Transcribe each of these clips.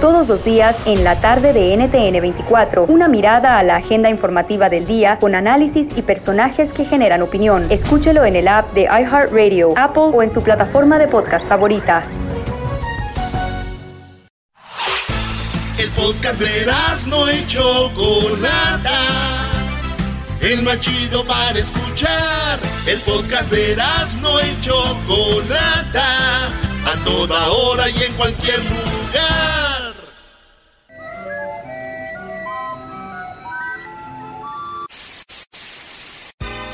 Todos los días en la tarde de NTN 24, una mirada a la agenda informativa del día con análisis y personajes que generan opinión. Escúchelo en el app de iHeartRadio, Apple o en su plataforma de podcast favorita. El podcast de no y Chocolata. El más chido para escuchar. El podcast de no y Chocolata. A toda hora y en cualquier lugar.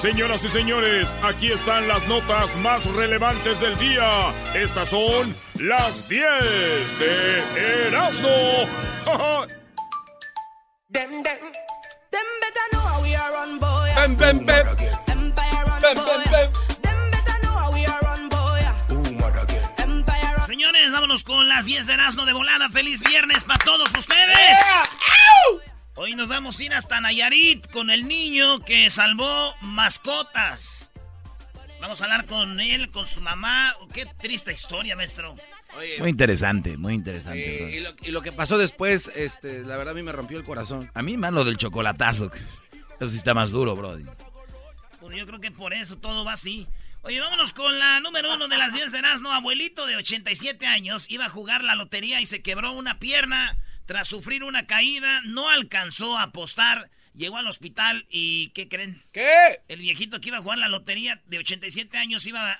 Señoras y señores, aquí están las notas más relevantes del día. Estas son las 10 de Erasmo. Better know how we are boy. Bem, bem, bem. Empire Bem, boy. bem, bem. Señores, vámonos con las 10 de Erasmo de volada. ¡Feliz viernes para todos ustedes! Hoy nos vamos a ir hasta Nayarit con el niño que salvó mascotas. Vamos a hablar con él, con su mamá. Qué triste historia, maestro. Oye, Muy interesante, muy interesante. eh, y, lo, y lo que pasó después, este, la verdad a mí me rompió el corazón. A mí más lo del chocolatazo. Eso sí está más duro, bro. Pues yo creo que por eso todo va así. Oye, vámonos con la número uno de las 10 de Erasmo. Abuelito de 87 años iba a jugar la lotería y se quebró una pierna. Tras sufrir una caída, no alcanzó a apostar. Llegó al hospital y ¿qué creen? ¿Qué? El viejito que iba a jugar la lotería de 87 años iba a,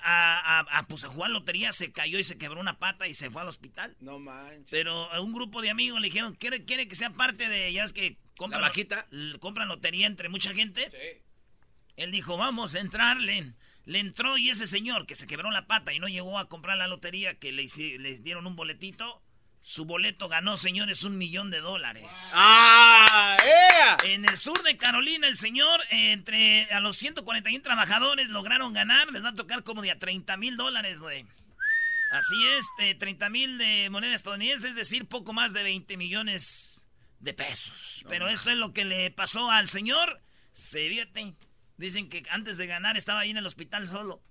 a- a, pues, a jugar lotería, se cayó y se quebró una pata y se fue al hospital. No manches. Pero a un grupo de amigos le dijeron, ¿quiere, quiere que sea parte de, ya es que compran, ¿La vaquita? l- compran lotería entre mucha gente? Sí. Él dijo, vamos a entrarle. Le entró y ese señor que se quebró la pata y no llegó a comprar la lotería, que le, le dieron un boletito, su boleto ganó, señores, un millón de dólares. ¡Ah! En el sur de Carolina, el señor, entre a los 141 trabajadores lograron ganar, les va a tocar como de a 30 mil dólares, güey. Así es, eh, 30 mil de moneda estadounidense, es decir, poco más de 20 millones de pesos. Pero esto es lo que le pasó al señor. Se viete. Dicen que antes de ganar estaba ahí en el hospital solo.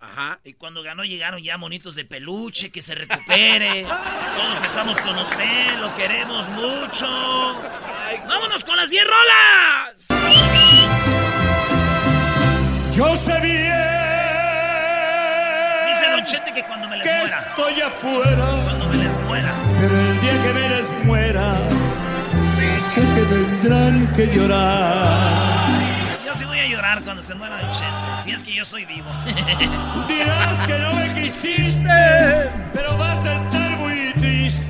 Ajá. Y cuando ganó llegaron ya monitos de peluche, que se recupere. Todos estamos con usted, lo queremos mucho. ¡Vámonos con las 10 rolas! Yo sé bien Dice Don Chete que cuando me les que muera, estoy afuera, cuando me les muera. pero el día que me les muera, sé que tendrán que llorar. Sí llorar cuando se muera Don Chete, si es que yo estoy vivo. Dirás que no me quisiste, pero vas a estar muy triste.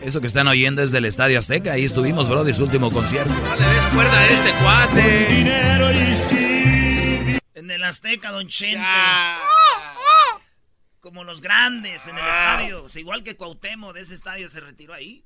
Eso que están oyendo es del Estadio Azteca. Ahí estuvimos, bro, de su último concierto. No le des cuerda a este cuate. Dinero y sin en el Azteca, Don Chente. Ya. Como los grandes en el Ah. estadio. O sea, igual que Cuauhtémoc de ese estadio se retiró ahí.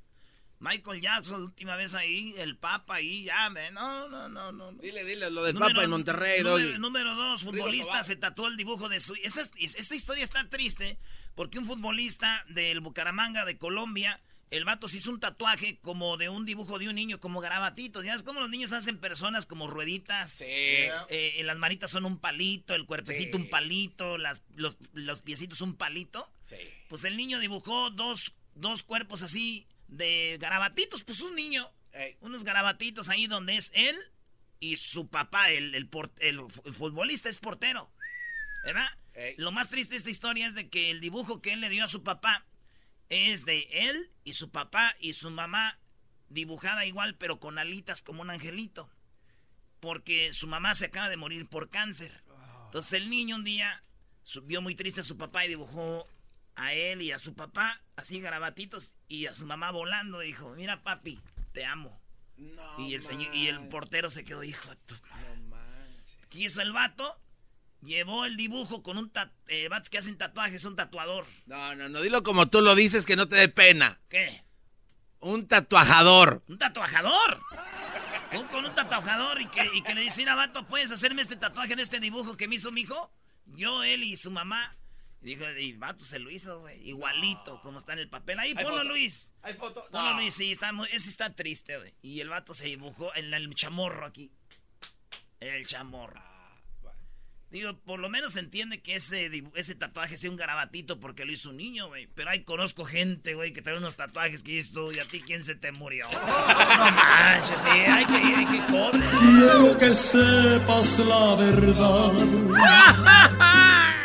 Michael Jackson, última vez ahí. El Papa ahí. Ya. No, no, no, no. no. Dile, dile lo del Número- Papa en Monterrey, número, número dos, futbolista se tatuó el dibujo de su... Esta, esta historia está triste porque un futbolista del Bucaramanga de Colombia, el vato se hizo un tatuaje como de un dibujo de un niño, como garabatitos. Ya es como los niños hacen personas como rueditas. Sí. Eh, en las manitas son un palito, el cuerpecito Sí. un palito, las, los, los piecitos un palito. Sí. Pues el niño dibujó dos, dos cuerpos así de garabatitos, pues un niño. Ey. Unos garabatitos ahí donde es él y su papá, el, el, por- el fu- el futbolista, es portero. ¿Verdad? Ey. Lo más triste de esta historia es de que el dibujo que él le dio a su papá es de él y su papá y su mamá dibujada igual, pero con alitas como un angelito. Porque su mamá se acaba de morir por cáncer. Entonces el niño un día su- vio muy triste a su papá y dibujó a él y a su papá así garabatitos y a su mamá volando. Dijo, mira papi, te amo. No y, el señor, y el portero se quedó, hijo de tu No manches. ¿Qué hizo el vato? Llevó el dibujo con un ta eh, vatos que hacen tatuajes, un tatuador. No, no, no, dilo como tú lo dices que no te dé pena. ¿Qué? Un tatuajador. ¿Un tatuajador? Fue con un tatuajador y que, y que le dice, mira, vato, ¿puedes hacerme este tatuaje de este dibujo que me hizo mi hijo? Yo, él y su mamá. Y dijo, y vato se lo hizo, güey. Igualito, como está en el papel. Ahí, ¿Hay ponlo, foto? Luis. ¿Hay foto? Ponlo, No. Luis, sí, está, muy- ese está triste, güey. Y el vato se dibujó en el chamorro aquí. El chamorro. Ah, Digo, por lo menos se entiende que ese, ese tatuaje sea un garabatito porque lo hizo un niño, güey. Pero ahí conozco gente, güey, que trae unos tatuajes que tú, ¿y a ti quién se te murió? No manches, sí, hay que, hay que cobre. Quiero que sepas la verdad.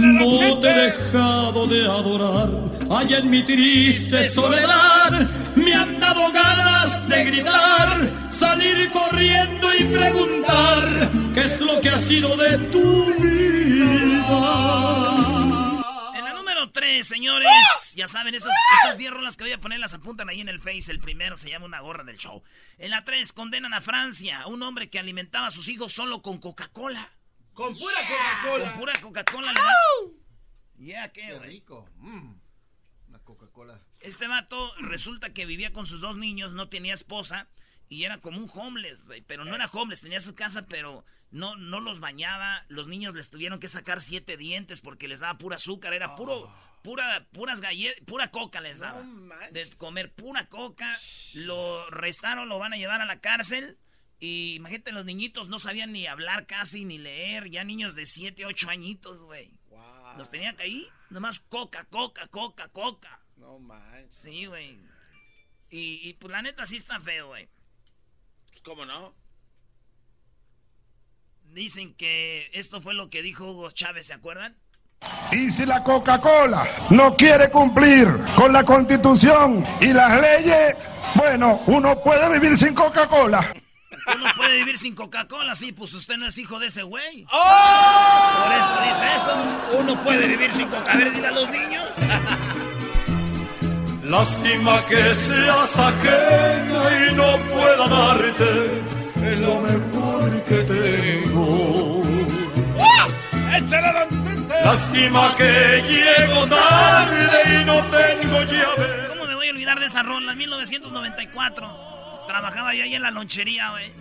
No te he dejado de adorar. Allá en mi triste soledad me han dado ganas de gritar, salir corriendo y preguntar qué es lo que ha sido de tu vida. En la número 3, señores, ya saben, esas, estas 10 rolas que voy a poner las apuntan ahí en el Face. El primero se llama Una gorra del show. En la 3, condenan a Francia, a un hombre que alimentaba a sus hijos solo con Coca-Cola. Con pura Coca-Cola. Con pura Coca-Cola. Ya, ¿qué, Qué güey? rico. Mm, Una Coca-Cola. Este vato resulta que vivía con sus dos niños, no tenía esposa y era como un homeless, güey. Pero no era homeless, tenía su casa, pero no, no los bañaba. Los niños les tuvieron que sacar siete dientes porque les daba pura azúcar, era puro, pura, puras galletas, pura coca les daba. de comer pura coca. Lo restaron, lo van a llevar a la cárcel. Y imagínate, los niñitos no sabían ni hablar casi ni leer. Ya niños de 7, 8 añitos, güey. Los tenía que ahí, nomás coca, coca, coca, coca. No manches. Sí, güey. Y, y, pues la neta sí está feo, güey. ¿Cómo no? Dicen que esto fue lo que dijo Hugo Chávez, ¿se acuerdan? Y si la Coca-Cola no quiere cumplir con la constitución y las leyes, bueno, uno puede vivir sin Coca-Cola. Uno puede vivir sin Coca-Cola, sí, pues usted no es hijo de ese güey. ¡Oh! Por eso dice eso. Uno puede vivir sin Coca. A ver, dile a los niños. Lástima que seas ajena y no pueda darte lo mejor que tengo. ¡Échale, don Tete! Lástima que llego tarde y no tengo llave. ¿Cómo me voy a olvidar de esa rola? 1994. Trabajaba yo ahí en la lonchería, güey.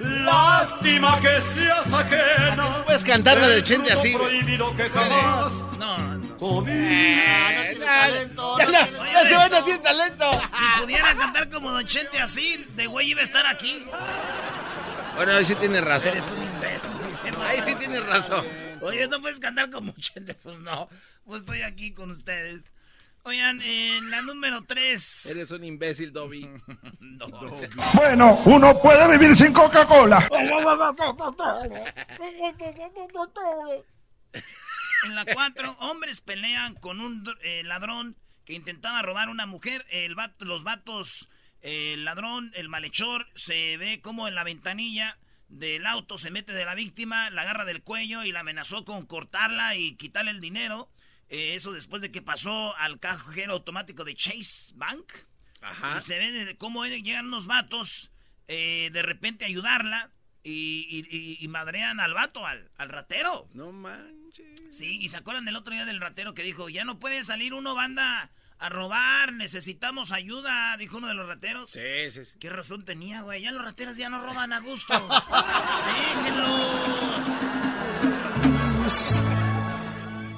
Lástima que seas ajena. Puedes cantar la de del Chente así, prohibido que jamás No, no. comí. Ah, no tiene talento, Ya, no no, tiene ya se talento. ve, no tiene talento. Si pudiera cantar como Don Chente así, de güey iba a estar aquí. Bueno, ahí sí tienes razón. Eres un imbécil. Ahí sí tienes razón. Oye, ¿no puedes cantar como Chente? Pues no. Pues estoy aquí con ustedes. Oigan, en la número 3. Eres un imbécil, Dobby. Bueno, uno puede vivir sin Coca-Cola. En la 4, hombres pelean con un eh, ladrón que intentaba robar a una mujer. El vato- los vatos, eh, el ladrón, el malhechor, se ve como en la ventanilla del auto se mete de la víctima, la agarra del cuello y la amenazó con cortarla y quitarle el dinero. Eh, eso después de que pasó al cajero automático de Chase Bank. Ajá. Y se ve de cómo llegan unos vatos eh, de repente a ayudarla y, y- y- y madrean al vato, al, al ratero. No manches. Sí, y se acuerdan del otro día del ratero que dijo, ya no puede salir uno, banda, a robar, necesitamos ayuda, dijo uno de los rateros. Sí, sí, sí. ¿Qué razón tenía, güey? Ya los rateros ya no roban a gusto. Déjenlos.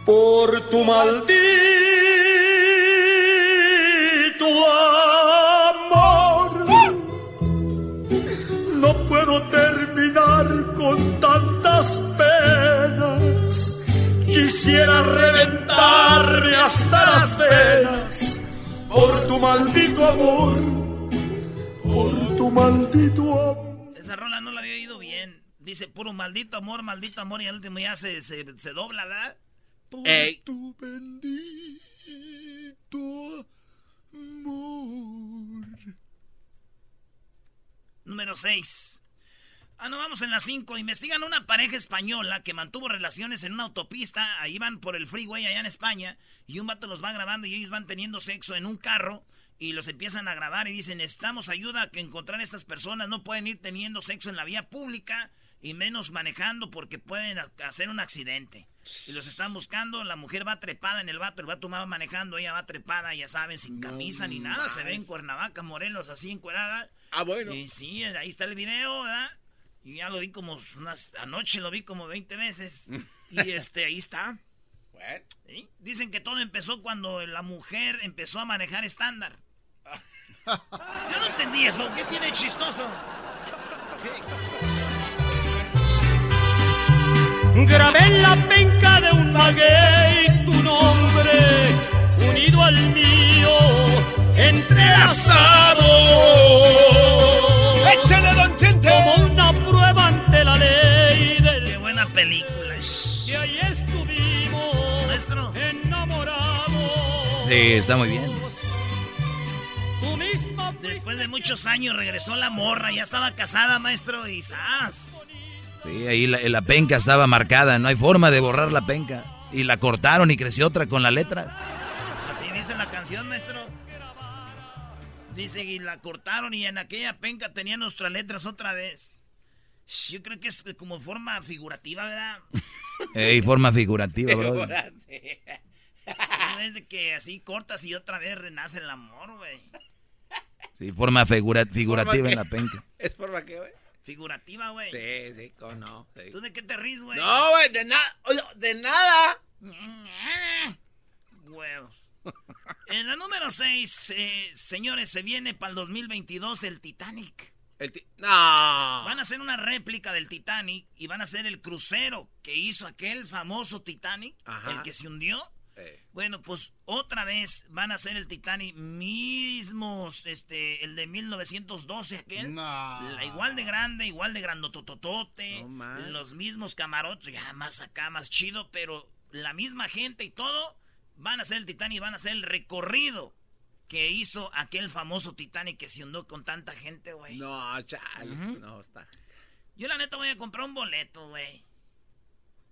Por tu maldito amor. No puedo terminar con tantas penas. Quisiera reventarme hasta las venas por tu maldito amor. Por tu maldito amor. Esa rola no la había oído bien. Dice puro maldito amor, maldito amor, y al último ya se, se, se dobla, ¿verdad? Ey. Tu bendito amor. Número 6. Ah, no, vamos en la 5. Investigan una pareja española que mantuvo relaciones en una autopista. Ahí van por el freeway allá en España. Y un vato los va grabando y ellos van teniendo sexo en un carro. Y los empiezan a grabar y dicen, necesitamos ayuda a que encontrar a estas personas. No pueden ir teniendo sexo en la vía pública. Y menos manejando porque pueden ha- hacer un accidente. Y los están buscando, la mujer va trepada en el vato, el vato va manejando, ella va trepada, ya saben, sin camisa ni nada, se ve en Cuernavaca, Morelos, así encuerada. Ah, bueno. Y sí, ahí está el video, ¿verdad? Y ya lo vi como unas, anoche lo vi como 20 veces. Y este, ahí está. ¿Sí? Dicen que todo empezó cuando la mujer empezó a manejar estándar. Yo no entendí eso. ¿Qué tiene chistoso? Grabé en la penca de un maguey tu nombre, unido al mío, entrelazado. ¡Échale, don Chente! Como una prueba ante la ley del... Qué buena película. Y ahí estuvimos, Maestro. enamorados. Sí, está muy bien. Después de muchos años regresó la morra, ya estaba casada, maestro, y ¡zas! Sí, ahí la, la penca estaba marcada, no hay forma de borrar la penca. Y la cortaron y creció otra con las letras. Así dice la canción, maestro. Dice y la cortaron y en aquella penca tenían nuestras letras otra vez. Yo creo que es como forma figurativa, ¿verdad? Ey, forma figurativa, bro. Es de que así cortas y otra vez renace el amor, güey. Sí, forma figura- figurativa ¿Forma en la penca. ¿Es forma qué, güey? Figurativa, güey. Sí, sí, cómo no. sí. ¿Tú de qué te ríes, güey? No, güey, de nada. De nada. Huevos. En la número 6, señores, se viene para el 2022 el Titanic. El ti- No. Van a hacer una réplica del Titanic y van a hacer el crucero que hizo aquel famoso Titanic, Ajá. el que se hundió. Bueno, pues otra vez van a hacer el Titanic mismos, este, el de 1912 aquel. No. La- igual de grande, igual de grandotototote, No los mismos camarotes, ya más acá, más chido, pero la misma gente y todo van a hacer el Titanic y van a hacer el recorrido que hizo aquel famoso Titanic que se hundió con tanta gente, güey. No, chale. Ujú. No, está. Yo la neta voy a comprar un boleto, güey.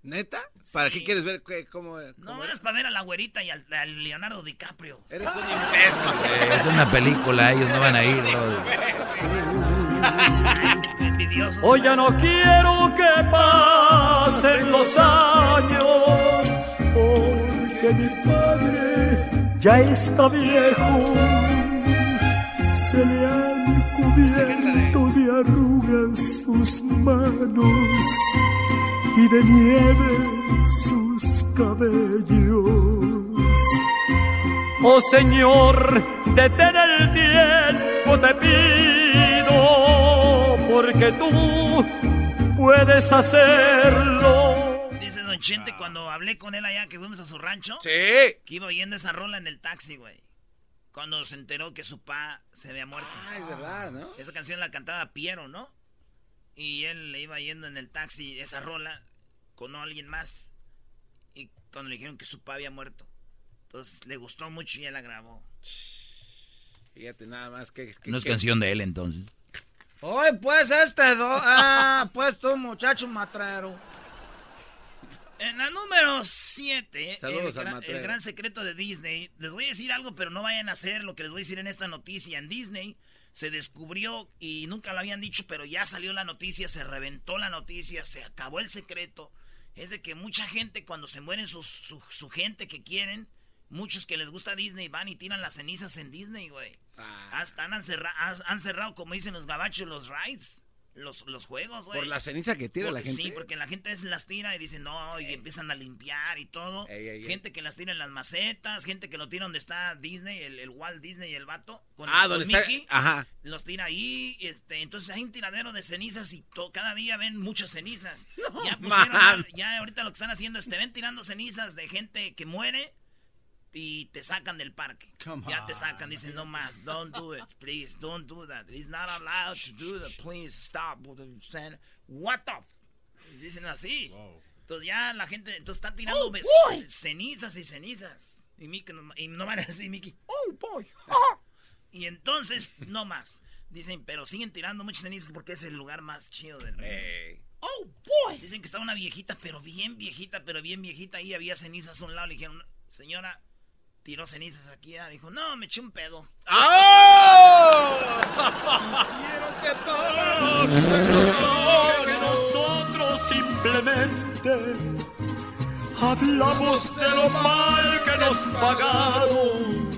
¿Neta? ¿Para Sí. qué quieres ver qué- cómo, No cómo es para ver a la güerita y al, al Leonardo DiCaprio. Eres un imbécil. Eh, es una película, ellos no van a ir, bro. Envidioso. Hoy ya no quiero que pasen los años, porque mi padre ya está viejo. Se le han cubierto de arrugas sus manos y de nieve sus cabellos. Oh Señor, detén el tiempo, te pido, porque tú puedes hacerlo. Dice Don Chente cuando hablé con él allá que fuimos a su rancho. Sí. Que iba oyendo esa rola en el taxi, güey. Cuando se enteró que su pa se había muerto. Ah, es verdad, ¿no? Esa canción la cantaba Piero, ¿no? Y él le iba yendo en el taxi esa rola con alguien más. Y cuando le dijeron que su pa había muerto. Entonces le gustó mucho y él la grabó. Fíjate nada más que... que- No es que- canción de él entonces. Hoy pues este do... Ah, pues tú muchacho matrero. En la número 7, el, Saludos al gran- matrero. el gran secreto de Disney. Les voy a decir algo, pero no vayan a hacer lo que les voy a decir en esta noticia. En Disney se descubrió, y nunca lo habían dicho, pero ya salió la noticia, se reventó la noticia, se acabó el secreto. Es de que mucha gente, cuando se mueren sus- su, su gente que quieren, muchos que les gusta Disney van y tiran las cenizas en Disney, güey. Ah, Hasta han, cerra- han- han cerrado, como dicen los gabachos, los rides, los, los juegos, güey. por la ceniza que tira la gente. Sí, porque la gente es las tira y dice no, y empiezan a limpiar y todo. Ey, ey, ey. gente que las tira en las macetas, gente que lo tira donde está Disney, el, el Walt Disney y el vato. Con, Ah, donde está... Mickey, Ajá. Los tira ahí, este, entonces hay un tiradero de cenizas y to- cada día ven muchas cenizas. ya pusieron, ya ahorita lo que están haciendo es te ven tirando cenizas de gente que muere y te sacan del parque. Come ya te sacan, dicen no más, don't do it, please, don't do that. He's not allowed to do that, please stop. What the? f-" Dicen así. Entonces ya la gente, entonces está tirando ves- cenizas y cenizas. Y, Mickey no, y no van así, Mickey. Oh, boy. ah". Y entonces, no más. Dicen, pero siguen tirando muchas cenizas porque es el lugar más chido del mundo. Oh, boy. Dicen que estaba una viejita, pero bien viejita, pero bien viejita. Ahí había cenizas a un lado. Le dijeron, señora, tiró cenizas aquí, ah, dijo, no, me eché un pedo. Quiero que que nosotros simplemente hablamos de lo mal que nos pagaron.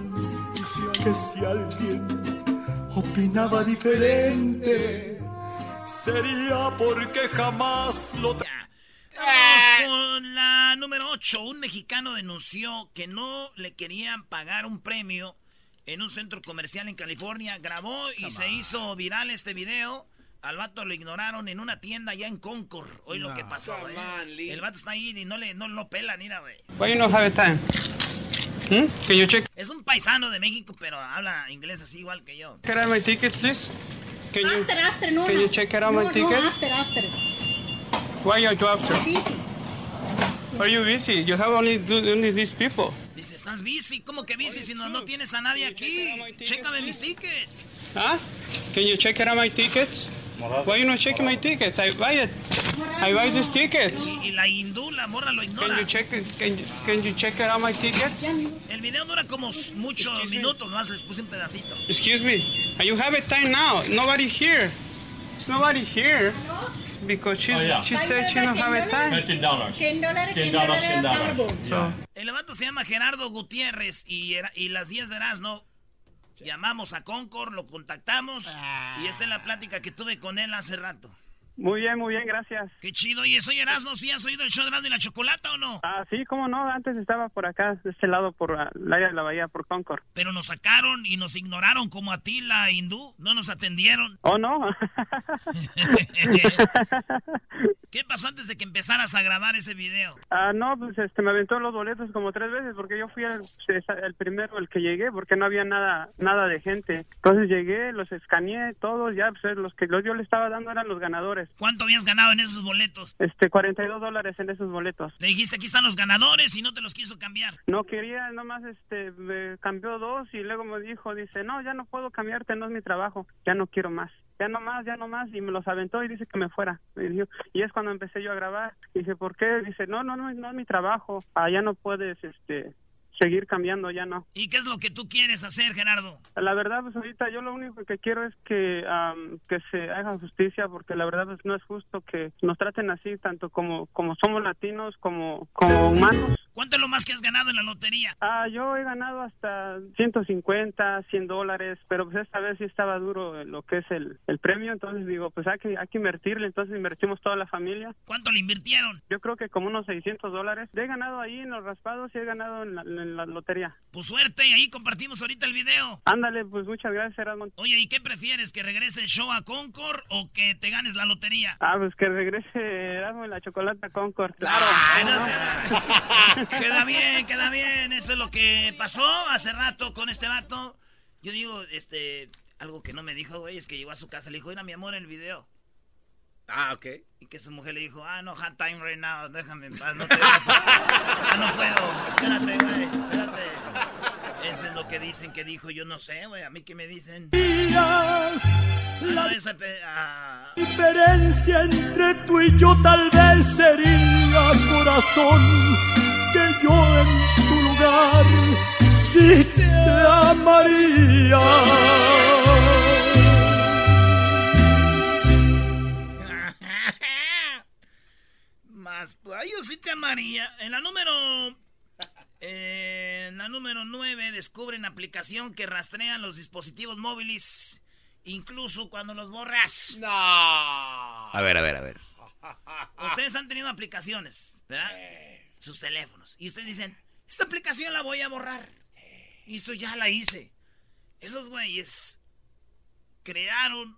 Que si alguien opinaba diferente, sería porque jamás lo... Vamos con la número 8. Un mexicano denunció que no le querían pagar un premio en un centro comercial en California. Grabó y se hizo viral este video. Al vato lo ignoraron en una tienda allá en Concord. Hoy lo que pasó, Come eh. on. El vato está ahí y no le no lo pela, mira, güey. Why you don't have time? Hmm? Can you check Es un paisano de México, pero habla inglés así igual que yo. out my ticket, please? Can you After, after, no, can no. you check out my No, no, ticket? after, after. Why are you after? Are you busy? You have only do, only these people. Dice, ¿estás busy? ¿Cómo que busy si no, no tienes a nadie aquí? Chécame mis tickets. Huh? Can you check out my tickets? Why you not checking my tickets? I buy it. I buy these tickets. Y, y la hindú, la morra lo ignora. Can you check it? Can you, can you check out my tickets? El video dura como muchos minutos, más les puse un pedacito. Excuse me. And you have a time now. Nobody here. There's nobody here. Because she's, Oh, yeah. she said she don't have a time. $10 dólares. $10 $10, $10 $10. cargo. So, El levanto se llama Gerardo Gutiérrez y, era- y las 10 de Erasmo llamamos a Concord, lo contactamos y esta es la plática que tuve con él hace rato. Muy bien, muy bien, gracias. Qué chido, oye, soy Erasmo, ¿sí has oído el show de Erasmo y la Chocolata o no? Ah, sí, cómo no, antes estaba por acá, de este lado, por ah, el área de la bahía, por Concord. Pero nos sacaron y nos ignoraron como a ti, la hindú, no nos atendieron. Oh, no. ¿Qué pasó antes de que empezaras a grabar ese video? Ah, no, pues este, me aventó los boletos como tres veces porque yo fui el, el primero, el que llegué, porque no había nada nada de gente. Entonces llegué, los escaneé, todos, ya, pues los que los, yo le estaba dando eran los ganadores. ¿Cuánto habías ganado en esos boletos? Este, 42 dólares en esos boletos. Le dijiste, aquí están los ganadores y no te los quiso cambiar. No quería, nomás este, me cambió dos y luego me dijo, dice, no, ya no puedo cambiarte, no es mi trabajo, ya no quiero más. Ya no más, ya no más, y me los aventó y dice que me fuera. Y, es cuando empecé yo a grabar. Dice, ¿por qué? Dice, no, no, no, no es mi trabajo. Ya no puedes, este, seguir cambiando, ya no. ¿Y qué es lo que tú quieres hacer, Gerardo? La verdad, pues ahorita yo lo único que quiero es que, am, que se haga justicia, porque la verdad pues, no es justo que nos traten así, tanto como, como somos latinos, como, como humanos. ¿Cuánto es lo más que has ganado en la lotería? Ah, yo he ganado hasta 150, 100 dólares, pero pues esta vez sí estaba duro lo que es el, el premio, entonces digo, pues hay que, hay que invertirle, entonces invertimos toda la familia. ¿Cuánto le invirtieron? Yo creo que como unos 600 dólares. He ganado ahí en los raspados y he ganado en la, en la lotería. Pues suerte y ahí compartimos ahorita el video. Ándale, pues muchas gracias, Erasmo. Oye, ¿y qué prefieres? ¿Que regrese el show a Concord o que te ganes la lotería? Ah, pues que regrese Erasmo en la chocolata Concord. Claro. Ay, no sé. Queda bien, queda bien. Eso es lo que pasó hace rato con este vato. Yo digo, este, algo que no me dijo, güey, es que llegó a su casa, le dijo, mira mi amor el video. Ah, ok. Y que su mujer le dijo, ah, no, hard time right now, déjame en paz, no te Ah, no puedo, espérate, güey, espérate. Eso es lo que dicen que dijo, yo no sé, güey, a mí qué me dicen. No, esa pe- ah. diferencia entre tú y yo tal vez sería corazón que yo en tu lugar sí te amaría. Más, pues, yo sí te amaría. En la número. eh, en la número 9 descubren aplicación que rastrean los dispositivos móviles, incluso cuando los borras. No. A ver, a ver, a ver. Ustedes han tenido aplicaciones, ¿verdad? Sus teléfonos. Y ustedes dicen, esta aplicación la voy a borrar. Y esto ya la hice. Esos güeyes crearon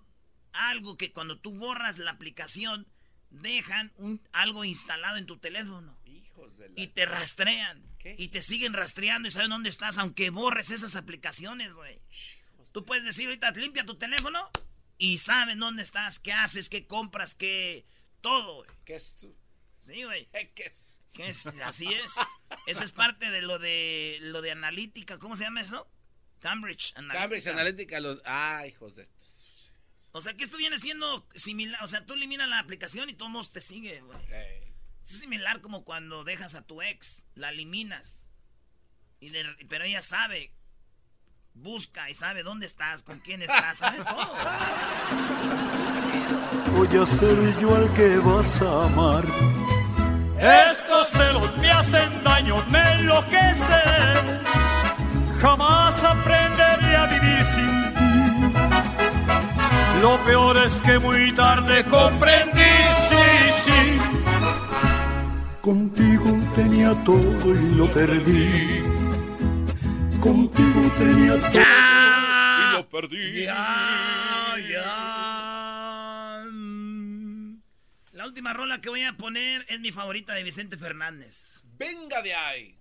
algo que cuando tú borras la aplicación, dejan un, algo instalado en tu teléfono. Hijos de la... Y te rastrean. Y te siguen rastreando y saben dónde estás, aunque borres esas aplicaciones, güey. Tú puedes decir ahorita, limpia tu teléfono y saben dónde estás, qué haces, qué compras, qué... Todo, güey. ¿Qué es tú? Sí, güey. ¿Qué es? ¿Qué es? Así es. Eso es parte de lo de lo de analítica. ¿Cómo se llama eso? Cambridge Analytica. Cambridge Analytica, los... Ah, hijos de estos. O sea, que esto viene siendo similar. O sea, tú eliminas la aplicación y todo el mundo te sigue, güey. Es similar como cuando dejas a tu ex, la eliminas. Y de- pero ella sabe, busca y sabe dónde estás, con quién estás, sabe todo. Voy a ser yo al que vas a amar. Estos celos me hacen daño, me enloquecen. Jamás aprenderé a vivir sin ti. Lo peor es que muy tarde comprendí, sí, sí. Contigo tenía todo y lo perdí. Contigo tenía todo. Y lo perdí. Ya, ya. Mm. La última rola que voy a poner es mi favorita de Vicente Fernández. Venga de ahí.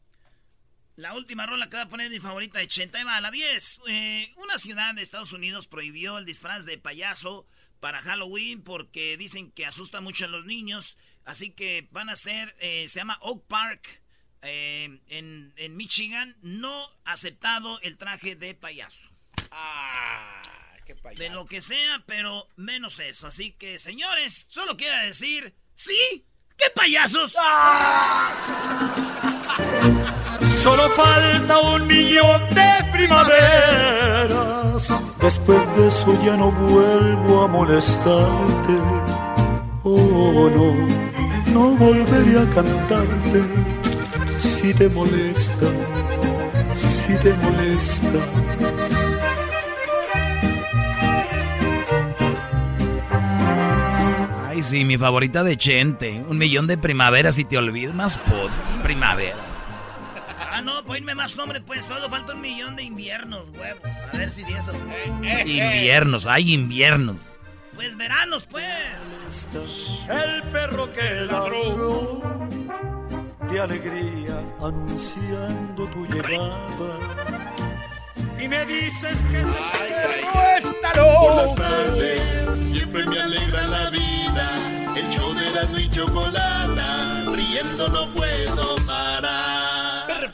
La última rola que voy a poner es mi favorita de 80. Ahí va, la 10. Eh, una ciudad de Estados Unidos prohibió el disfraz de payaso para Halloween porque dicen que asusta mucho a los niños. Así que van a hacer, eh, se llama Oak Park eh, en, en Michigan. No aceptado el traje de payaso. Ah, qué payaso. De lo que sea, pero menos eso. Así que, señores, solo quiero decir, sí, ¿qué payasos? Solo falta un millón de primaveras. Después de eso ya no vuelvo a molestarte. Oh, no, no volveré a cantarte. Si te molesta, si te molesta. Ay, sí, mi favorita de Chente. Un millón de primaveras y te olvidas más por primavera. Ah, no, pues irme más nombre, pues solo falta un millón de inviernos, huevos. A ver si eso. Inviernos, hay inviernos. Pues veranos, pues. El perro que ladró de alegría anunciando tu llegada. Y me dices que no está Por las tardes siempre me alegra la vida. El show de la y chocolata, riendo no puedo parar.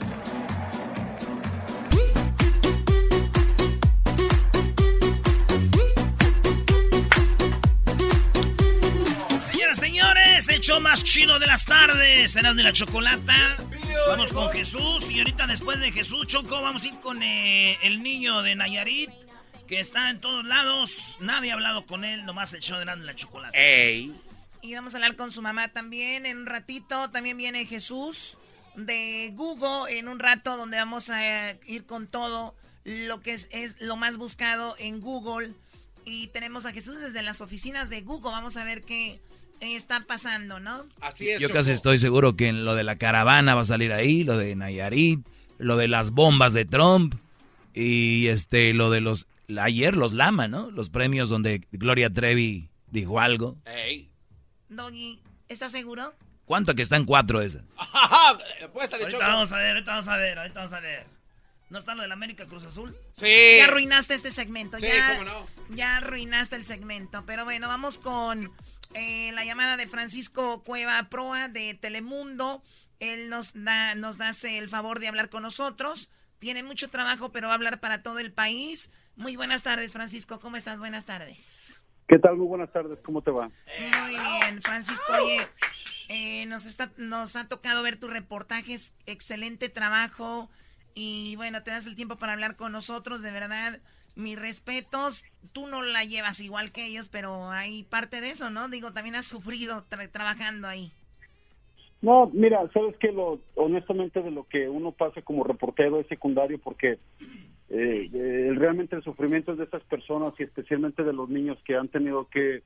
Señoras, señores, el show más chido de las tardes. Será de la chocolata. Vamos con Jesús. Y ahorita después de Jesús, Choco, vamos a ir con eh, el niño de Nayarit. Que está en todos lados. Nadie ha hablado con él, nomás el show de la chocolata. Ey. Y vamos a hablar con su mamá también en un ratito. También viene Jesús de Google en un rato donde vamos a eh, ir con todo lo que es, es lo más buscado en Google. Y tenemos a Jesús desde las oficinas de Google. Vamos a ver qué está pasando, ¿no? Así es. Yo Choco. casi estoy seguro que en lo de la caravana va a salir ahí, lo de Nayarit, lo de las bombas de Trump y este lo de los ayer los Lama, ¿no? Los premios donde Gloria Trevi dijo algo. Ey. Doggy, ¿estás seguro? ¿Cuánto que están cuatro esas? Apuéstale, Ahorita Choco. vamos a ver, ahorita vamos a ver, ahorita vamos a ver. ¿No está lo del América Cruz Azul? Sí. Ya arruinaste este segmento. Sí, ya, cómo no. ya arruinaste el segmento. Pero bueno, vamos con eh, la llamada de Francisco Cueva Proa de Telemundo. Él nos da, nos hace el favor de hablar con nosotros. Tiene mucho trabajo, pero va a hablar para todo el país. Muy buenas tardes, Francisco. ¿Cómo estás? Buenas tardes. ¿Qué tal? Muy buenas tardes. ¿Cómo te va? Muy bien, Francisco. Oye, eh, nos, está, nos ha tocado ver tus reportajes. Excelente trabajo. Y bueno, te das el tiempo para hablar con nosotros. De verdad, mis respetos. Tú no la llevas igual que ellos, pero hay parte de eso, ¿no? Digo, también has sufrido tra- trabajando ahí. No, mira, sabes que lo, honestamente de lo que uno pasa como reportero es secundario porque eh, realmente el sufrimiento de estas personas y especialmente de los niños que han tenido que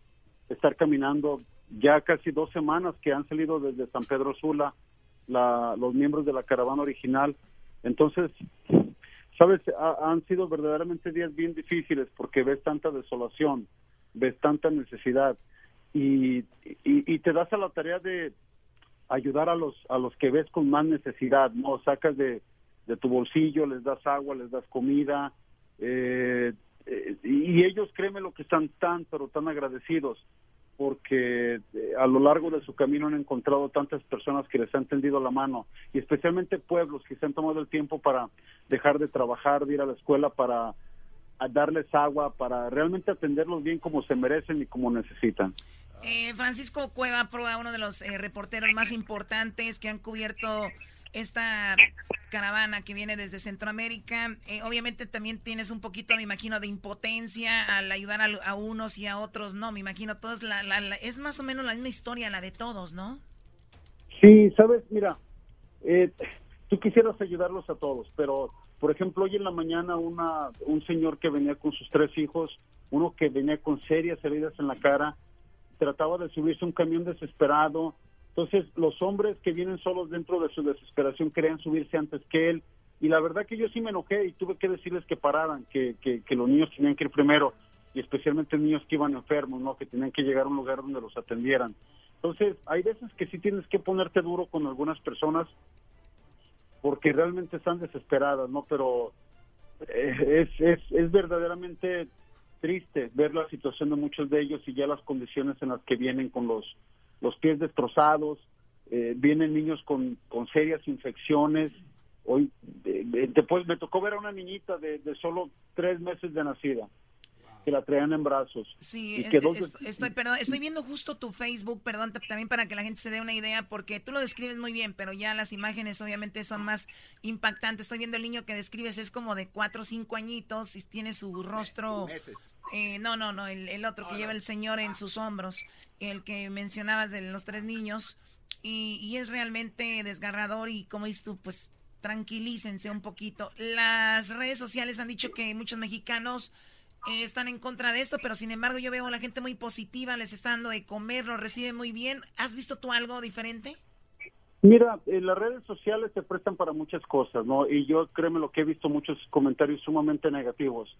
estar caminando ya casi dos semanas que han salido desde San Pedro Sula la, los miembros de la caravana original. Entonces, sabes, Ha- han sido verdaderamente días bien difíciles porque ves tanta desolación, ves tanta necesidad y, y, y te das a la tarea de ayudar a los a los que ves con más necesidad, no sacas de, de tu bolsillo, les das agua, les das comida eh, eh, y ellos créeme lo que están tan pero tan agradecidos porque eh, a lo largo de su camino han encontrado tantas personas que les han tendido la mano y especialmente pueblos que se han tomado el tiempo para dejar de trabajar, de ir a la escuela para darles agua, para realmente atenderlos bien como se merecen y como necesitan. Eh, Francisco Cueva Proa, uno de los eh, reporteros más importantes que han cubierto esta caravana que viene desde Centroamérica. Eh, obviamente también tienes un poquito, me imagino, de impotencia al ayudar a, unos y a otros, ¿no? Me imagino, todos la, es más o menos la misma historia, la de todos, ¿no? Sí, sabes, mira, eh, tú quisieras ayudarlos a todos, pero, por ejemplo, hoy en la mañana una, un señor que venía con sus tres hijos, uno que venía con serias heridas en la cara, trataba de subirse a un camión desesperado, entonces, los hombres que vienen solos dentro de su desesperación querían subirse antes que él. Y la verdad que yo sí me enojé y tuve que decirles que pararan, que, que, los niños tenían que ir primero, y especialmente niños que iban enfermos, ¿no? que tenían que llegar a un lugar donde los atendieran. Entonces, hay veces que sí tienes que ponerte duro con algunas personas porque realmente están desesperadas, ¿no? Pero eh, es, es, es verdaderamente triste ver la situación de muchos de ellos y ya las condiciones en las que vienen con los los pies destrozados, eh, vienen niños con, con serias infecciones. Hoy después me tocó ver a una niñita de, de solo tres meses de nacida que la traían en brazos. Sí, estoy, perdón, estoy viendo justo tu Facebook, perdón, también para que la gente se dé una idea, porque tú lo describes muy bien, pero ya las imágenes obviamente son más impactantes. Estoy viendo el niño que describes, es como de cuatro o cinco añitos y tiene su rostro... Eh, no, no, no, el, otro que lleva el señor en sus hombros el que mencionabas de los tres niños, y, es realmente desgarrador y como dices tú, pues tranquilícense un poquito. Las redes sociales han dicho que muchos mexicanos eh, están en contra de esto, pero sin embargo yo veo a la gente muy positiva, les está dando de comer, lo reciben muy bien. ¿Has visto tú algo diferente? Mira, las redes sociales se prestan para muchas cosas, ¿no? Y yo créeme lo que he visto muchos comentarios sumamente negativos.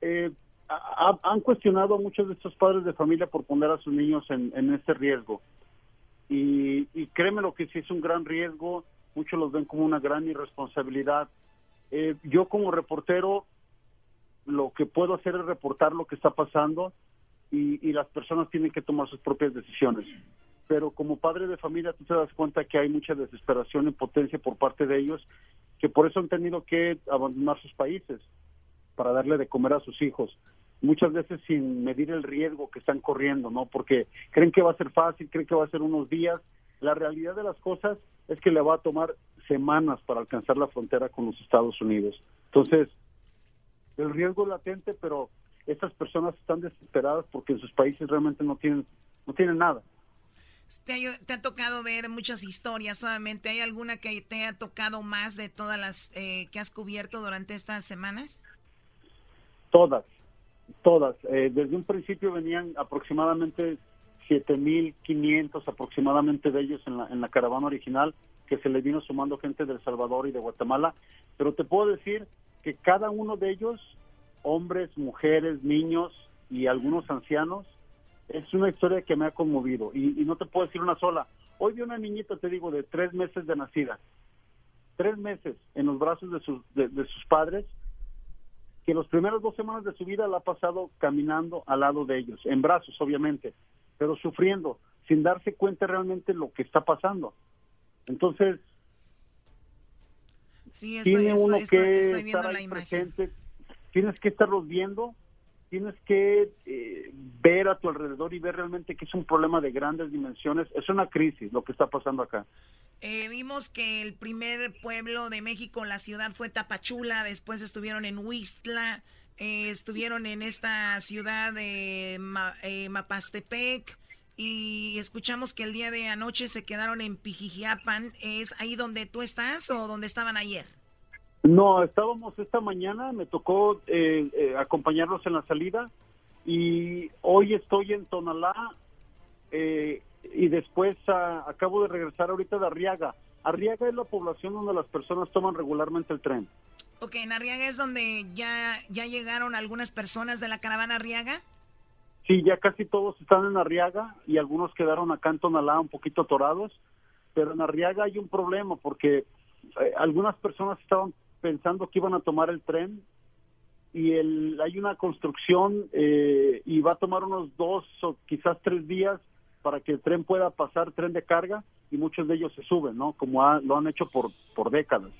Eh, han cuestionado a muchos de estos padres de familia por poner a sus niños en, este riesgo. Y, créeme lo que sí es un gran riesgo, muchos los ven como una gran irresponsabilidad. Eh, yo como reportero lo que puedo hacer es reportar lo que está pasando y, las personas tienen que tomar sus propias decisiones. Pero como padre de familia tú te das cuenta que hay mucha desesperación, impotencia por parte de ellos, que por eso han tenido que abandonar sus países para darle de comer a sus hijos muchas veces sin medir el riesgo que están corriendo, ¿no? Porque creen que va a ser fácil, creen que va a ser unos días. La realidad de las cosas es que le va a tomar semanas para alcanzar la frontera con los Estados Unidos. Entonces, el riesgo es latente, pero estas personas están desesperadas porque en sus países realmente no tienen no tienen nada. Te, ha tocado ver muchas historias, solamente hay alguna que te ha tocado más de todas las eh, que has cubierto durante estas semanas? Todas, Todas. Eh, desde un principio venían aproximadamente 7.500 aproximadamente de ellos en la, en la caravana original, que se le vino sumando gente de El Salvador y de Guatemala. Pero te puedo decir que cada uno de ellos, hombres, mujeres, niños y algunos ancianos, es una historia que me ha conmovido. Y, no te puedo decir una sola. Hoy vi una niñita, te digo, de tres meses de nacida. Tres meses en los brazos de sus, de sus padres que los primeros dos semanas de su vida la ha pasado caminando al lado de ellos, en brazos obviamente, pero sufriendo, sin darse cuenta realmente lo que está pasando. Entonces, tiene uno que estar ahí presente, tienes que estarlos viendo, tienes que eh, ver a tu alrededor y ver realmente que es un problema de grandes dimensiones, es una crisis lo que está pasando acá. Eh, vimos que el primer pueblo de México, la ciudad fue Tapachula, después estuvieron en Huistla, eh, estuvieron en esta ciudad de eh, Mapastepec y escuchamos que el día de anoche se quedaron en Pijijiapan. ¿Es ahí donde tú estás o donde estaban ayer? No, estábamos esta mañana, me tocó acompañarlos en la salida y hoy estoy en Tonalá. Eh, y después ah, acabo de regresar ahorita de Arriaga. Arriaga es la población donde las personas toman regularmente el tren. Ok, en Arriaga es donde ya, ya llegaron algunas personas de la caravana Arriaga. Sí, ya casi todos están en Arriaga y algunos quedaron acá en Tonalá un poquito atorados, pero en Arriaga hay un problema porque eh, algunas personas estaban pensando que iban a tomar el tren y el, hay una construcción eh, y va a tomar unos dos o quizás tres días para que el tren pueda pasar tren de carga y muchos de ellos se suben, ¿no? Como lo han hecho por, por décadas.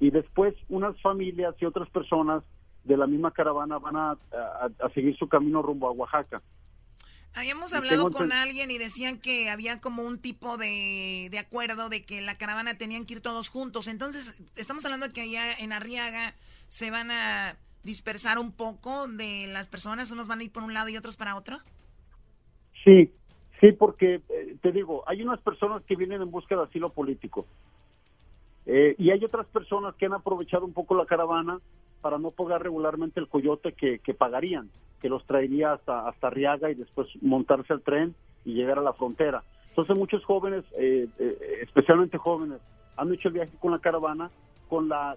Y después unas familias y otras personas de la misma caravana van a, seguir su camino rumbo a Oaxaca. Habíamos hablado con alguien y decían que había como un tipo de, de acuerdo de que la caravana tenían que ir todos juntos. Entonces, estamos hablando de que allá en Arriaga se van a dispersar un poco de las personas, unos van a ir por un lado y otros para otro. Sí, sí, porque eh, te digo, hay unas personas que vienen en busca de asilo político Eh, y hay otras personas que han aprovechado un poco la caravana para no pagar regularmente el coyote que, pagarían, que los traería hasta, hasta Arriaga y después montarse al tren y llegar a la frontera. Entonces muchos jóvenes, eh, eh, especialmente jóvenes, han hecho el viaje con la caravana con la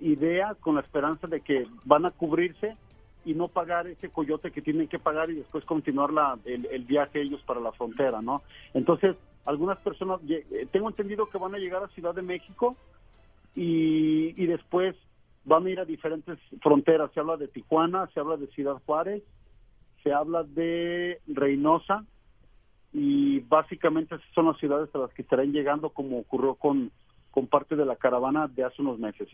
idea, con la esperanza de que van a cubrirse y no pagar ese coyote que tienen que pagar y después continuar la, el, viaje ellos para la frontera, ¿no? Entonces, algunas personas, eh, tengo entendido que van a llegar a Ciudad de México y después van a ir a diferentes fronteras. Se habla de Tijuana, se habla de Ciudad Juárez, se habla de Reynosa y básicamente esas son las ciudades a las que estarán llegando como ocurrió con, con parte de la caravana de hace unos meses.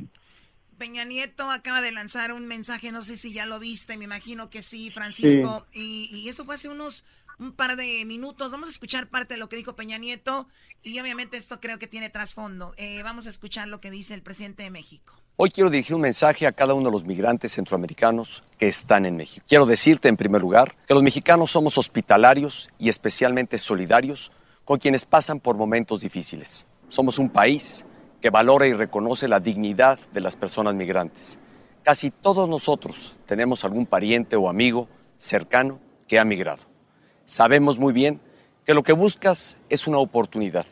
Peña Nieto acaba de lanzar un mensaje, no sé si ya lo viste, me imagino que sí, Francisco, Y, y eso fue hace unos un par de minutos. Vamos a escuchar parte de lo que dijo Peña Nieto y obviamente esto creo que tiene trasfondo. Eh, vamos a escuchar lo que dice el presidente de México. Hoy quiero dirigir un mensaje a cada uno de los migrantes centroamericanos que están en México. Quiero decirte, en primer lugar, que los mexicanos somos hospitalarios y especialmente solidarios con quienes pasan por momentos difíciles. Somos un país que valora y reconoce la dignidad de las personas migrantes. Casi todos nosotros tenemos algún pariente o amigo cercano que ha migrado. Sabemos muy bien que lo que buscas es una oportunidad,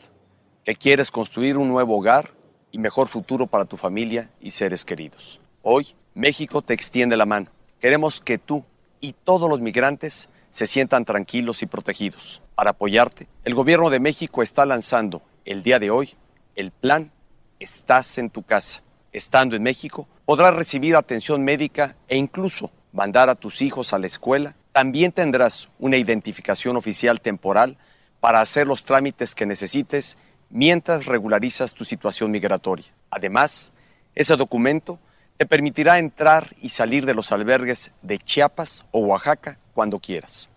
que quieres construir un nuevo hogar y mejor futuro para tu familia y seres queridos. Hoy, México te extiende la mano. Queremos que tú y todos los migrantes se sientan tranquilos y protegidos. Para apoyarte, el gobierno de México está lanzando el día de hoy el plan Estás en tu casa. Estando en México, podrás recibir atención médica e incluso mandar a tus hijos a la escuela. También tendrás una identificación oficial temporal para hacer los trámites que necesites mientras regularizas tu situación migratoria. Además, ese documento te permitirá entrar y salir de los albergues de Chiapas o Oaxaca cuando quieras.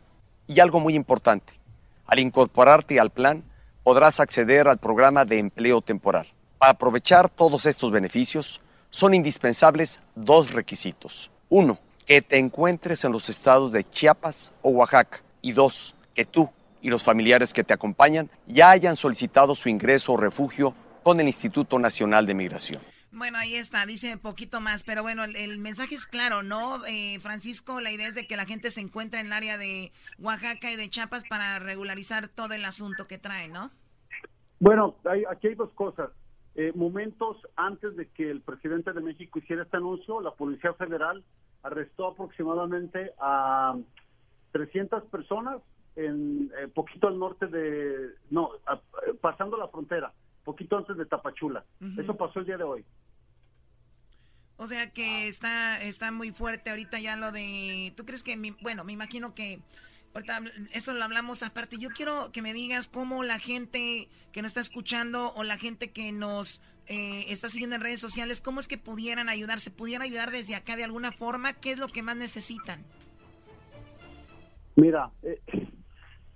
Y algo muy importante, al incorporarte al plan, podrás acceder al programa de empleo temporal. Para aprovechar todos estos beneficios, son indispensables dos requisitos. Uno, que te encuentres en los estados de Chiapas o Oaxaca. Y dos, que tú y los familiares que te acompañan ya hayan solicitado su ingreso o refugio con el Instituto Nacional de Migración. Bueno, ahí está, dice poquito más, pero bueno, el, el mensaje es claro, ¿no? Eh, Francisco, la idea es de que la gente se encuentre en el área de Oaxaca y de Chiapas para regularizar todo el asunto que trae, ¿no? Bueno, hay- aquí hay dos cosas. Eh, momentos antes de que el presidente de México hiciera este anuncio, la Policía Federal arrestó aproximadamente a 300 personas en eh, poquito al norte de, no, a- pasando la frontera, poquito antes de Tapachula. Eso pasó el día de hoy. O sea que está, está muy fuerte ahorita ya lo de... ¿Tú crees que, mi- bueno, me imagino que... Ahorita eso lo hablamos aparte. Yo quiero que me digas cómo la gente que nos está escuchando o la gente que nos eh, está siguiendo en redes sociales, cómo es que pudieran ayudar, se pudieran ayudar desde acá de alguna forma, ¿qué es lo que más necesitan? Mira, eh,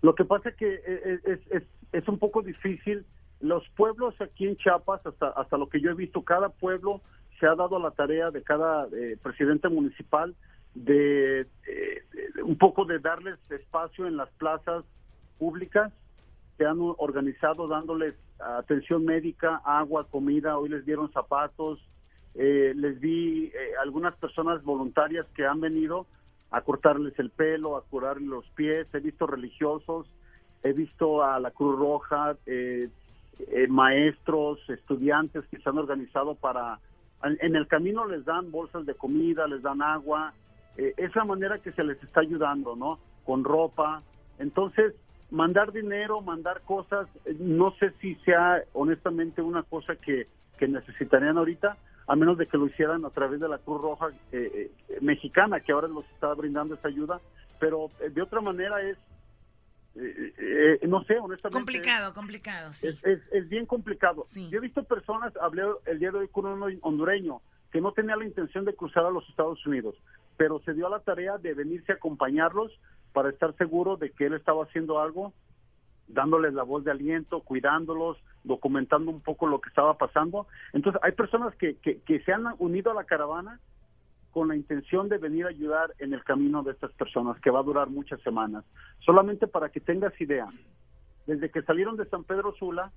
lo que pasa es que eh, es, es, es un poco difícil. Los pueblos aquí en Chiapas, hasta, hasta lo que yo he visto, cada pueblo se ha dado la tarea de cada eh, presidente municipal de eh, eh, un poco de darles espacio en las plazas públicas. Se han organizado dándoles atención médica, agua, comida. Hoy les dieron zapatos. Eh, les vi eh, algunas personas voluntarias que han venido a cortarles el pelo, a curarles los pies. He visto religiosos, he visto a la Cruz Roja, eh, eh, maestros, estudiantes que se han organizado para... En, el camino les dan bolsas de comida, les dan agua. Eh, es la manera que se les está ayudando, ¿no? Con ropa. Entonces, mandar dinero, mandar cosas, eh, no sé si sea honestamente una cosa que, que necesitarían ahorita, a menos de que lo hicieran a través de la Cruz Roja eh, eh, mexicana, que ahora los está brindando esa ayuda, pero eh, de otra manera es, eh, eh, no sé, honestamente. Complicado, complicado, sí. Es, es, es bien complicado. Yo he visto personas, hablé el día de hoy con un hondureño que no tenía la intención de cruzar a los Estados Unidos, pero se dio a la tarea de venirse a acompañarlos para estar seguro de que él estaba haciendo algo, dándoles la voz de aliento, cuidándolos, documentando un poco lo que estaba pasando. Entonces, hay personas que, que, que se han unido a la caravana con la intención de venir a ayudar en el camino de estas personas, que va a durar muchas semanas. Solamente para que tengas idea, desde que salieron de San Pedro Sula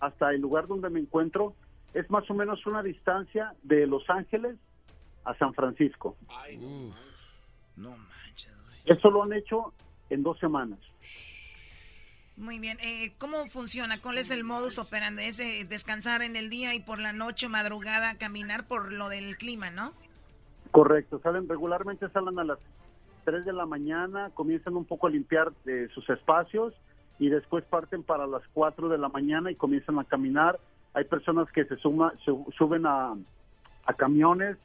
hasta el lugar donde me encuentro, es más o menos una distancia de Los Ángeles a San Francisco. no manches. Eso lo han hecho en dos semanas. Muy bien. Eh, ¿Cómo funciona? ¿Cuál es el modus operandi? Es eh, descansar en el día y por la noche, madrugada, caminar por lo del clima, ¿no? Correcto. Salen regularmente salen a las 3 de la mañana, comienzan un poco a limpiar eh, sus espacios y después parten para las 4 de la mañana y comienzan a caminar. Hay personas que se, suma, suben a, a camiones.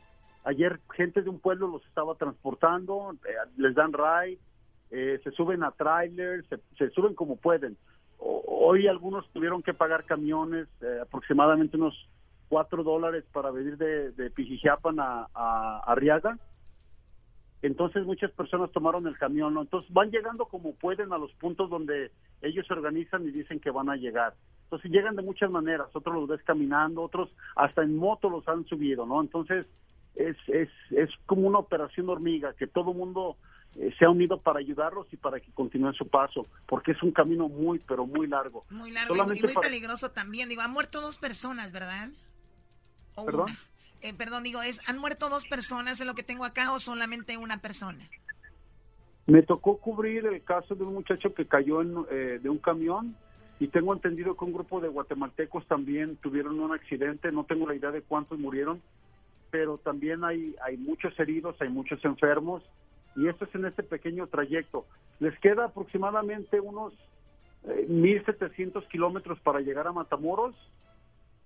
Ayer gente de un pueblo los estaba transportando, eh, les dan ride, eh, se suben a trailers, se, suben como pueden. Hoy algunos tuvieron que pagar camiones, eh, aproximadamente unos 4 dólares para venir de, de Pijijiapan a, a Arriaga. Entonces muchas personas tomaron el camión, ¿no? Entonces van llegando como pueden a los puntos donde ellos se organizan y dicen que van a llegar. Entonces llegan de muchas maneras, otros los ves caminando, otros hasta en moto los han subido, ¿no? Entonces es, es, es como una operación hormiga, que todo mundo eh, se ha unido para ayudarlos y para que continúen su paso, porque es un camino muy, pero muy largo. Muy largo y- y Solamente muy para- peligroso también. Digo, han muerto dos personas, ¿verdad? O ¿Perdón? una. Eh, perdón, digo, es, ¿han muerto dos personas en lo que tengo acá o solamente una persona? Me tocó cubrir el caso de un muchacho que cayó en, eh, de un camión y tengo entendido que un grupo de guatemaltecos también tuvieron un accidente, no tengo la idea de cuántos murieron, pero también hay, hay muchos heridos, hay muchos enfermos y esto es en este pequeño trayecto. Les queda aproximadamente unos eh, 1.700 kilómetros para llegar a Matamoros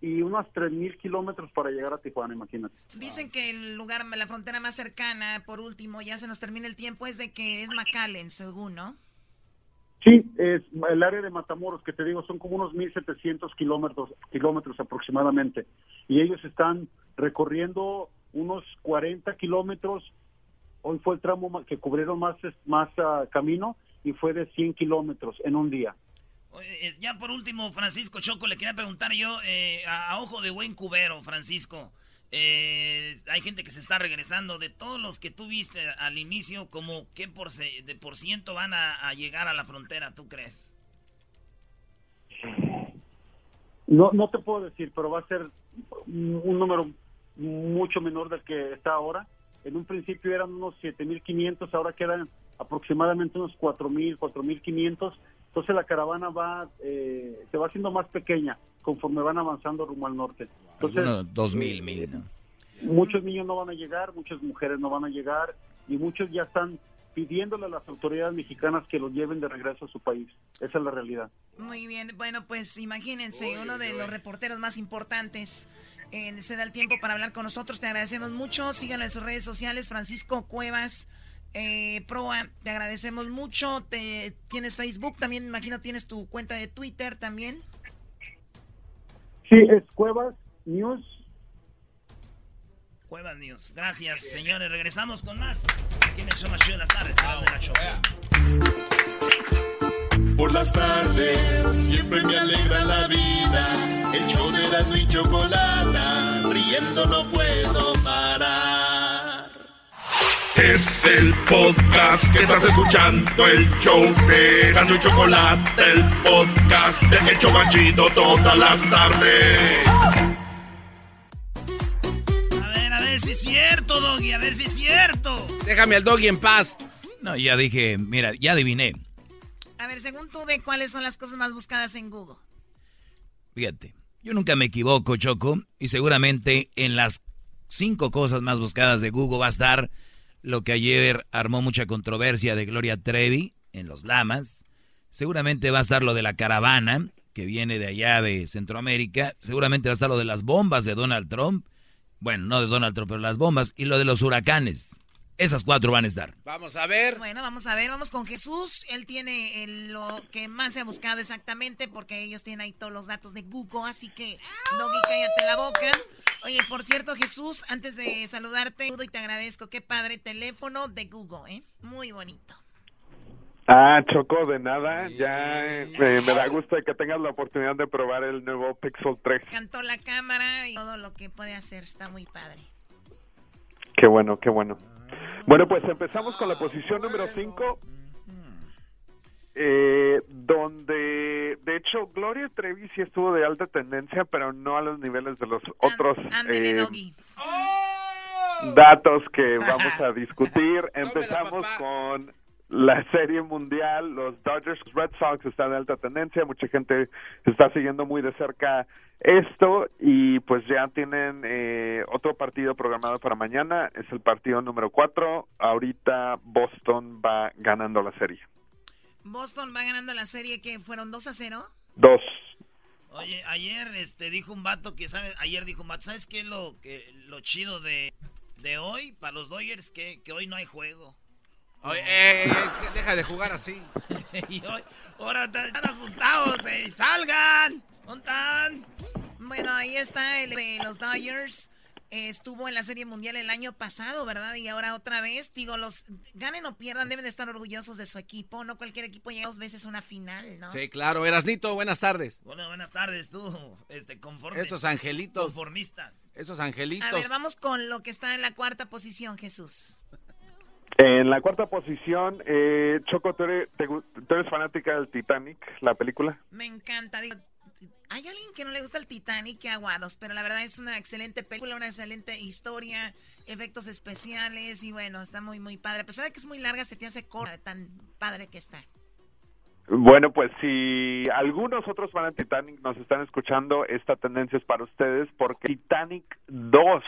y unos 3.000 kilómetros para llegar a Tijuana, imagínate. Dicen que el lugar, la frontera más cercana, por último, ya se nos termina el tiempo, es de que es McAllen, según, ¿no? Sí, es el área de Matamoros, que te digo, son como unos 1.700 kilómetros, kilómetros aproximadamente. Y ellos están recorriendo unos 40 kilómetros. Hoy fue el tramo que cubrieron más, más ah, camino y fue de 100 kilómetros en un día. Eh, ya por último, Francisco Choco, le quería preguntar yo, eh, a, a ojo de buen cubero, Francisco. eh, hay gente que se está regresando. De todos los que tú viste al inicio, como ¿qué por, de por ciento van a, a llegar a la frontera, tú crees? No, no te puedo decir, pero va a ser un número mucho menor del que está ahora. En un principio eran unos 7.500, ahora quedan aproximadamente unos 4.000, 4.500. Entonces la caravana va, eh, se va haciendo más pequeña conforme van avanzando rumbo al norte. Entonces, Algunos dos mil, mil, ¿no? muchos niños no van a llegar, muchas mujeres no van a llegar y muchos ya están pidiéndole a las autoridades mexicanas que los lleven de regreso a su país. Esa es la realidad. Muy bien, bueno, pues imagínense, uno de los reporteros más importantes eh, se da el tiempo para hablar con nosotros. Te agradecemos mucho. Síganlo en sus redes sociales, Francisco Cuevas. Eh, Proa, te agradecemos mucho. Te, tienes Facebook, también me imagino tienes tu cuenta de Twitter también. Sí, es Cuevas News. Cuevas News. Gracias, señores. Regresamos con más. Aquí en el show más chido de las tardes. La Choco. Por las tardes siempre me alegra la vida. El show de la y chocolata, riendo no puedo parar. Es el podcast que estás escuchando, el show de Gano y Chocolate, el podcast de El Chobachito todas las tardes. A ver, a ver si es cierto, Doggy. A ver si es cierto. Déjame al doggy en paz. No, ya dije, mira, ya adiviné. A ver, según tú, ¿de cuáles son las cosas más buscadas en Google? Fíjate, yo nunca me equivoco, Choco, y seguramente en las cinco cosas más buscadas de Google va a estar lo que ayer armó mucha controversia de Gloria Trevi en los Lamas. Seguramente va a estar lo de la caravana que viene de allá de Centroamérica. Seguramente va a estar lo de las bombas de Donald Trump. Bueno, no de Donald Trump, pero las bombas. Y lo de los huracanes. Esas cuatro van a estar. Vamos a ver. Bueno, vamos a ver, vamos con Jesús. Él tiene el- lo que más se ha buscado exactamente porque ellos tienen ahí todos los datos de Google, así que, Doggy, cállate la boca. Oye, por cierto, Jesús, antes de saludarte, y te agradezco. Qué padre teléfono de Google, ¿eh? Muy bonito. Ah, Choco, de nada. Ya eh, me da gusto de que tengas la oportunidad de probar el nuevo Pixel 3. Cantó la cámara y todo lo que puede hacer. Está muy padre. Qué bueno, qué bueno. Bueno, pues empezamos con la posición número 5. Eh, donde de hecho Gloria Trevi sí estuvo de alta tendencia, pero no a los niveles de los otros eh, Doggy. datos que vamos a discutir. Empezamos con la serie mundial, los Dodgers Red Sox están de alta tendencia, mucha gente está siguiendo muy de cerca esto y pues ya tienen eh, otro partido programado para mañana, es el partido número 4, ahorita Boston va ganando la serie. Boston va ganando la serie que fueron 2 a 0. Dos. Oye, ayer este dijo un vato que sabe, ayer dijo un vato, ¿sabes qué es lo que lo chido de, de hoy para los Dodgers que, que hoy no hay juego? Oye, eh, eh, deja de jugar así. y hoy, ahora están asustados, eh, salgan. ¿Dónde están? Bueno, ahí está el de los Dodgers. Eh, estuvo en la Serie Mundial el año pasado, ¿verdad? Y ahora otra vez, digo, los ganen o pierdan, deben de estar orgullosos de su equipo. No cualquier equipo llega dos veces a una final, ¿no? Sí, claro. Erasnito, buenas tardes. Bueno, buenas tardes, tú, este, conforme. Esos angelitos. Conformistas. Esos angelitos. A ver, vamos con lo que está en la cuarta posición, Jesús. En la cuarta posición, eh, Choco, ¿tú eres, te tú eres fanática del Titanic, la película? Me encanta. Digo, hay alguien que no le gusta el Titanic, que aguados, pero la verdad es una excelente película, una excelente historia, efectos especiales y bueno, está muy, muy padre. A pesar de que es muy larga, se te hace corta, tan padre que está. Bueno, pues si algunos otros van a Titanic nos están escuchando, esta tendencia es para ustedes porque Titanic 2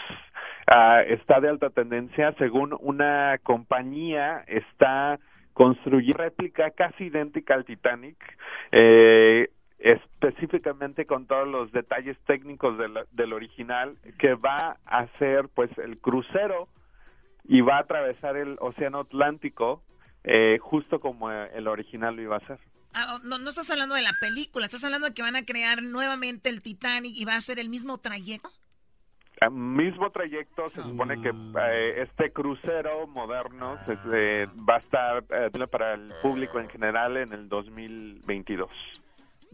ah, está de alta tendencia según una compañía está construyendo réplica casi idéntica al Titanic. Eh, específicamente con todos los detalles técnicos del, del original que va a ser pues el crucero y va a atravesar el océano Atlántico eh, justo como eh, el original lo iba a hacer. Ah, oh, no, no estás hablando de la película, estás hablando de que van a crear nuevamente el Titanic y va a ser el mismo trayecto. Mismo trayecto se supone que eh, este crucero moderno se- se- va a estar eh, para el público en general en el 2022.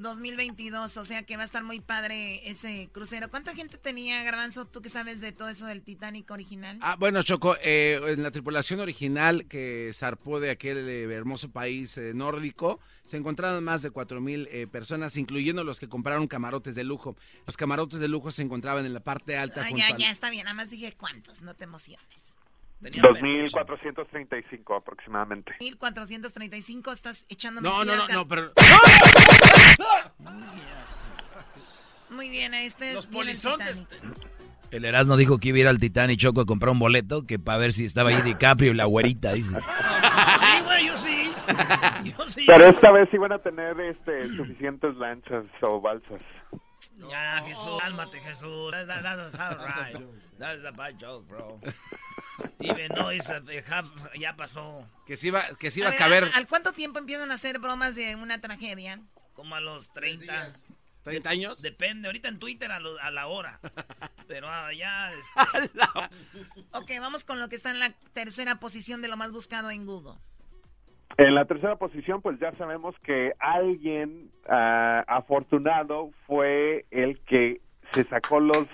2022, o sea que va a estar muy padre ese crucero. ¿Cuánta gente tenía, Garbanzo, tú que sabes de todo eso del Titanic original? Ah, bueno, Choco, eh, en la tripulación original que zarpó de aquel eh, hermoso país eh, nórdico, se encontraron más de 4.000 eh, personas, incluyendo los que compraron camarotes de lujo. Los camarotes de lujo se encontraban en la parte alta. Ah, ya, al- ya, está bien, nada más dije cuántos, no te emociones. 2.435 aproximadamente. 1435, estás echando No, no, no, no, pero... Muy bien, este Los polizontes. El Erasmo dijo que iba a ir al Titanic Choco a comprar un boleto que para ver si estaba ahí DiCaprio y la güerita, dice. Sí, güey, yo sí. Yo sí. Pero esta vez sí van a tener este, suficientes lanchas o balsas. Ya, Jesús, cálmate, Jesús. That, that, that's all right. That is a bad joke, bro. Even though it's a, a half, ya pasó. Que sí iba, que sí iba A a ver, caber... ¿a- ¿Al cuánto tiempo empiezan a hacer bromas de una tragedia? Como a los 30. ¿30 años? Depende, ahorita en Twitter a, lo- a la hora. Pero ah, ya... Ok, vamos con lo que está en la tercera posición de lo más buscado en Google. En la tercera posición, pues ya sabemos que alguien ah, afortunado fue el que se sacó los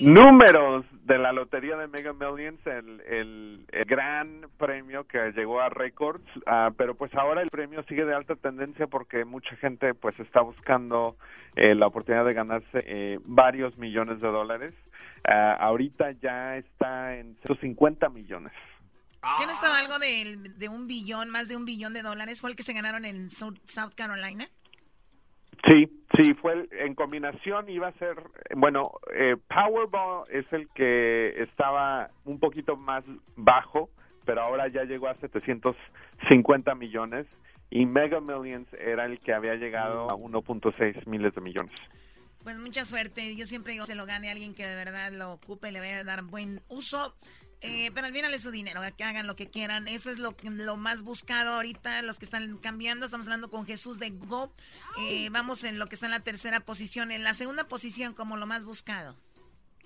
números de la lotería de Mega Millions, el, gran premio que llegó a récords, ah, pero pues ahora el premio sigue de alta tendencia porque mucha gente pues está buscando eh, la oportunidad de ganarse eh, varios millones de dólares. Ah, ahorita ya está en 150 millones. ¿Qué no estaba algo de, de un billón, más de un billón de dólares? ¿Fue el que se ganaron en South, South Carolina? Sí, sí, fue el- en combinación iba a ser, bueno, eh, Powerball es el que estaba un poquito más bajo, pero ahora ya llegó a 750 millones y Mega Millions era el que había llegado a 1.6 miles de millones. Pues mucha suerte. Yo siempre digo, se lo gane a alguien que de verdad lo ocupe y le vaya a dar buen uso. Eh, pero olvídale su dinero, que hagan lo que quieran. Eso es lo, lo más buscado ahorita, los que están cambiando. Estamos hablando con Jesús de Go. Eh, vamos en lo que está en la tercera posición. En la segunda posición, como lo más buscado.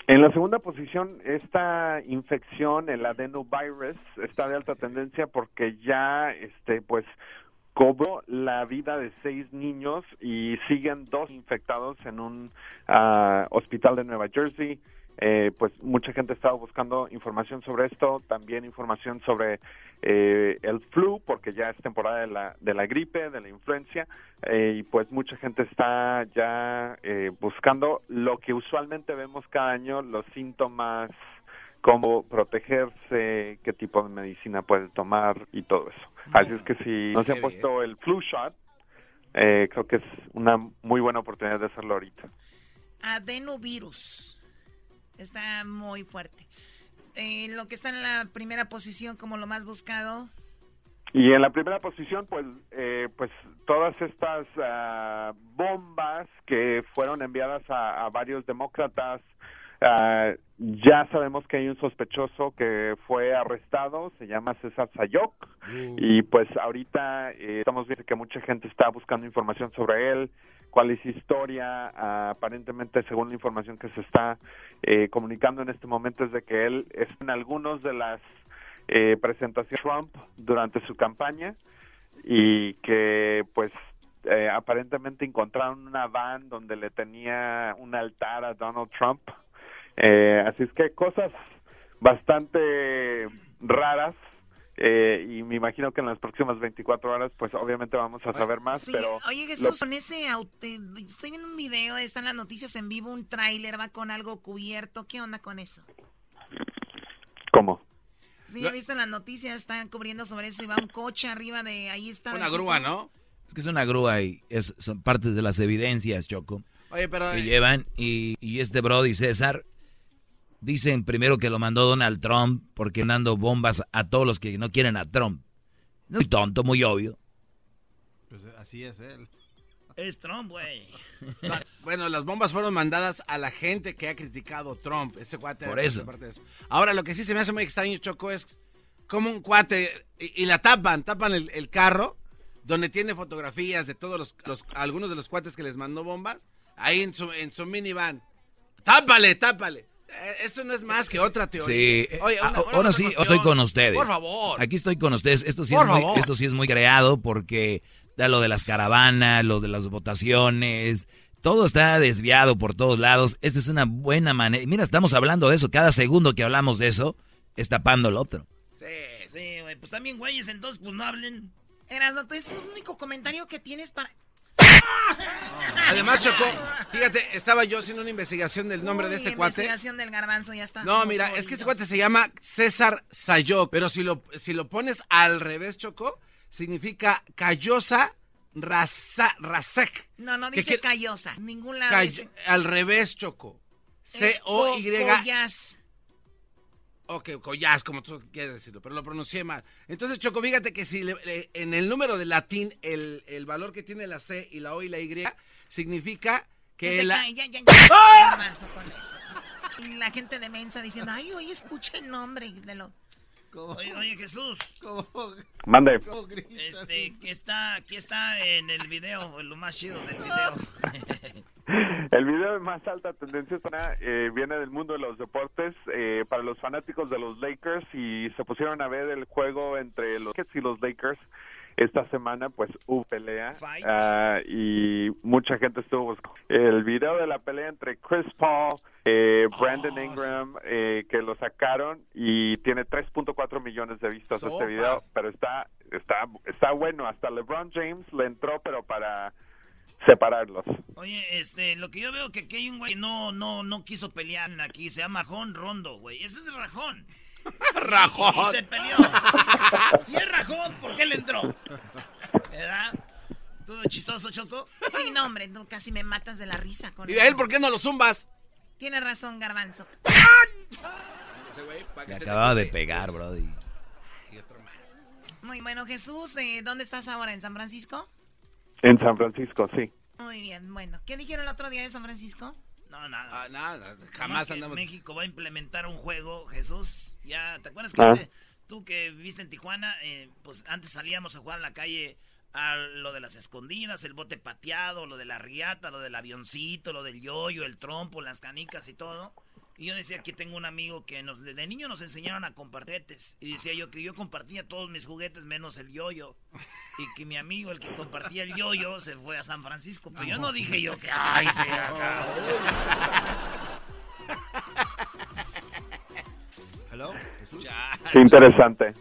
En la segunda posición, esta infección, el adenovirus, está de alta tendencia porque ya, este, pues, cobró la vida de seis niños y siguen dos infectados en un ah, hospital de Nueva Jersey. Eh, pues mucha gente estaba buscando información sobre esto, también información sobre eh, el flu, porque ya es temporada de la, de la gripe, de la influencia, eh, y pues mucha gente está ya eh, buscando lo que usualmente vemos cada año, los síntomas, cómo protegerse, qué tipo de medicina puede tomar y todo eso. Así es que si no se ha puesto el flu shot, eh, creo que es una muy buena oportunidad de hacerlo ahorita. Adenovirus. Está muy fuerte. Eh, lo que está en la primera posición como lo más buscado. Y en la primera posición, pues, eh, pues todas estas ah, bombas que fueron enviadas a, a varios demócratas, ah, ya sabemos que hay un sospechoso que fue arrestado, se llama César Sayok, y pues ahorita eh, estamos viendo que mucha gente está buscando información sobre él, cuál es historia, aparentemente según la información que se está eh, comunicando en este momento es de que él está en algunos de las eh, presentaciones de Trump durante su campaña y que pues eh, aparentemente encontraron una van donde le tenía un altar a Donald Trump. Eh, así es que cosas bastante raras eh, y me imagino que en las próximas 24 horas pues obviamente vamos a saber más, Sí, pero oye Jesús, con ese auto, estoy viendo un video, están las noticias en vivo, un tráiler va con algo cubierto, ¿qué onda con eso? ¿cómo? Sí, he visto en las noticias, están cubriendo sobre eso y va un coche arriba de, ahí está. Una grúa, ¿no? Es que es una grúa y es, son partes de las evidencias, Choco. Oye, pero... Que eh, llevan y, y este Brody César dicen primero que lo mandó Donald Trump porque dando bombas a todos los que no quieren a Trump. Muy tonto, muy obvio. Pues así es él. Es Trump, güey. Bueno, las bombas fueron mandadas a la gente que ha criticado Trump. Ese cuate. Por eso. parte de eso. Ahora, lo que sí se me hace muy extraño, Choco, es como un cuate y, y la tapan, tapan el, el carro donde tiene fotografías de todos los, los- algunos de los cuates que les mandó bombas, ahí en su, en su minivan. Tápale, tápale. Eh, Esto no es más que otra teoría. Sí, Oye, una- una ahora sí, estoy con ustedes. Por favor. Aquí estoy con ustedes. Esto sí, Por es muy, esto sí es muy creado porque da lo de las caravanas, lo de las votaciones. Todo está desviado por todos lados. Esta es una buena manera. Mira, estamos hablando de eso. Cada segundo que hablamos de eso, es tapando el otro. Sí, güey, pues también güeyes, entonces pues no hablen. Erasmo, tú es el único comentario que tienes para... Además, Choco, fíjate, estaba yo haciendo una investigación del nombre de este cuate. investigación del garbanzo, ya está. No, mira, es que este cuate se llama César Sayok, pero si lo, si lo pones al revés, Choco, significa Callosa Raza, Rasek. No, no ¿Qué dice quiere- callosa. Ningún lado dice... al revés, Choco. Es C-O-Y. Ok, collas, como tú quieres decirlo, pero lo pronuncié mal. Entonces, Choco, fíjate que si le- le- en el número de latín, el, el valor que tiene la C y la O y la Y significa Que la... cae, ya, ya, ya. ¡Ah! Garbanzo con eso. Y la gente de mensa diciendo, ay, oye, escucha el nombre de lo... Oye, oye, Jesús. Mande. Este, que está, aquí está en el video, lo más chido del video. El video de más alta tendencia está, eh, viene del mundo de los deportes eh, para los fanáticos de los Lakers y se pusieron a ver el juego entre los Rockets y los Lakers esta semana pues hubo pelea ah, y mucha gente estuvo buscando el video de la pelea entre Chris Paul eh, Brandon Ingram eh, que lo sacaron y tiene 3.4 millones de vistas este video pero está está está bueno hasta LeBron James le entró pero para separarlos Oye, este, lo que yo veo que aquí hay un güey que no, no, no quiso pelear aquí, se llama Rajón Rondo, güey. Ese es Rajón. Rajón. Y se peleó. si es Rajón, ¿por qué le entró? ¿Verdad? ¿Todo chistoso, Choco? Sí, no, hombre, tú casi me matas de la risa con ¿Y eso. a él por qué no lo zumbas? Tienes razón, garbanzo. Me acababa de pegar, Brody. Muy bueno, Jesús, eh, ¿dónde estás ahora? ¿En San Francisco? en San Francisco sí Muy bien, bueno. ¿Qué dijeron el otro día de San Francisco? No, nada. Ah, nada, jamás que andamos... México va a implementar un juego, Jesús. Ya, ¿te acuerdas que Ah. antes- tú que viviste en Tijuana, eh, pues antes salíamos a jugar en la calle a lo de las escondidas, el bote pateado, lo de la riata, lo del avioncito, lo del yoyo, el trompo, las canicas y todo. Y yo decía que tengo un amigo que nos, de niño nos enseñaron a compartir Y decía yo que yo compartía todos mis juguetes menos el yoyo. Y que mi amigo, el que compartía el yoyo, se fue a San Francisco. Pero yo no dije yo que, ay, se acá. Qué interesante.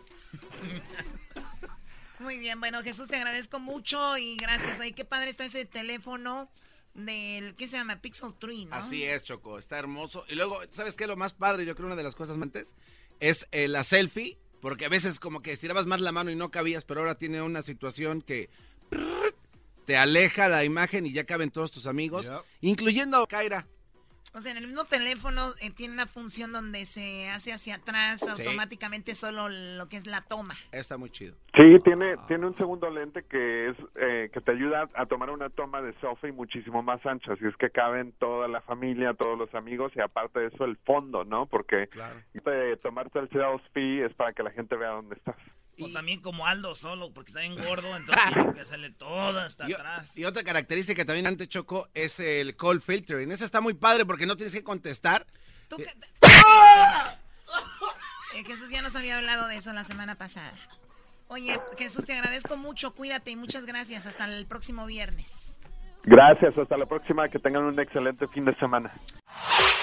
Muy bien, bueno, Jesús, te agradezco mucho y gracias. Ay, qué padre está ese teléfono del, ¿qué se llama? Pixel 3, ¿no? Así es, Choco, está hermoso. Y luego, ¿sabes qué? Lo más padre, yo creo una de las cosas antes, es eh, la selfie, porque a veces como que estirabas más la mano y no cabías, pero ahora tiene una situación que te aleja la imagen y ya caben todos tus amigos, incluyendo Kaira. O sea, en el mismo teléfono eh, tiene una función donde se hace hacia atrás automáticamente solo lo que es la toma. Está muy chido. Sí, tiene tiene un segundo lente que es eh, que te ayuda a tomar una toma de selfie muchísimo más ancha, así es que caben toda la familia, todos los amigos y aparte de eso el fondo, ¿no? Porque claro. de tomarte el selfie es para que la gente vea dónde estás. O también como Aldo solo, porque está bien gordo, entonces tiene que hacerle todo hasta atrás. Y otra característica que también antes chocó es el call filtering. Ese está muy padre porque no tienes que contestar. ¿Tú eh, eh, Jesús ya nos había hablado de eso la semana pasada. Oye, Jesús, te agradezco mucho, cuídate y muchas gracias. Hasta el próximo viernes. Gracias, hasta la próxima, que tengan un excelente fin de semana.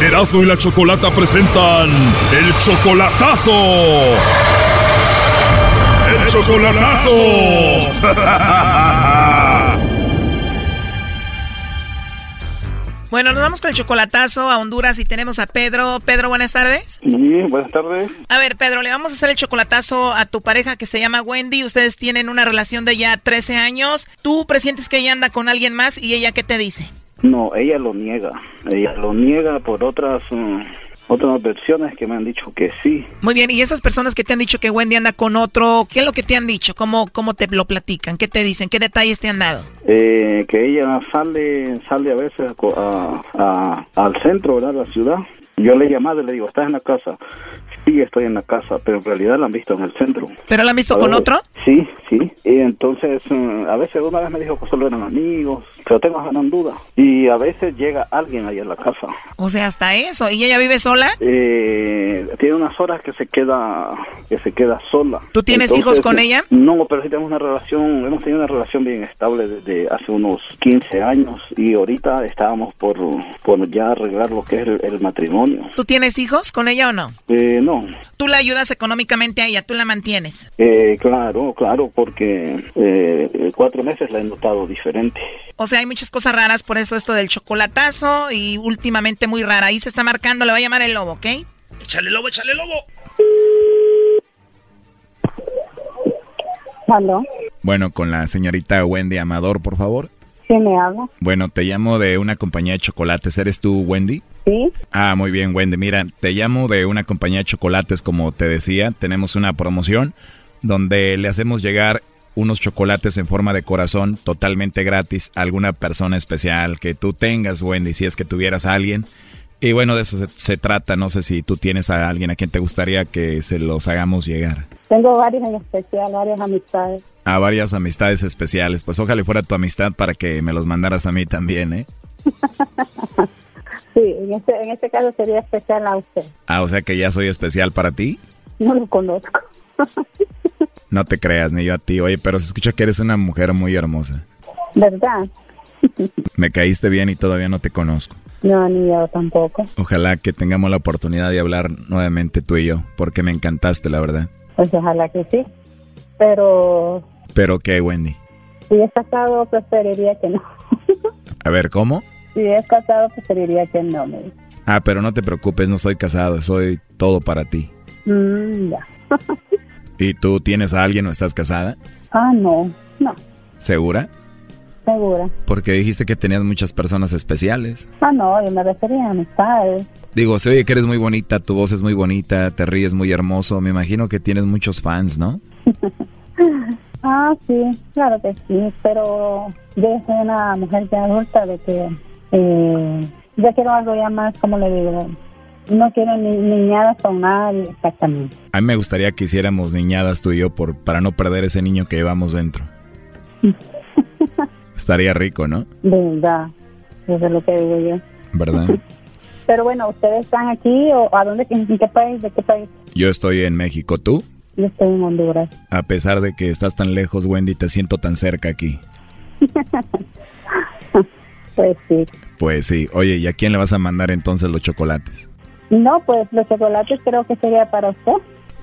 Erasmo y la Chocolata presentan el chocolatazo. El chocolatazo. Bueno, nos vamos con el chocolatazo a Honduras y tenemos a Pedro. Pedro, buenas tardes. Sí, buenas tardes. A ver, Pedro, le vamos a hacer el chocolatazo a tu pareja que se llama Wendy. Ustedes tienen una relación de ya 13 años. ¿Tú presientes que ella anda con alguien más y ella qué te dice? No, ella lo niega. Ella lo niega por otras... Mm, otras versiones que me han dicho que sí. Muy bien, y esas personas que te han dicho que Wendy anda con otro, ¿qué es lo que te han dicho? ¿Cómo, cómo te lo platican? ¿Qué te dicen? ¿Qué detalles te han dado? Eh, que ella sale sale a veces al centro, ¿verdad? De la ciudad. Yo le he llamado y le digo, ¿estás en la casa? Sí, estoy en la casa, pero en realidad la han visto en el centro. ¿Pero la han visto con otro? Sí, sí. Y entonces, mm, a veces una vez me dijo que solo eran amigos, pero tengo gran duda. Y a veces llega alguien ahí en la casa. O sea, hasta eso. ¿Y ella vive sola? Eh, tiene unas horas que se queda que se queda sola. ¿Tú tienes hijos con ella? No, pero sí tenemos una relación, hemos tenido una relación bien estable desde hace unos 15 años y ahorita estábamos por, por ya arreglar lo que es el, matrimonio. ¿Tú tienes hijos con ella o no? Eh, no, Tú la ayudas económicamente a ella, tú la mantienes. Eh, claro, claro, porque eh, cuatro meses la he notado diferente. O sea, hay muchas cosas raras, por eso esto del chocolatazo y últimamente muy rara. Ahí se está marcando, le va a llamar el lobo, ¿ok? Échale lobo, échale lobo. ¿Aló? Bueno, con la señorita Wendy Amador, por favor. ¿Quién me habla? Bueno, te llamo de una compañía de chocolates. ¿Eres tú, Wendy? Sí. Ah, muy bien, Wendy. Mira, te llamo de una compañía de chocolates, como te decía. Tenemos una promoción donde le hacemos llegar unos chocolates en forma de corazón totalmente gratis a alguna persona especial que tú tengas, Wendy, si es que tuvieras a alguien. Y bueno, de eso se, trata. No sé si tú tienes a alguien a quien te gustaría que se los hagamos llegar. Tengo varios en especial, varias amistades. A varias amistades especiales. Pues ojalá fuera tu amistad para que me los mandaras a mí también, ¿eh? Sí, en este, en este caso sería especial a usted. Ah, o sea que ya soy especial para ti. No lo conozco. no te creas, ni yo a ti. Oye, pero se escucha que eres una mujer muy hermosa. ¿Verdad? Me caíste bien y todavía no te conozco. No, ni yo tampoco. Ojalá que tengamos la oportunidad de hablar nuevamente tú y yo, porque me encantaste, la verdad. Pues ojalá que sí. Pero... ¿Pero qué, Wendy? Si es casado, preferiría que no. A ver, ¿cómo? Si es casado, preferiría que no me Ah, pero no te preocupes, no soy casado, soy todo para ti. Mm, ya. ¿Y tú tienes a alguien o estás casada? Ah, no, no. ¿Segura? Segura. Porque dijiste que tenías muchas personas especiales. Ah, no, yo me refería a amistades. Digo, se oye que eres muy bonita, tu voz es muy bonita, te ríes muy hermoso. Me imagino que tienes muchos fans, ¿no? ah, sí, claro que sí, pero yo soy una mujer ya adulta de que eh, yo quiero algo ya más, como le digo, no quiero ni niñadas con nadie exactamente. A mí me gustaría que hiciéramos niñadas tú y yo por, para no perder ese niño que llevamos dentro. Estaría rico, ¿no? De verdad, eso es lo que digo yo. ¿Verdad? Pero bueno, ¿ustedes están aquí o a dónde, en qué país, de qué país? Yo estoy en México, ¿tú? Yo estoy en Honduras. A pesar de que estás tan lejos, Wendy, te siento tan cerca aquí. pues sí. Pues sí. Oye, ¿y a quién le vas a mandar entonces los chocolates? No, pues los chocolates creo que sería para usted.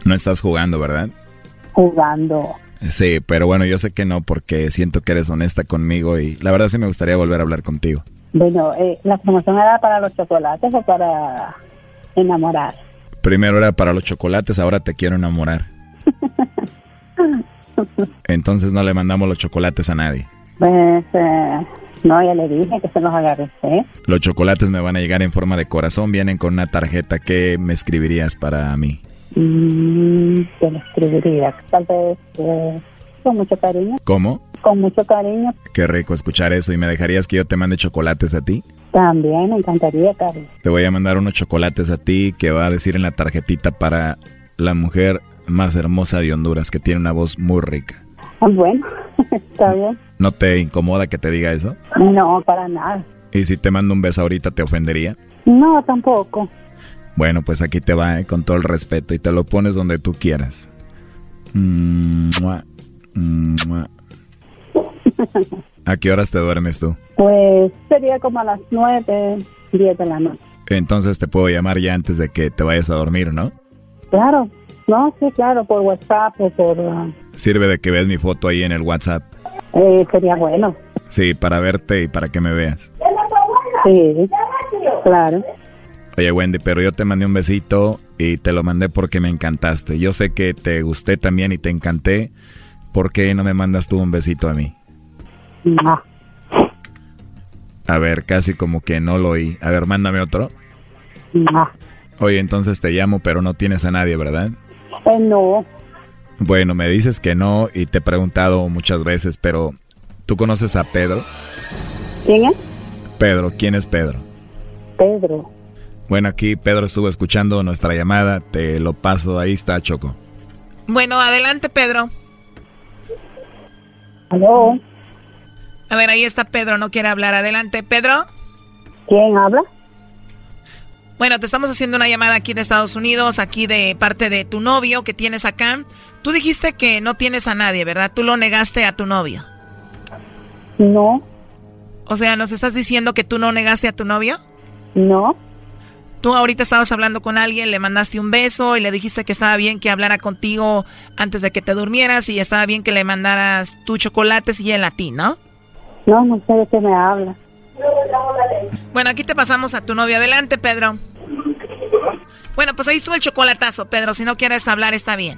No estás jugando, ¿verdad? Jugando. Sí, pero bueno, yo sé que no porque siento que eres honesta conmigo y la verdad sí me gustaría volver a hablar contigo. Bueno, eh, ¿la promoción era para los chocolates o para enamorar? Primero era para los chocolates, ahora te quiero enamorar. Entonces no le mandamos los chocolates a nadie. Pues, eh, no, ya le dije que se los agarre Los chocolates me van a llegar en forma de corazón, vienen con una tarjeta. que me escribirías para mí? Mm, ¿Qué le escribiría? Tal vez eh, con mucho cariño. ¿Cómo? Con mucho cariño. Qué rico escuchar eso. ¿Y me dejarías que yo te mande chocolates a ti? También, me encantaría, Carlos. Te voy a mandar unos chocolates a ti que va a decir en la tarjetita para la mujer más hermosa de Honduras, que tiene una voz muy rica. Ah, bueno, está bien. ¿No te incomoda que te diga eso? No, para nada. ¿Y si te mando un beso ahorita, te ofendería? No, tampoco. Bueno, pues aquí te va, ¿eh? con todo el respeto, y te lo pones donde tú quieras. ¿A qué horas te duermes tú? Pues sería como a las nueve, diez de la noche. Entonces te puedo llamar ya antes de que te vayas a dormir, ¿no? Claro, no, sí, claro, por WhatsApp o por... Uh, Sirve de que veas mi foto ahí en el WhatsApp. Eh, sería bueno. Sí, para verte y para que me veas. Sí, claro. Oye, Wendy, pero yo te mandé un besito y te lo mandé porque me encantaste. Yo sé que te gusté también y te encanté. ¿Por qué no me mandas tú un besito a mí? No. A ver, casi como que no lo oí. A ver, mándame otro. No. Oye, entonces te llamo, pero no tienes a nadie, ¿verdad? Eh, no. Bueno, me dices que no y te he preguntado muchas veces, pero ¿tú conoces a Pedro? ¿Quién es? Pedro, ¿quién es Pedro? Pedro. Bueno, aquí Pedro estuvo escuchando nuestra llamada, te lo paso, ahí está Choco. Bueno, adelante Pedro. ¿Aló? A ver, ahí está Pedro, no quiere hablar. Adelante, Pedro. ¿Quién habla? Bueno, te estamos haciendo una llamada aquí de Estados Unidos, aquí de parte de tu novio que tienes acá. Tú dijiste que no tienes a nadie, ¿verdad? Tú lo negaste a tu novio. No. O sea, ¿nos estás diciendo que tú no negaste a tu novio? No. Tú ahorita estabas hablando con alguien, le mandaste un beso y le dijiste que estaba bien que hablara contigo antes de que te durmieras y estaba bien que le mandaras tu chocolates y él a ti, ¿no? No, no sé de qué me habla. Bueno, aquí te pasamos a tu novio. Adelante, Pedro. Bueno, pues ahí estuvo el chocolatazo, Pedro. Si no quieres hablar, está bien.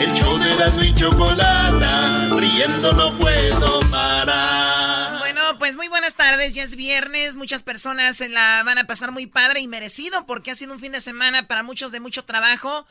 El show de la y chocolata, riendo no puedo parar. Bueno, pues muy buenas tardes, ya es viernes, muchas personas se la van a pasar muy padre y merecido porque ha sido un fin de semana para muchos de mucho trabajo.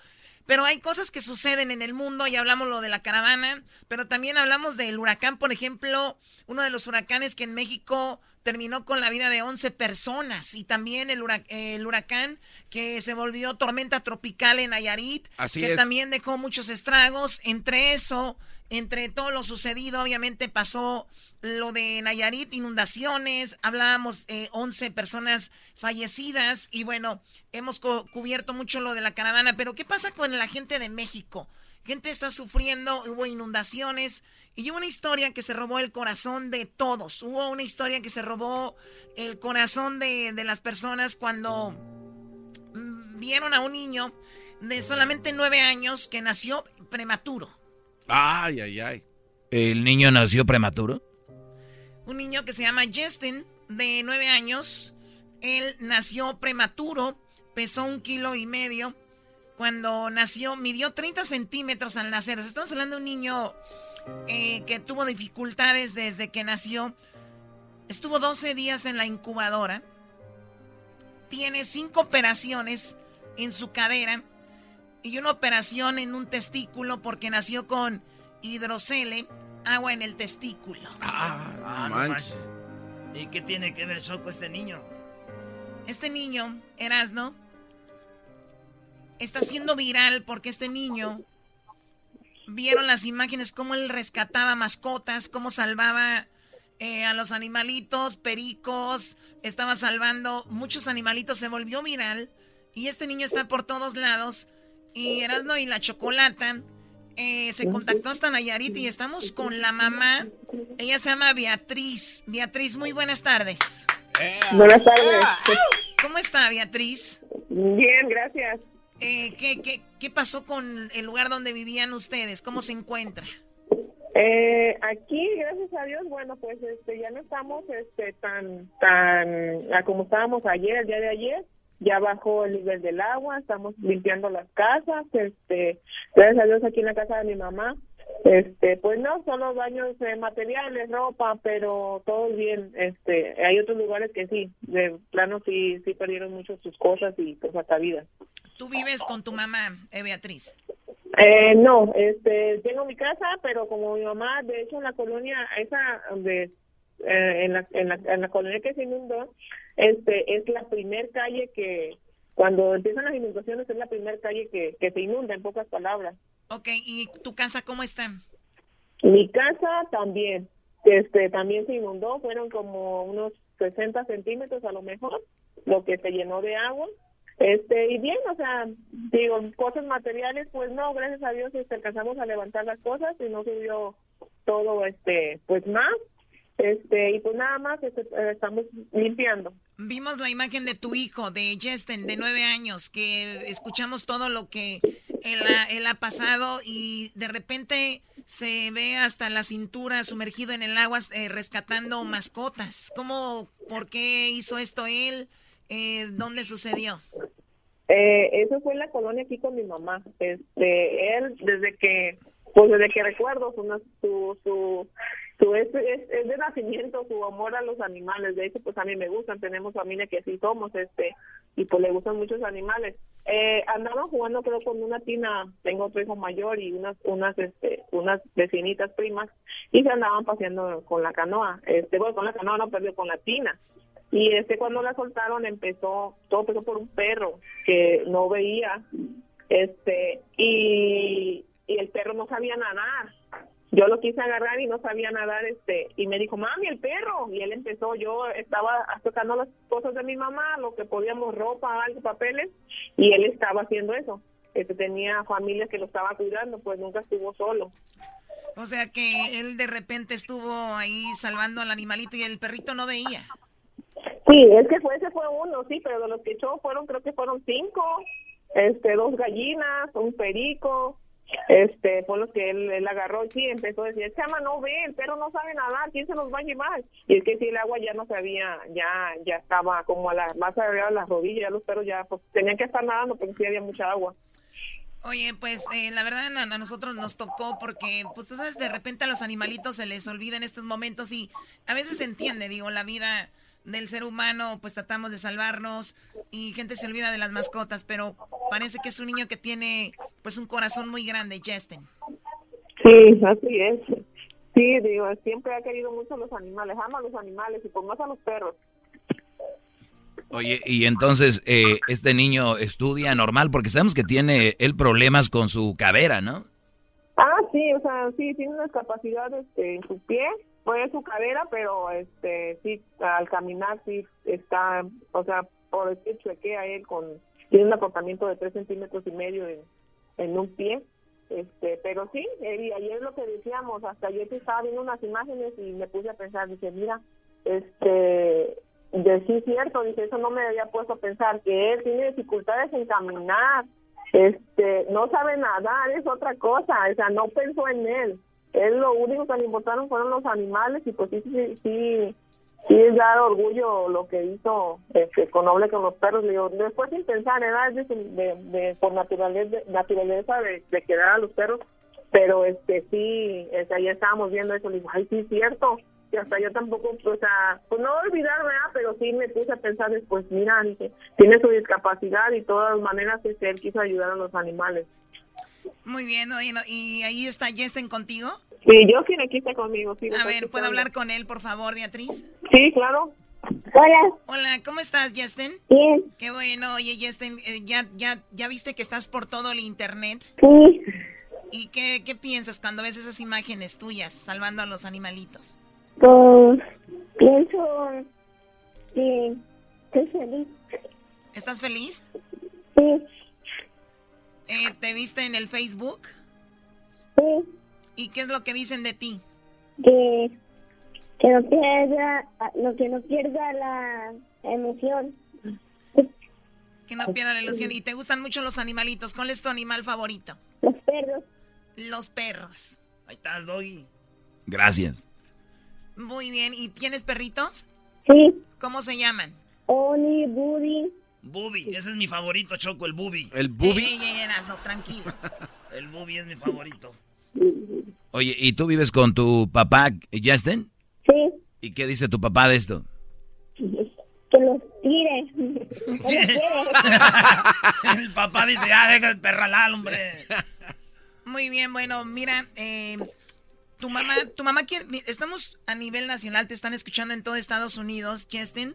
Pero hay cosas que suceden en el mundo, ya hablamos lo de la caravana, pero también hablamos del huracán, por ejemplo, uno de los huracanes que en México terminó con la vida de 11 personas y también el, huracán que se volvió tormenta tropical en Nayarit, que también dejó muchos estragos. Entre eso, entre todo lo sucedido, obviamente pasó lo de Nayarit, inundaciones, hablábamos eh, 11 personas fallecidas y bueno, hemos cubierto mucho lo de la caravana, pero ¿qué pasa con la gente de México? Gente está sufriendo, hubo inundaciones y hubo una historia que se robó el corazón de todos, hubo una historia que se robó el corazón de, de las personas cuando vieron a un niño de solamente nueve años que nació prematuro. Ay, ay, ay. ¿El niño nació prematuro? Un niño que se llama Justin, de nueve años. Él nació prematuro, pesó un kilo y medio. Cuando nació, midió 30 centímetros al nacer. Estamos hablando de un niño eh, que tuvo dificultades desde que nació. Estuvo 12 días en la incubadora. Tiene cinco operaciones en su cadera y una operación en un testículo porque nació con hidrocele, agua en el testículo. Ah, no manches. ¿Y qué tiene que ver Choco este niño? Este niño, Erasno, está siendo viral porque este niño vieron las imágenes cómo él rescataba mascotas, cómo salvaba eh, a los animalitos, pericos, estaba salvando muchos animalitos, se volvió viral y este niño está por todos lados y Erasno y la Chocolata eh, se contactó hasta Nayarit y estamos con la mamá. Ella se llama Beatriz. Beatriz, muy buenas tardes. Buenas tardes. ¿Cómo está Beatriz? Bien, gracias. Eh, ¿qué, qué, qué pasó con el lugar donde vivían ustedes? ¿Cómo se encuentra? Eh, aquí, gracias a Dios, bueno, pues este, ya no estamos este, tan, tan a como estábamos ayer, el día de ayer. Ya bajó el nivel del agua, estamos limpiando las casas. Este, gracias a Dios aquí en la casa de mi mamá. Este, pues no, son los baños de materiales, ropa, pero todo bien. Este, hay otros lugares que sí, de plano sí, sí perdieron mucho sus cosas y pues hasta vida. ¿Tú vives con tu mamá, eh, Beatriz? Eh, no, este, tengo mi casa, pero como mi mamá, de hecho, en la colonia, esa de, eh, en, la, en, la, en la colonia que se inundó, este, es la primer calle que, cuando empiezan las inundaciones, es la primer calle que, que se inunda, en pocas palabras. Ok, ¿y tu casa cómo está? Mi casa también, este, también se inundó, fueron como unos 60 centímetros a lo mejor, lo que se llenó de agua. Este, y bien, o sea, digo, cosas materiales, pues no, gracias a Dios este, alcanzamos a levantar las cosas y no subió todo, este, pues más. Este, y pues nada más este, eh, estamos limpiando. Vimos la imagen de tu hijo, de Justin, de nueve años, que escuchamos todo lo que él ha, él ha pasado y de repente se ve hasta la cintura sumergido en el agua eh, rescatando mascotas. ¿Cómo, por qué hizo esto él? Eh, ¿Dónde sucedió? Eh, eso fue en la colonia aquí con mi mamá. Este, él desde que, pues desde que recuerdo su, su, su, su es, de nacimiento su amor a los animales. De hecho, pues a mí me gustan. Tenemos familia que así somos, este, y pues le gustan muchos animales. Eh, andaban jugando creo con una tina. Tengo otro hijo mayor y unas, unas, este, unas vecinitas primas y se andaban paseando con la canoa. Este, bueno, con la canoa no perdió con la tina y este cuando la soltaron empezó todo empezó por un perro que no veía este y, y el perro no sabía nadar yo lo quise agarrar y no sabía nadar este y me dijo mami el perro y él empezó yo estaba tocando las cosas de mi mamá lo que podíamos ropa algo papeles y él estaba haciendo eso este tenía familia que lo estaba cuidando pues nunca estuvo solo. O sea que él de repente estuvo ahí salvando al animalito y el perrito no veía. Sí, es que fue, ese fue uno, sí, pero de los que echó fueron, creo que fueron cinco, este, dos gallinas, un perico, este, fue los que él, él agarró y sí, empezó a decir, chama, no ve, el perro no sabe nadar, ¿quién se nos va a llevar? Y es que si el agua ya no sabía, ya, ya estaba como a la, más arriba de las rodillas, los perros ya, pues, tenían que estar nadando porque sí había mucha agua. Oye, pues eh, la verdad a, nosotros nos tocó porque, pues tú sabes, de repente a los animalitos se les olvida en estos momentos y a veces se entiende, digo, la vida del ser humano, pues tratamos de salvarnos y gente se olvida de las mascotas, pero parece que es un niño que tiene pues un corazón muy grande, Justin. Sí, así es. Sí, digo, siempre ha querido mucho a los animales, ama a los animales y por más a los perros. Oye, y entonces eh, este niño estudia normal porque sabemos que tiene él problemas con su cadera, ¿no? Ah, sí, o sea, sí, tiene unas capacidades este, en su pie fue su cadera, pero este sí, al caminar sí está, o sea, por decir chuequea él con, tiene un acortamiento de tres centímetros y medio en, en un pie, este, pero sí, y ayer lo que decíamos, hasta ayer estaba viendo unas imágenes y me puse a pensar, dice, mira, este, de sí cierto, dice, eso no me había puesto a pensar, que él tiene dificultades en caminar, este, no sabe nadar, es otra cosa, o sea, no pensó en él. Él lo único que le importaron fueron los animales y pues sí, sí, sí, sí es dar orgullo lo que hizo este, con Noble con los perros. Le digo, después sin pensar, era de, de, por naturaleza, naturaleza de, de quedar a los perros, pero este sí, o sea, ya estábamos viendo eso, le digo, ay, sí es cierto, y hasta yo tampoco, o sea, pues no olvidar, ¿verdad? Pero sí me puse a pensar después, mira, dije, tiene su discapacidad y todas maneras este, él quiso ayudar a los animales. Muy bien, oye, ¿y ahí está Jesten contigo? Sí, yo quien aquí está conmigo, sí. A ver, ¿puedo hablar con él, por favor, Beatriz? Sí, claro. Hola. Hola, ¿cómo estás, Justin? Bien. Qué bueno, oye, Justin, eh, ¿ya, ya, ¿ya viste que estás por todo el internet? Sí. ¿Y qué, qué piensas cuando ves esas imágenes tuyas salvando a los animalitos? Pues pienso que estoy feliz. ¿Estás feliz? Sí. Eh, ¿Te viste en el Facebook? Sí. ¿Y qué es lo que dicen de ti? Que, que no pierda, lo que no pierda la emoción. Que no pierda la ilusión. ¿Y te gustan mucho los animalitos? ¿Cuál es tu animal favorito? Los perros. Los perros. Ahí estás, Doggy. Gracias. Muy bien. ¿Y tienes perritos? Sí. ¿Cómo se llaman? Oni, Buddy. Bubi, ese es mi favorito, Choco, el Bubi. ¿El Ey, ey, ey, Erasno, tranquilo. El Bubi es mi favorito. Oye, ¿y tú vives con tu papá, Justin? Sí. ¿Y qué dice tu papá de esto? Que los tire. El papá dice, ya, deja el perralal, hombre. Muy bien, bueno, mira, eh, tu mamá, tu mamá estamos a nivel nacional, te están escuchando en todo Estados Unidos, Justin.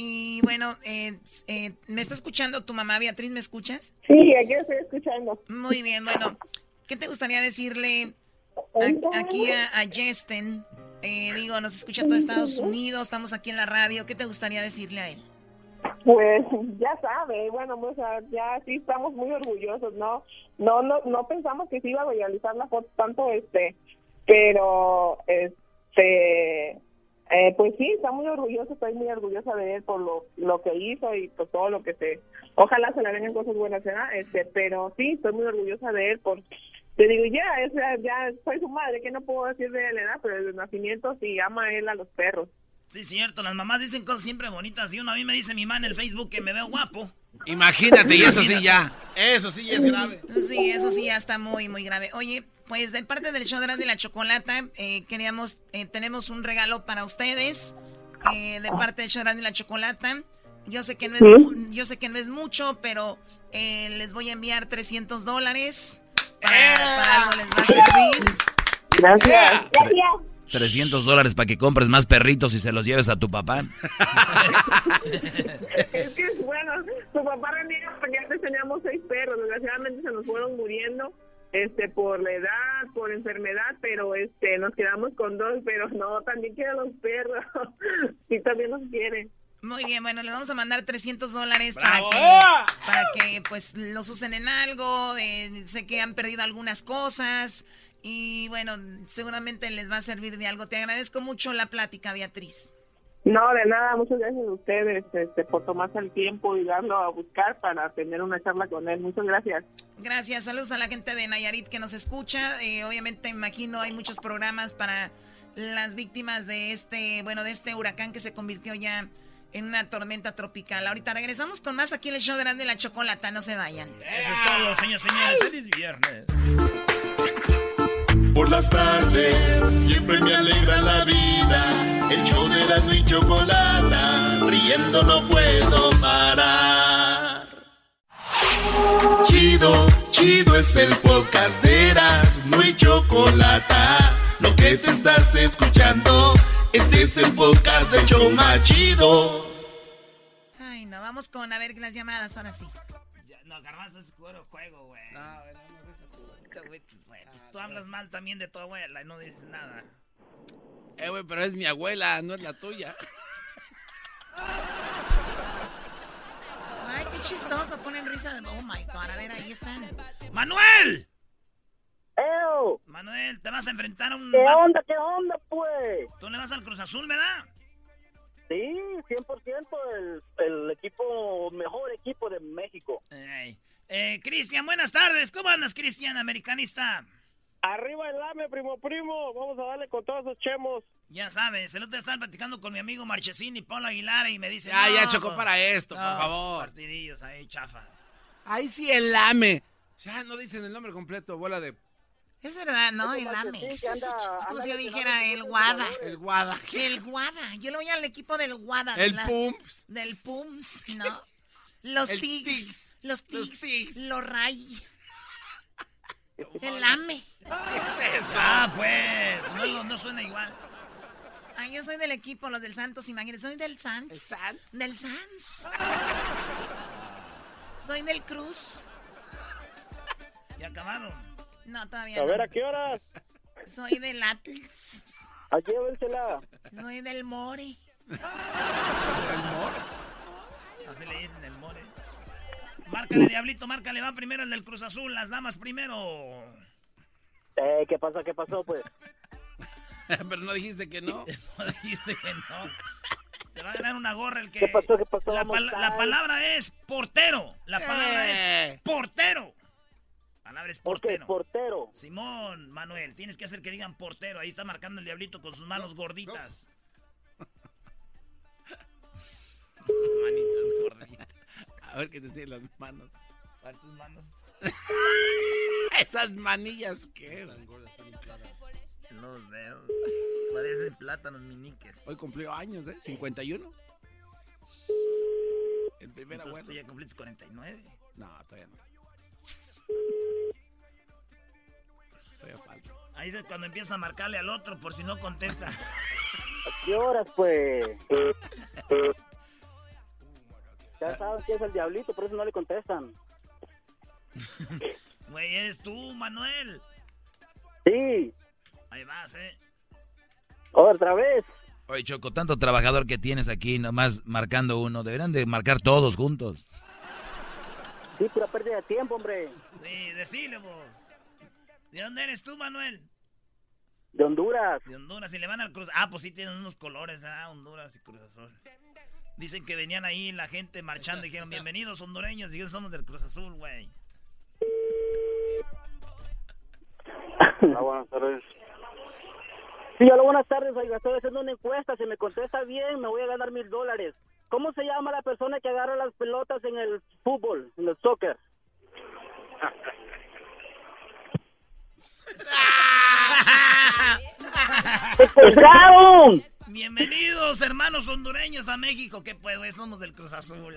Y bueno, eh, eh, ¿me está escuchando tu mamá, Beatriz? ¿Me escuchas? Sí, aquí estoy escuchando. Muy bien, bueno, ¿qué te gustaría decirle a- aquí a, a Justin? Eh, digo, nos escucha todo Estados Unidos, estamos aquí en la radio, ¿qué te gustaría decirle a él? Pues ya sabe, bueno, o sea, ya sí estamos muy orgullosos, ¿no? No, no, no pensamos que se iba a viralizar la foto tanto, este, pero, este, eh, pues sí, está muy orgulloso, estoy muy orgullosa de él por lo, lo que hizo y por todo lo que se, ojalá se le vengan cosas buenas, ¿verdad? Este, pero sí, estoy muy orgullosa de él por, te digo, ya, es, ya soy su madre, que no puedo decir de él, ¿verdad? Pero desde el nacimiento sí ama a él a los perros. Sí, cierto, las mamás dicen cosas siempre bonitas. Y uno a mí me dice mi mamá en el Facebook que me veo guapo. Imagínate, y eso sí ya. Eso sí ya es grave. Sí, eso sí ya está muy, muy grave. Oye, pues de parte del show de la Chocolata, eh, queríamos, eh, tenemos un regalo para ustedes, eh, de parte del show de la Chocolata. Yo sé que no es, mu- yo sé que no es mucho, pero eh, les voy a enviar 300 dólares. Para, para algo les va a servir. Gracias. Gracias. 300 dólares para que compres más perritos y se los lleves a tu papá. Es que, bueno, su papá reniega porque antes teníamos seis perros, desgraciadamente se nos fueron muriendo este por la edad, por enfermedad, pero este nos quedamos con dos, pero no, también quieren los perros, sí también nos quieren. Muy bien, bueno, les vamos a mandar 300 dólares para que, para que pues los usen en algo. eh, sé que han perdido algunas cosas y bueno, seguramente les va a servir de algo. Te agradezco mucho la plática, Beatriz. No, de nada, muchas gracias a ustedes este, por tomarse el tiempo y darlo a buscar para tener una charla con él. Muchas gracias. Gracias, saludos a la gente de Nayarit que nos escucha. Eh, obviamente, imagino hay muchos programas para las víctimas de este, bueno, de este huracán que se convirtió ya en una tormenta tropical. Ahorita regresamos con más aquí en el show de Grande la Chocolata, no se vayan. Eso es todo, señores, señores. Feliz viernes. Por las tardes siempre me alegra la vida. El show de Erasmo y Chocolata, riendo no puedo parar. Chido, chido es el podcast de Erasmo y Chocolata. Lo que te estás escuchando, este es el podcast de Choma Chido. Ay, no, vamos con a ver las llamadas ahora sí. No, garbanzo es puro juego, güey. No, no, no pues, güey, pues tú hablas mal también de tu abuela y no dices nada. Eh, güey, pero es mi abuela, no es la tuya. Ay, qué chistoso, ponen risa de... Oh, my God, a ver, ahí están. ¡Manuel! Manuel, te vas a enfrentar a un... ¿Qué onda, qué onda, pues? Tú le vas al Cruz Azul, ¿verdad? Sí, 100% el, el equipo, mejor equipo de México. Eh, Cristian, buenas tardes. ¿Cómo andas, Cristian, americanista? Arriba el AME, primo, primo. Vamos a darle con todos esos chemos. Ya sabes, el otro día estaba platicando con mi amigo Marchesín y Pablo Aguilar y me dice... Ya, no, ya chocó pues, para esto, por no, favor. Partidillos ahí, chafas. Ahí sí el AME. Ya no dicen el nombre completo, bola de... Es verdad, ¿no? El AME. Es, anda- como si yo dijera el Guada. El Guada. El Guada. Yo le voy al equipo del Guada. de El la- Pumps. Del Pumps, ¿no? Los Tigs. Los Los Tigs. Los Ray. El AME. Ah, pues, no, no suena igual. Ah, yo soy del equipo, los del Santos, imagínate. Soy del Santos. Del Sans. Soy del Cruz. Ya acabaron. No, todavía A no. ver, ¿a qué horas? Soy del Atlas. ¿A llévensela? Soy del More. Así le dicen el more. Márcale, Diablito, márcale. Va primero el del Cruz Azul, las damas primero. Eh, ¿qué pasó? ¿Qué pasó, pues? Pero no dijiste que no. no dijiste que no. Se va a ganar una gorra el que... ¿Qué pasó? ¿Qué pasó? La, pal- palabra es portero. La palabra Eh. es portero. La palabra es ¿Por qué? portero. Portero. Simón, Manuel, tienes que hacer que digan portero. Ahí está marcando el diablito con sus manos gorditas. Manitas gorditas. A ver qué te siguen las manos. A ver tus manos. Esas manillas que eran. Los dedos. Parecen plátanos miniques. Hoy cumplió años, ¿eh? 51. El primer Entonces abuelo. tú ya cumpliste 49. No, todavía no. Todavía falta. Ahí es cuando empieza a marcarle al otro por si no contesta. ¿A qué horas, pues? Ya saben que es el diablito, por eso no le contestan. Güey, eres tú, Manuel. Sí, Ahí vas, eh. otra vez. Oye, Choco, tanto trabajador que tienes aquí, nomás marcando uno. Deberían de marcar todos juntos. Sí, pura pérdida de tiempo, hombre. Sí, decile vos. ¿De dónde eres tú, Manuel? De Honduras. De Honduras. Y le van al Cruz. Ah, pues sí tienen unos colores, ah, Honduras y Cruz Azul. Dicen que venían ahí la gente marchando y dijeron, bienvenidos hondureños. Y somos del Cruz Azul, güey. Ah, buenas tardes. Sí, hola, buenas tardes, oiga, estoy haciendo una encuesta, si me contesta bien, me voy a ganar mil dólares. ¿Cómo se llama la persona que agarra las pelotas en el fútbol, en el soccer? ¡Colgaron! Bienvenidos, hermanos hondureños, a México. ¿Qué puedo? Somos del Cruz Azul.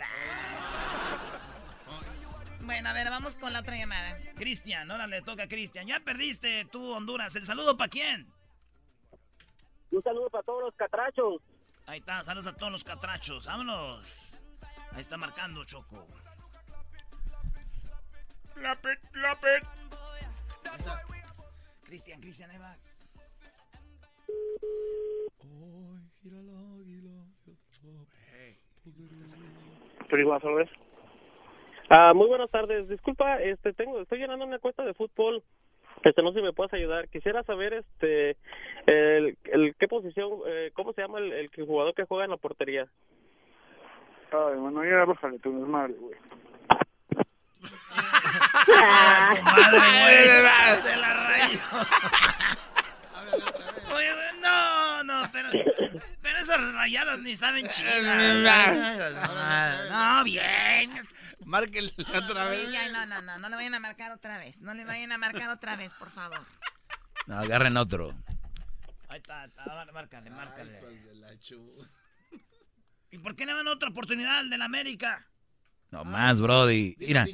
Bueno, a ver, vamos con la otra llamada. Cristian, ahora le toca a Cristian. Ya perdiste tú, Honduras. ¿El saludo para quién? Un saludo para todos los catrachos. Ahí está, saludos a todos los catrachos. Vámonos. Ahí está marcando Choco. Clapet, clapet. Cristian, Cristian, ahí va. Ah, muy buenas tardes. Disculpa, este tengo estoy llenando una encuesta de fútbol. Este no sé si me puedes ayudar. Quisiera saber este el, el qué posición eh, cómo se llama el, el jugador que juega en la portería. Ay, bueno, ya bájale tu desmadre, güey. Madre, güey. De la raíz. Oye, no, no, pero, pero esas rayadas ni saben chidas. No, bien. Márquenle otra vez. No, no, no, no le vayan a marcar otra vez. No le vayan a marcar otra vez, por favor. No, agarren otro. Ahí está, está, márcale, márcale. ¿Y por qué le dan otra oportunidad al del América? No más, Brody. Mira,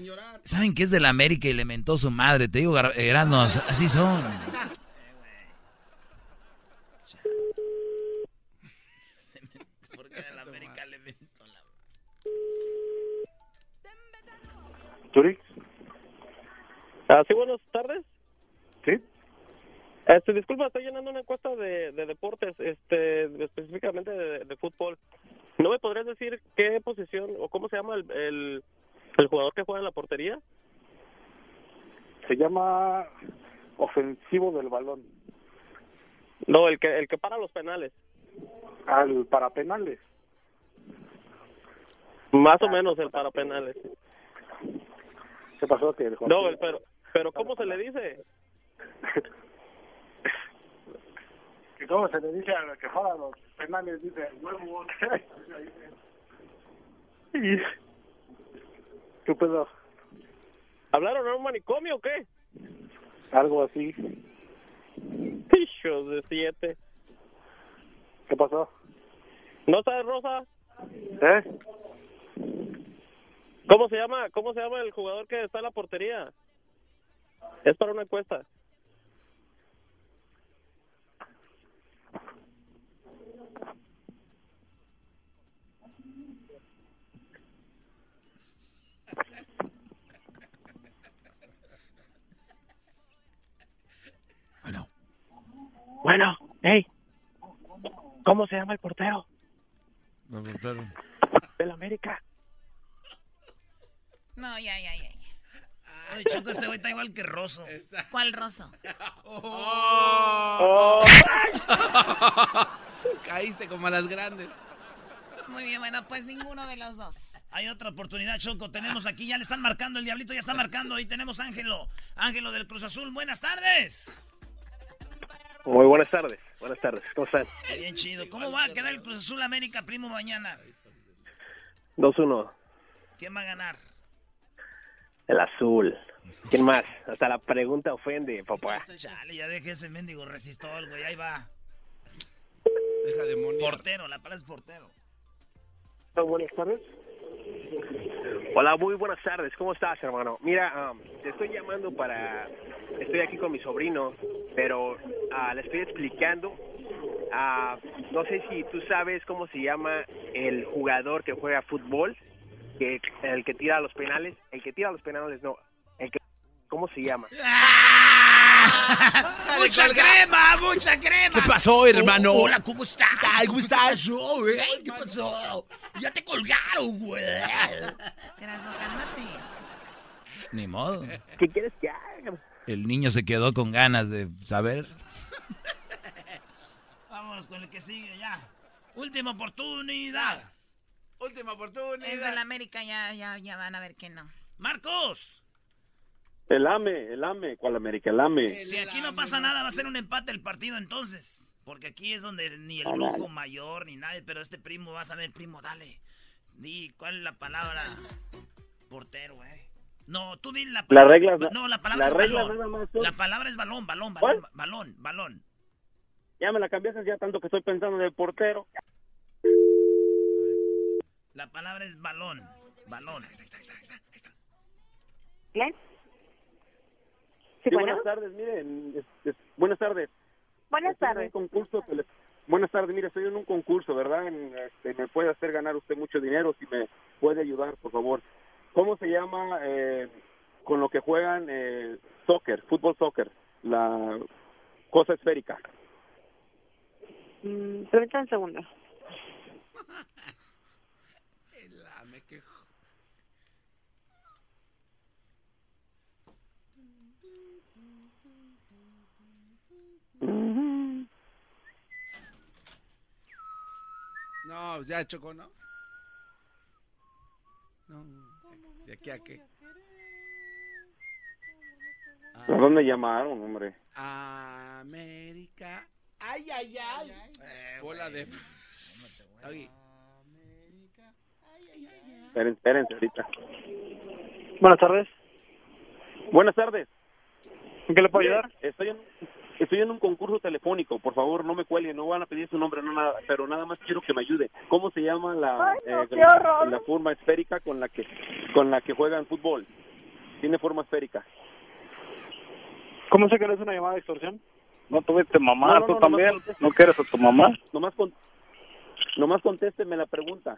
¿saben qué es de la América y le mentó su madre? Te digo, Erasmo, así son. ¿Turix? Ah, sí, buenas tardes. Sí. Este, disculpa, estoy llenando una encuesta de, de deportes, este, específicamente de, de fútbol. ¿No me podrías decir qué posición o cómo se llama el, el, el jugador que juega en la portería? Se llama ofensivo del balón. No, el que el que para los penales. Al para penales. Más o menos el para penales. ¿Qué pasó? Que No, pero, pero ¿cómo se le dice? ¿Y ¿Cómo se le dice a la que juega los penales? Dice, huevo. ¿Qué pedo? ¿Hablaron a un manicomio o qué? Algo así. Hijos de siete. ¿Qué pasó? ¿No sabes, Rosa? ¿Eh? ¿Cómo se llama? ¿Cómo se llama el jugador que está en la portería? Es para una encuesta. Bueno, hey, ¿cómo se llama el portero del América? No, ya, ya, ya. Oye, Choco, este güey está igual que Rosso. ¿Cuál roso? Oh. Caíste como a las grandes. Muy bien, bueno, pues ninguno de los dos. Hay otra oportunidad, Choco. Tenemos aquí, ya le están marcando, el diablito ya está marcando. Ahí tenemos a Ángelo. Ángelo del Cruz Azul. Buenas tardes. Muy buenas tardes. Buenas tardes. ¿Cómo están? Bien chido. ¿Cómo va a quedar el Cruz Azul América, primo, mañana? 2-1. ¿Quién va a ganar? El azul. ¿Quién más? Hasta la pregunta ofende, papá. Chale, ya deje ese mendigo resistol, güey. Ahí va. Deja de monear. Portero, la palabra es portero. Buenas tardes. Hola, muy buenas tardes. ¿Cómo estás, hermano? Mira, um, te estoy llamando para... Estoy aquí con mi sobrino, pero ah, le estoy explicando. ah, no sé si tú sabes cómo se llama el jugador que juega fútbol, que el que tira los penales. El que tira los penales, no. El que... ¿Cómo se llama? ¡Mucha crema! ¡Mucha crema! ¿Qué pasó, hermano? Oh, hola, ¿cómo estás? ¿cómo estás? ¿Qué pasó, güey? ¿Qué pasó? Ya te colgaron, güey. Cálmate. Ni modo. ¿Qué quieres que haga? El niño se quedó con ganas de saber. Vámonos con el que sigue ya. Última oportunidad. Última Es oportunidad. del América, ya, ya, ya van a ver que no. Marcos. El AME, el AME. ¿Cuál América? El AME. Si aquí no pasa nada, va a ser un empate el partido entonces. Porque aquí es donde ni el brujo mayor ni nadie, pero este primo, vas a ver, primo, dale. Di, ¿cuál es la palabra? Portero, güey. No, tú di la palabra. reglas, No, la palabra las es reglas balón. nada más son- La palabra es balón, balón, ¿Cuál? balón, balón, balón. Ya me la cambiaste ya tanto que estoy pensando en el portero. La palabra es balón, balón. ¿Bien? Sí, Sí, bueno. buenas tardes, miren. es- es- buenas tardes. Buenas Estoy en tardes. un concurso que le- Buenas tardes, mire, estoy en un concurso, ¿verdad? En, este, me puede hacer ganar usted mucho dinero si me puede ayudar, por favor. ¿Cómo se llama eh, con lo que juegan eh, soccer, fútbol soccer? La cosa esférica. Mm, permítame un segundo. El AME, qué jo- No, ya chocó, ¿no? No. ¿De aquí a qué? ¿A dónde llamaron, hombre? América. Ay, ay, ay. Bola de. Oye. Esperen, espérense ahorita. Buenas tardes. Buenas tardes. ¿En qué le puedo ayudar? Estoy en, estoy en un concurso telefónico. Por favor, no me cuelguen. No van a pedir su nombre, no nada. Pero nada más quiero que me ayude. ¿Cómo se llama la, Ay, no, eh, la, forma esférica con la que con la que juegan fútbol? Tiene forma esférica. ¿Cómo sé que no es una llamada de extorsión? No tuviste mamá, No, no, tú no, también. ¿No quieres a tu mamá? Nomás, con, nomás contésteme la pregunta.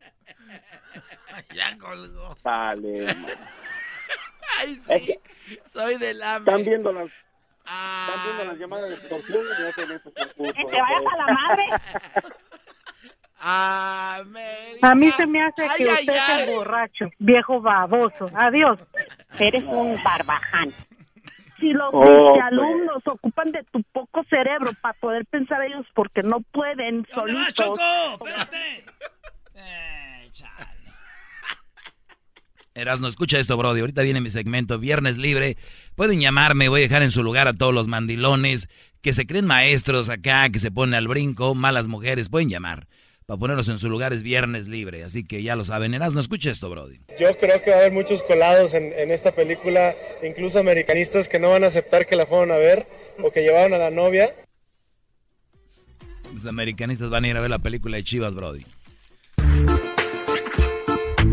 Ya colgó. Dale. Ay, Es sí. que Soy del AME. están viendo las están viendo las llamadas de y hacen. Que vayas a la madre. América. A mí se me hace Ay, que ay, usted es ay. el borracho, viejo baboso. Adiós. Eres un barbaján. Si los Oh, pues. alumnos ocupan de tu poco cerebro para poder pensar ellos porque no pueden ¿Dónde vas, solitos. Choco? Espérate. Eh, chale. Erasno, escucha esto, Brody. Ahorita viene mi segmento, Viernes Libre. Pueden llamarme, voy a dejar en su lugar a todos los mandilones que se creen maestros acá, que se ponen al brinco, malas mujeres, pueden llamar. Para ponerlos en su lugar es Viernes Libre. Así que ya lo saben. Erasno, escucha esto, Brody. Yo creo que va a haber muchos colados en, en esta película, incluso americanistas que no van a aceptar que la fueron a ver o que llevaron a la novia. Los americanistas van a ir a ver la película de Chivas, Brody.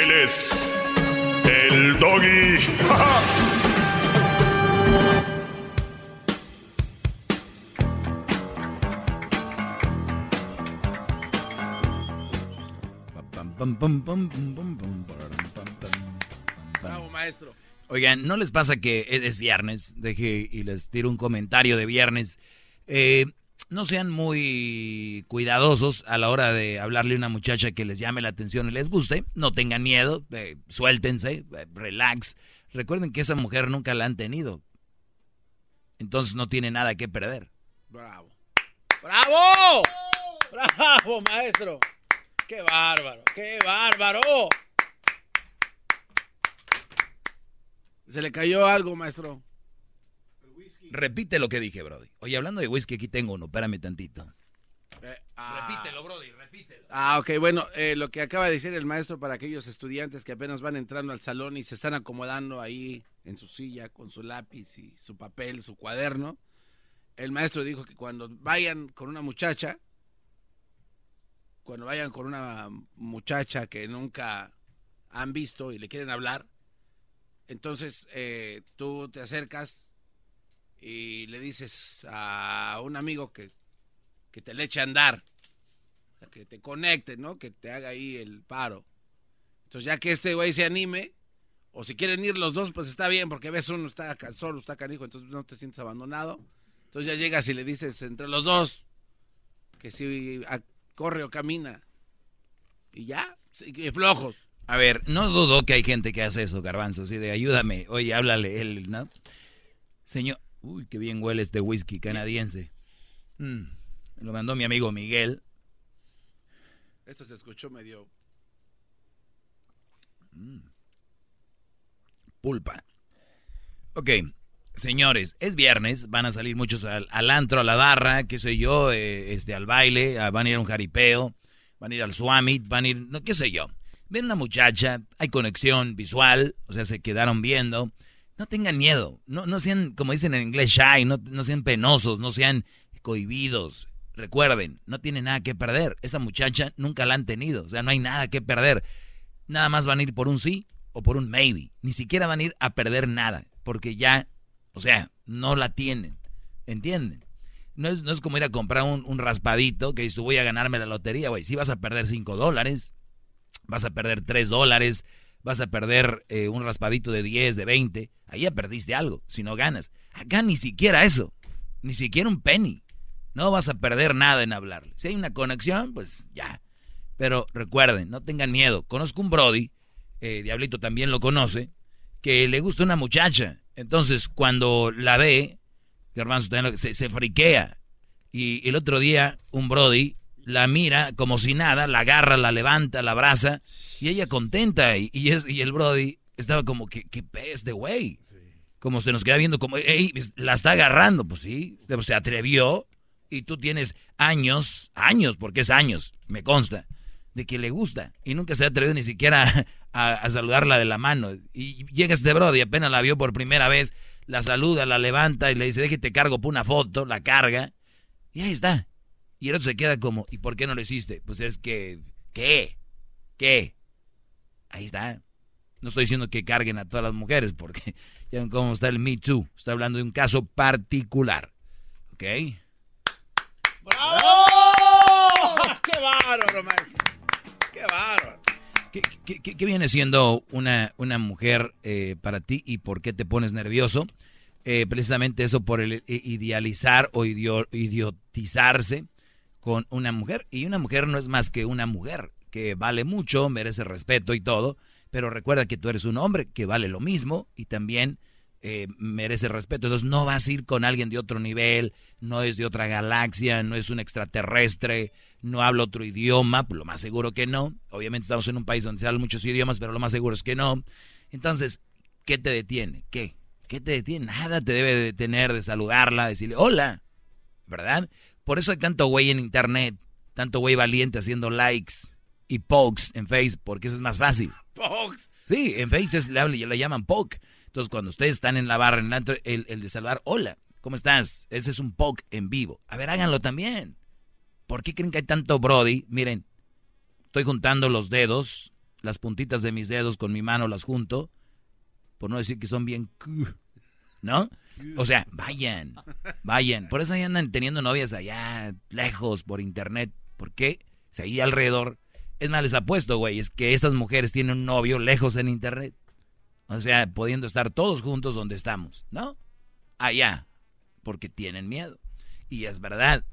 Él es el doggy. Bravo, maestro. Oigan, ¿no les pasa que es es viernes? Deje y les tiro un comentario de viernes. Eh, no sean muy cuidadosos a la hora de hablarle a una muchacha que les llame la atención y les guste. No tengan miedo, eh, suéltense, eh, relax. Recuerden que esa mujer nunca la han tenido. Entonces no tiene nada que perder. Bravo. ¡Bravo! ¡Bravo, maestro! ¡Qué bárbaro! ¡Qué bárbaro! Se le cayó algo, maestro. Repite lo que dije, Brody. Oye, hablando de whisky, aquí tengo uno. Espérame tantito. Eh, ah. Repítelo, Brody, repítelo. Ah, ok, bueno, eh, lo que acaba de decir el maestro para aquellos estudiantes que apenas van entrando al salón y se están acomodando ahí en su silla con su lápiz y su papel, su cuaderno. El maestro dijo que cuando vayan con una muchacha, cuando vayan con una muchacha que nunca han visto y le quieren hablar, entonces eh, tú te acercas y le dices a un amigo que, que te le eche a andar, que te conecte, ¿no? Que te haga ahí el paro. Entonces ya que este güey se anime, o si quieren ir los dos, pues está bien, porque ves uno está solo, está canijo, entonces no te sientes abandonado. Entonces ya llegas y le dices entre los dos que si corre o camina. Y ya, flojos. A ver, no dudo que hay gente que hace eso, garbanzo, así de ayúdame. Oye, háblale él, ¿no? Señor, uy, qué bien huele este whisky canadiense. Mm, me lo mandó mi amigo Miguel. Esto se escuchó medio... Pulpa. Ok, señores, es viernes, van a salir muchos al, al antro, a la barra, qué sé yo, eh, este, al baile, ah, van a ir a un jaripeo, van a ir al Swamit, van a ir, no, qué sé yo. Ven una muchacha, hay conexión visual, o sea, se quedaron viendo. No tengan miedo, no, no sean, como dicen en inglés, shy, no, no sean penosos, no sean cohibidos. Recuerden, no tienen nada que perder. Esa muchacha nunca la han tenido, o sea, no hay nada que perder. Nada más van a ir por un sí o por un maybe. Ni siquiera van a ir a perder nada, porque ya, o sea, no la tienen. ¿Entienden? No es, no es como ir a comprar un, un raspadito que dices, voy a ganarme la lotería, güey. Si vas a perder 5 dólares, vas a perder 3 dólares, vas a perder eh, un raspadito de 10, de 20. Ahí ya perdiste algo, si no ganas. Acá ni siquiera eso, ni siquiera un penny. No vas a perder nada en hablarle. Si hay una conexión, pues ya. Pero recuerden, no tengan miedo. Conozco un Brody, eh, Diablito también lo conoce, que le gusta una muchacha. Entonces, cuando la ve, lo- se, se friquea. Y el otro día, un Brody la mira como si nada, la agarra, la levanta, la abraza, y ella contenta. Y, y es, y el Brody estaba como, que pez de güey? Como se nos queda viendo, como, "Ey, la está agarrando. Pues sí, se atrevió. Y tú tienes años, años, porque es años, me consta, de que le gusta. Y nunca se ha atrevido ni siquiera a, a saludarla de la mano. Y llega este Brody, apenas la vio por primera vez, la saluda, la levanta y le dice, déjate cargo por una foto, la carga. Y ahí está. Y el otro se queda como, ¿y por qué no lo hiciste? Pues es que, ¿qué? ¿Qué? Ahí está. No estoy diciendo que carguen a todas las mujeres, porque ya ven cómo está el Me Too. Está hablando de un caso particular. ¿Ok? ¡Bravo! ¡Qué bárbaro, maestro! ¡Qué bárbaro! ¿Qué, qué- qué- qué viene siendo una, una mujer eh, para ti y por qué te pones nervioso? Eh, precisamente eso por el i- idealizar o idio- idiotizarse con una mujer. Y una mujer no es más que una mujer que vale mucho, merece respeto y todo. Pero recuerda que tú eres un hombre que vale lo mismo y también eh, merece respeto. Entonces no vas a ir con alguien de otro nivel, no es de otra galaxia, no es un extraterrestre, no habla otro idioma, pues lo más seguro que no. Obviamente estamos en un país donde se hablan muchos idiomas, pero lo más seguro es que no. Entonces, ¿qué te detiene? ¿Qué? ¿Qué te detiene? Nada te debe detener de saludarla, decirle hola, ¿verdad? Por eso hay tanto güey en internet, tanto güey valiente haciendo likes y pokes en Facebook, porque eso es más fácil. Pokes. Sí, en Facebook le, le llaman poke. Entonces, cuando ustedes están en la barra, en el, el, el de saludar, hola, ¿cómo estás? Ese es un poke en vivo. A ver, háganlo también. ¿Por qué creen que hay tanto Brody? Miren, estoy juntando los dedos, las puntitas de mis dedos con mi mano las junto, por no decir que son bien... ¿No? O sea, vayan, vayan. Por eso ahí andan teniendo novias allá, lejos, por internet. ¿Por qué? Si ahí alrededor... Es más, les apuesto, güey, es que estas mujeres tienen un novio lejos en internet. O sea, pudiendo estar todos juntos donde estamos, ¿no? Allá, porque tienen miedo. Y es verdad.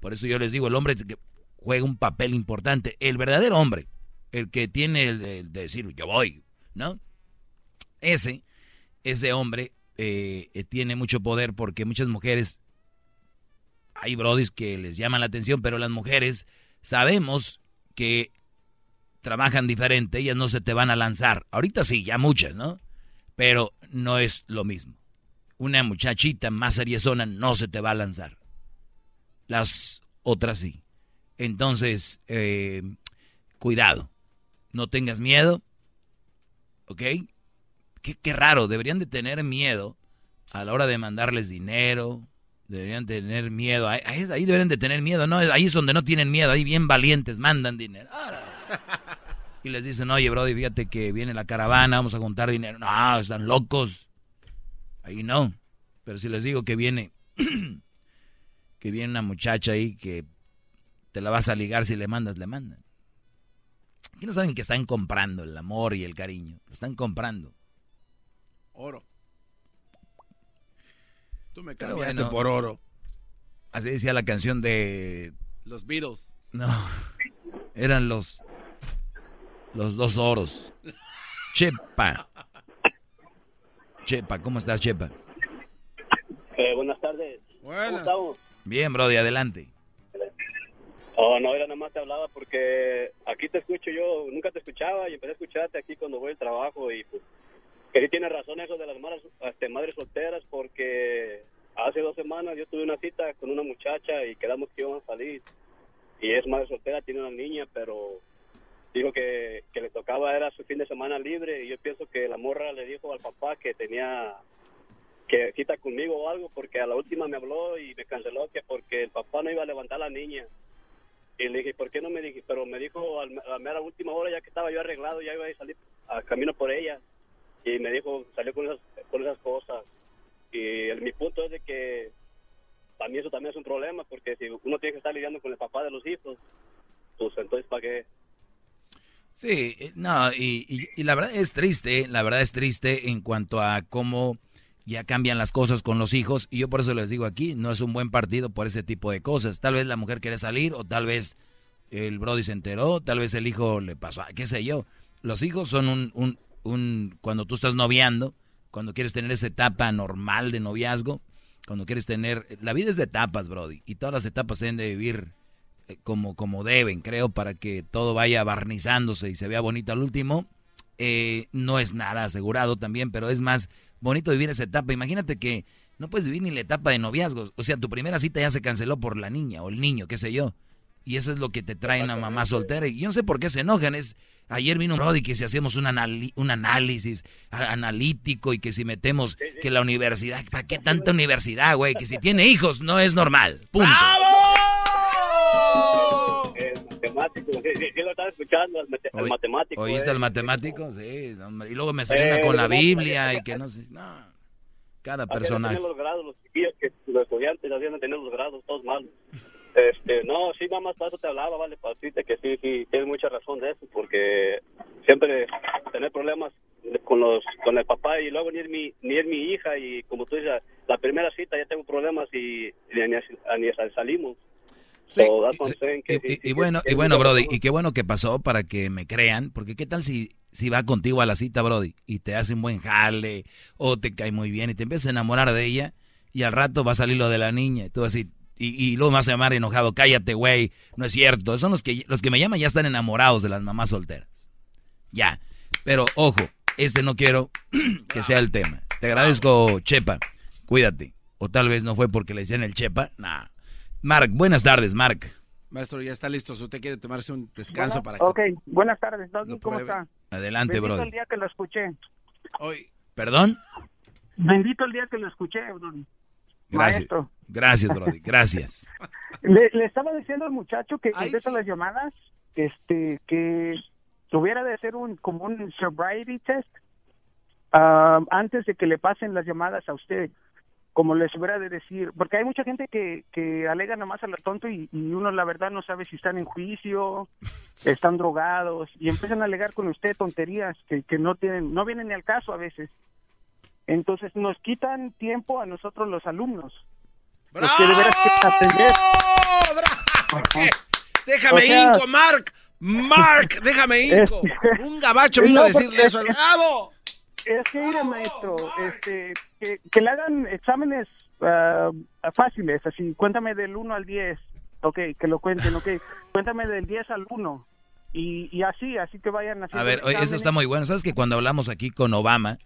Por eso yo les digo, el hombre que juega un papel importante. El verdadero hombre, el que tiene el de, de decir, yo voy, ¿no? Ese, ese hombre eh, eh, tiene mucho poder porque muchas mujeres, hay brodis que les llaman la atención, pero las mujeres sabemos que trabajan diferente, ellas no se te van a lanzar. Ahorita sí, ya muchas, ¿no? Pero no es lo mismo. Una muchachita más seriezona no se te va a lanzar. Las otras sí. Entonces, eh, cuidado. No tengas miedo. ¿Ok? Qué, qué raro. Deberían de tener miedo a la hora de mandarles dinero. Deberían tener miedo. Ahí, ahí- deberían de tener miedo. No, ahí es donde no tienen miedo. Ahí bien valientes mandan dinero. Y les dicen, oye, Brody, fíjate que viene la caravana, vamos a juntar dinero. No, están locos. Ahí no. Pero si les digo que viene, que viene una muchacha ahí que te la vas a ligar si le mandas, le mandan. ¿Qué no saben que están comprando el amor y el cariño? Lo están comprando. Oro. Tú me cambiaste bueno, por oro. Así decía la canción de... Los Beatles. No, eran los... Los dos oros. Chepa. Chepa, ¿cómo estás, Chepa? Eh, buenas tardes. ¿Cómo estamos? Bien, Brody, adelante. Oh, no, era nada más te hablaba porque aquí te escucho yo, nunca te escuchaba y empecé a escucharte aquí cuando voy al trabajo y pues que sí tienes razón eso de las madres, este, madres solteras porque hace dos semanas yo tuve una cita con una muchacha y quedamos que íbamos a salir y es madre soltera, tiene una niña, pero dijo que, que le tocaba, era su fin de semana libre y yo pienso que la morra le dijo al papá que tenía que cita conmigo o algo porque a la última me habló y me canceló que porque el papá no iba a levantar a la niña y le dije, ¿por qué no me dije? Pero me dijo a la mera última hora, ya que estaba yo arreglado, ya iba a salir a camino por ella. Y me dijo, salió con esas, con esas cosas. Y el- mi punto es de que para mí eso también es un problema, porque si uno tiene que estar lidiando con el papá de los hijos, pues entonces, ¿para qué? Sí, eh, no, y, y- la verdad es triste, la verdad es triste en cuanto a cómo ya cambian las cosas con los hijos. Y yo por eso les digo aquí, no es un buen partido por ese tipo de cosas. Tal vez la mujer quiere salir, o tal vez el Brody se enteró, tal vez el hijo le pasó, qué sé yo. Los hijos son un, un, cuando tú estás noviando, cuando quieres tener esa etapa normal de noviazgo, cuando quieres tener, la vida es de etapas, Brody, y todas las etapas se deben de vivir eh, como, como deben, creo, para que todo vaya barnizándose y se vea bonito al último. Eh, no es nada asegurado también, pero es más bonito vivir esa etapa. Imagínate que no puedes vivir ni la etapa de noviazgos. O sea, tu primera cita ya se canceló por la niña o el niño, qué sé yo. Y eso es lo que te trae una mamá soltera. Y yo no sé por qué se enojan. Es, ayer vino un Brody que si hacemos un, anali- un análisis a- analítico y que si metemos que la universidad, ¿para qué tanta universidad, güey? Que si tiene hijos no es normal. Punto. El matemático, sí, sí, sí lo estaba escuchando, el, mate- el Oí- matemático. ¿Oíste eh. al matemático? Sí, hombre. y luego me salió una Eh, con la Biblia y que no sé. No, cada personaje. los grados, los que los estudiantes tener los grados, todos malos. Este, no, sí, mamá, para eso te hablaba, vale, para decirte que sí, sí, tienes mucha razón de eso, porque siempre tener problemas con los con el papá y luego ni es mi ni es mi hija y como tú dices la primera cita ya tengo problemas y, ni, salimos. Y, bueno, y bueno, Brody, y qué bueno que pasó para que me crean, porque qué tal si, si va contigo a la cita, Brody, y te hace un buen jale, o te cae muy bien, y te empiezas a enamorar de ella, y al rato va a salir lo de la niña, y tú así, y, y luego me vas a llamar enojado, cállate, güey, no es cierto. Son los que, los que me llaman ya están enamorados de las mamás solteras. Ya, pero ojo, este no quiero que sea el tema. Te agradezco, Chepa, cuídate. O tal vez no fue porque le decían el Chepa, nah. Mark, buenas tardes, Mark. Maestro, ya está listo. Si usted quiere tomarse un descanso para que... Ok, buenas tardes. ¿Cómo está? Adelante, Bendito Brody. el día que lo escuché. Hoy. ¿Perdón? Bendito el día que lo escuché, Brody. Gracias. Maestro. Gracias, Brody. Gracias. Le, le estaba diciendo al muchacho que contesta las llamadas, este, que tuviera de hacer un como un sobriety test ah, antes de que le pasen las llamadas a usted como les hubiera de decir, porque hay mucha gente que, que alega nomás a lo tonto y, y uno la verdad no sabe si están en juicio, están drogados y empiezan a alegar con usted tonterías que, que no tienen, no vienen ni al caso a veces. Entonces nos quitan tiempo a nosotros los alumnos. Los que de veras que atender. Déjame O sea- inco, Mark. Mark, déjame inco. Un gabacho vino No, a decirle eso al bravo. Es que mire, maestro, este, que, que le hagan exámenes ah, fáciles, así, cuéntame del 1 al 10, ok, que lo cuenten, ok, cuéntame del 10 al 1, y, y así, así que vayan A haciendo ver, oye, eso está muy bueno. ¿Sabes que cuando hablamos aquí con Obama,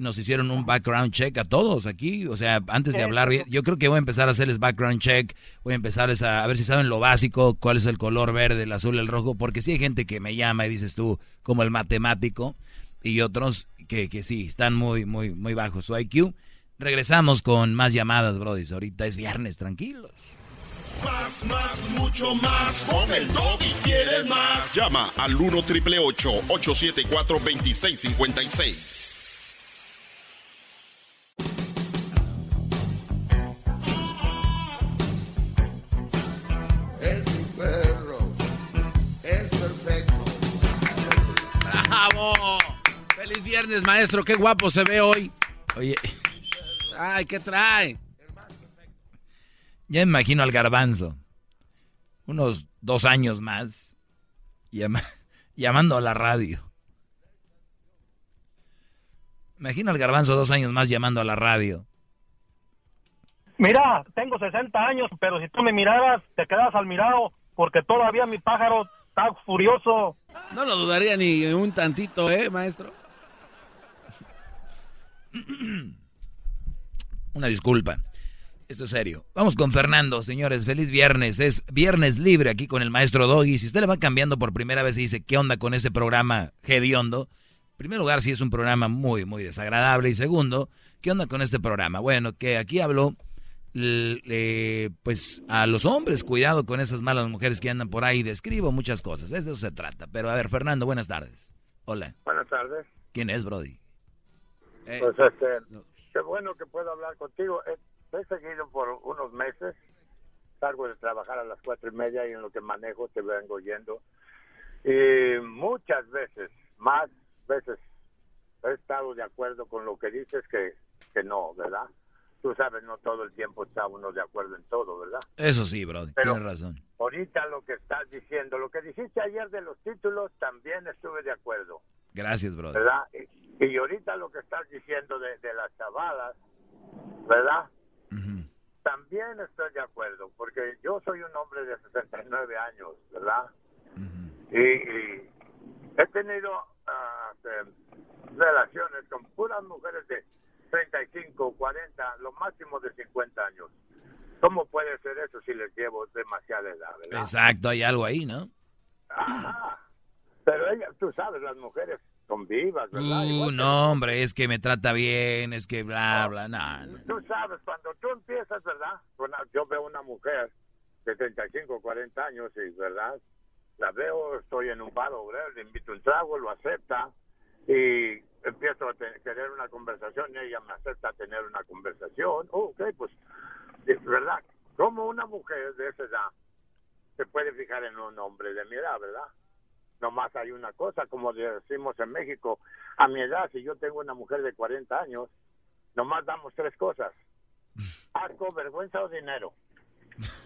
nos hicieron un background check a todos aquí? O sea, antes de hablar yo creo que voy a empezar a hacerles background check, voy a empezarles a, a ver si saben lo básico, cuál es el color verde, el azul, el rojo, porque sí hay gente que me llama y dices tú, como el matemático, y otros que, que sí, están muy, muy, muy bajos su IQ. Regresamos con más llamadas, Brody. Ahorita es viernes, tranquilos. Más, más, mucho más. Con el y quieres más. Llama al 1 triple 874 2656. Es mi perro. Es perfecto. ¡Bravo! ¡Feliz viernes, maestro! ¡Qué guapo se ve hoy! Oye, ¡Ay, qué trae! ya me imagino al garbanzo. Unos dos años más. llama- llamando a la radio. Imagino al garbanzo dos años más llamando a la radio. Mira, tengo 60 años, pero si tú me miraras, te quedas al mirado, porque todavía mi pájaro está furioso. No lo dudaría ni un tantito, ¿eh, maestro? Una disculpa. Esto es serio. Vamos con Fernando, señores. Feliz viernes. Es viernes libre aquí con el maestro Doggy. Si usted le va cambiando por primera vez y dice, ¿qué onda con ese programa hediondo? Primer lugar, sí es un programa muy, muy desagradable. Y segundo, ¿qué onda con este programa? Bueno, que aquí hablo, l- eh, pues, a los hombres. Cuidado con esas malas mujeres que andan por ahí. Describo muchas cosas. De eso se trata. Pero a ver, Fernando, buenas tardes. Hola. Buenas tardes. ¿Quién es, Brody? Pues este, qué bueno que puedo hablar contigo. Eh, Te he seguido por unos meses. Salgo de trabajar a las cuatro y media y en lo que manejo te vengo oyendo. Y muchas veces, más veces, he estado de acuerdo con lo que dices que, que no, ¿verdad? Tú sabes, no todo el tiempo está uno de acuerdo en todo, ¿verdad? Eso sí, Brody. Pero- Tienes razón. Ahorita lo que estás diciendo, lo que dijiste ayer de los títulos, también estuve de acuerdo. Gracias, Brody. ¿verdad? Y, y ahorita lo que estás diciendo de, de las chavalas, ¿verdad? También estoy de acuerdo, porque yo soy un hombre de 69 años, ¿verdad? y, y he tenido eh, relaciones con puras mujeres de 35, 40, lo máximo de 50 años. ¿Cómo puede ser eso si les llevo demasiada edad, verdad? Exacto, hay algo ahí, ¿no? Ajá. Pero ella, tú sabes, las mujeres son vivas, ¿verdad? Uh, no, hombre, es que me trata bien, es que bla, bla, no, no. Tú sabes, cuando tú empiezas, ¿verdad? La- yo veo una mujer de 35, 40 años y, ¿verdad? La veo, estoy en un bar obrero, le invito un trago, lo acepta y empiezo a te- tener una conversación ella me acepta tener una conversación. Oh, ok, pues, de- ¿verdad? Como una mujer de esa edad se puede fijar en un hombre de mi edad, ¿verdad? Nomás hay una cosa, como decimos en México, a mi edad, si yo tengo una mujer de 40 años, nomás damos tres cosas. asco, vergüenza o dinero.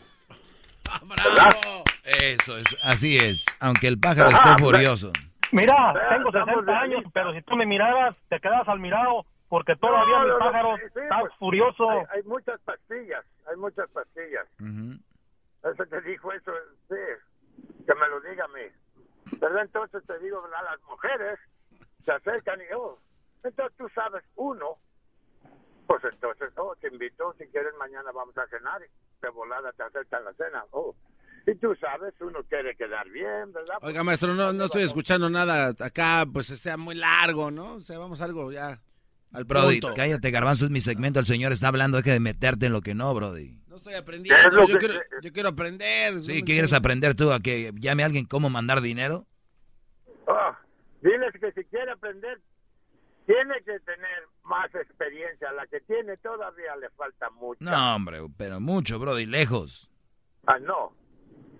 ¡Bravo! Eso, es, así es. Aunque el pájaro esté furioso. Mira, tengo 60 años, pero si tú me miraras, te quedas al mirado, porque todavía No, mi no, no, pájaro sí, está pues, furioso. Hay, hay muchas pastillas, hay muchas pastillas. Eso te dijo eso, sí, que me lo diga a mí. ¿Verdad? Entonces te digo, a las mujeres se acercan y, oh, entonces tú sabes, uno, pues entonces, oh, te invito, si quieres mañana vamos a cenar y de volada te acercan la cena, oh. Y tú sabes, uno quiere quedar bien, ¿verdad? Oiga, maestro, no, no estoy escuchando nada acá, pues sea muy largo, ¿no? O sea, vamos a algo ya al Brody, punto. cállate, garbanzo, es mi segmento. El señor está hablando, hay que meterte en lo que no, Brody. No estoy aprendiendo, yo quiero, yo quiero aprender. Sí, ¿qué quieres aprender tú? ¿A que llame a alguien cómo mandar dinero? Ah, diles que si quiere aprender, tiene que tener más experiencia. La que tiene todavía le falta mucho. No, hombre, pero mucho, Brody, lejos. Ah, no.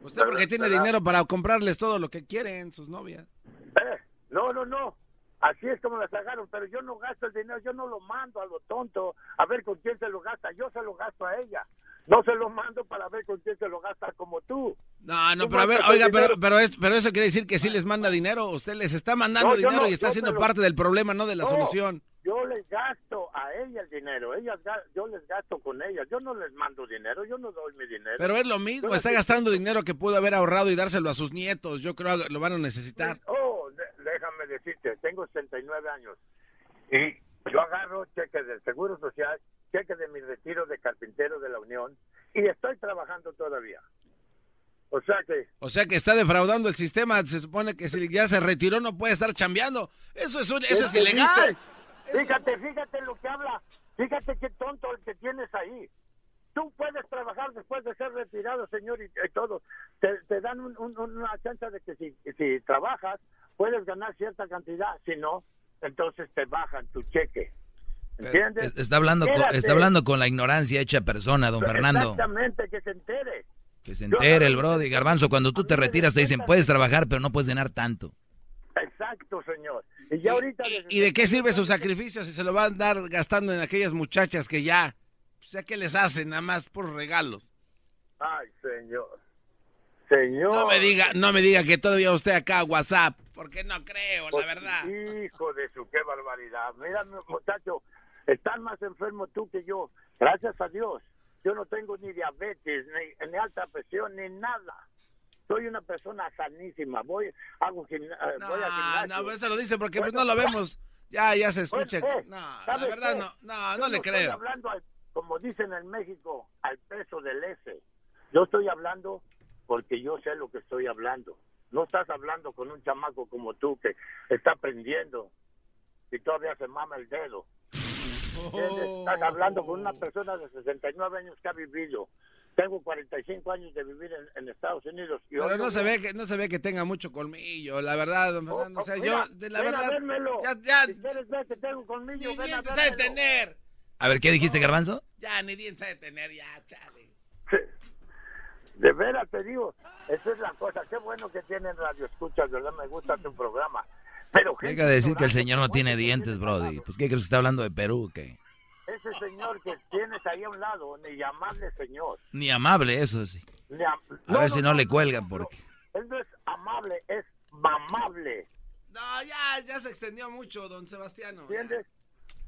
Usted porque tiene dinero para comprarles todo lo que quieren sus novias. Eh, no, no, no. Así es como las agarro, pero yo no gasto el dinero, yo no lo mando a lo tonto a ver con quién se lo gasta, yo se lo gasto a ella. No se lo mando para ver con quién se lo gasta como tú. No, no, Tú pero a ver, oiga, pero, pero, es- pero eso quiere decir que sí les manda dinero. Usted les está mandando No, dinero no, y está siendo lo- parte del problema, no de la No, solución. Yo les gasto a ella el dinero, ellas yo les gasto con ellas, yo no les mando dinero, yo no doy mi dinero. Pero es lo mismo, Yo está les- gastando dinero que pudo haber ahorrado y dárselo a sus nietos. Yo creo que lo van a necesitar. Oh, déjame decirte, tengo 69 años y yo agarro cheques del Seguro Social, cheques de mi retiro de carpintero de la Unión y estoy trabajando todavía. O sea que O sea que está defraudando el sistema. Se supone que si ya se retiró no puede estar chambeando. Eso es, un- eso es ilegal. dice, Fíjate, fíjate lo que habla. Fíjate qué tonto el que tienes ahí. Tú puedes trabajar después de ser retirado, señor, y, y todo. Te, te dan un- un- una chance de que si, si trabajas, puedes ganar cierta cantidad. Si no, entonces te bajan tu cheque. ¿Entiendes? Es- Está hablando, con, está hablando con la ignorancia hecha persona, don Fernando. Exactamente, que se entere. Que se entere el Brody. Garbanzo, cuando tú te retiras te dicen, puedes trabajar, pero no puedes ganar tanto. Exacto, señor. Y ya ahorita... ¿Y de qué sirve su sacrificio si se lo van a andar gastando en aquellas muchachas que ya, o sea, ¿qué les hacen? Nada más por regalos. Ay, señor. Señor. No me diga, no me diga que todavía usted acá WhatsApp, porque no creo, la Pues, verdad. Hijo de su, qué barbaridad. Mira, mu- muchacho, estás más enfermo tú que yo. Gracias a Dios. Yo no tengo ni diabetes, ni, ni alta presión, ni nada. Soy una persona sanísima. Voy, hago gimna- eh, voy al Ah, gimnasio. no, eso lo dice porque pues, Bueno, no lo vemos. Ya, ya se escucha. Eh, No, la ¿sabes verdad qué? no, no, no le estoy creo. hablando, al- como dicen en México, al peso del S. Yo estoy hablando porque yo sé lo que estoy hablando. No estás hablando con un chamaco como tú que está aprendiendo y todavía se mama el dedo. ¿Entiendes? Estás hablando con una persona de 69 años que ha vivido. Tengo 45 años de vivir en, en Estados Unidos. Y Pero no no se ve que no se ve que tenga mucho colmillo, la verdad, don Fernando. O sea, Oh, Mira, yo, de la ven a verdad, vérmelo. ya, ya, Si quieres ver que tengo conmigo, ni ven a dientes sabe vérmelo. tener. A ver, ¿qué dijiste, Garbanzo? Ya, ni dientes sabe tener, ya, chale. De veras te digo, esa es la cosa. Qué bueno que tienen radio escuchas, ¿verdad? Me gusta tu programa. Pero Deja de decir que el señor no tiene dientes, Brody. Pues, ¿qué crees que está hablando de Perú? ¿Qué? Ese señor que tienes ahí a un lado, ni llamarle señor. Ni amable, eso sí. Am- A ver si no, le cuelgan, porque... Él no es amable, es mamable. No, ya, ya se extendió mucho, don Sebastiano. ¿Entiendes?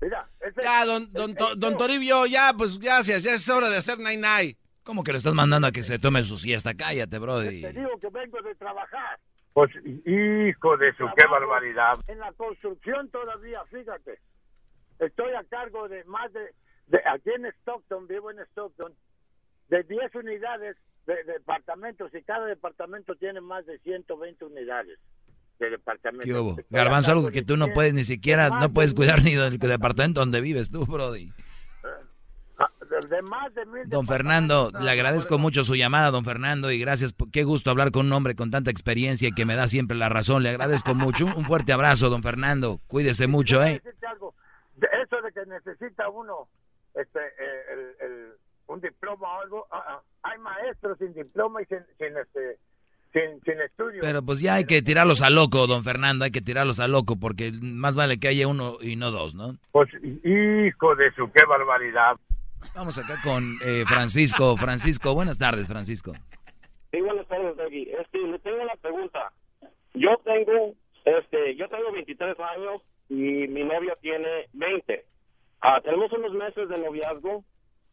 Mira, ese- Ya, don, don, el- To- el- don Toribio, ya, pues gracias, ya es hora de hacer nine nine. ¿Cómo que lo estás mandando a que se tome su siesta? Cállate, Brody. Te digo que vengo de trabajar. Pues, hijo de su, qué barbaridad. En la construcción todavía, fíjate. Estoy a cargo de más de, de aquí en Stockton, vivo en Stockton, de 10 unidades de, departamentos y cada departamento tiene más de 120 unidades de departamentos. Garbanzo, algo que tú no 10 puedes ni siquiera, no de puedes cuidar ni del departamento donde vives tú, Brody. ah, de, más de mil Don Fernando, le agradezco mucho su llamada, don Fernando, y gracias. Qué gusto hablar con un hombre con tanta experiencia y que me da siempre la razón. Le agradezco mucho. Un- Un fuerte abrazo, don Fernando. Cuídese mucho, ¿eh? Eso de que necesita uno este, eh, el, el- un diploma o algo, ah, ah, hay maestros sin diploma y sin, sin, este, sin, sin estudio. Pero pues ya hay que tirarlos a loco, don Fernando. Hay que tirarlos a loco porque más vale que haya uno y no dos, ¿no? Pues, hijo de su, qué barbaridad. Vamos acá con eh, Francisco. Francisco, buenas tardes, Francisco. Sí, buenas tardes, Doggy. Este, le tengo una pregunta. Yo tengo, este, yo tengo 23 años y mi novia tiene 20. Ah, tenemos unos meses de noviazgo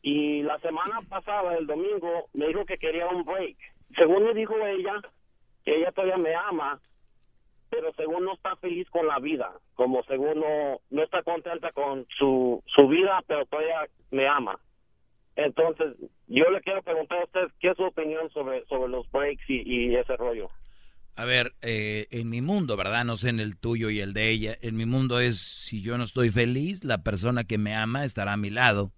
y la semana pasada, el domingo, me dijo que quería un break. Según me dijo ella, que ella todavía me ama, pero según no está feliz con la vida, como según no, no está contenta con su, su vida, pero todavía me ama. Entonces, yo le quiero preguntar a usted qué es su opinión sobre, sobre los breaks y, y ese rollo. A ver, eh, en mi mundo, ¿verdad? No sé en el tuyo y el de ella. En mi mundo es, si yo no estoy feliz, la persona que me ama estará a mi lado.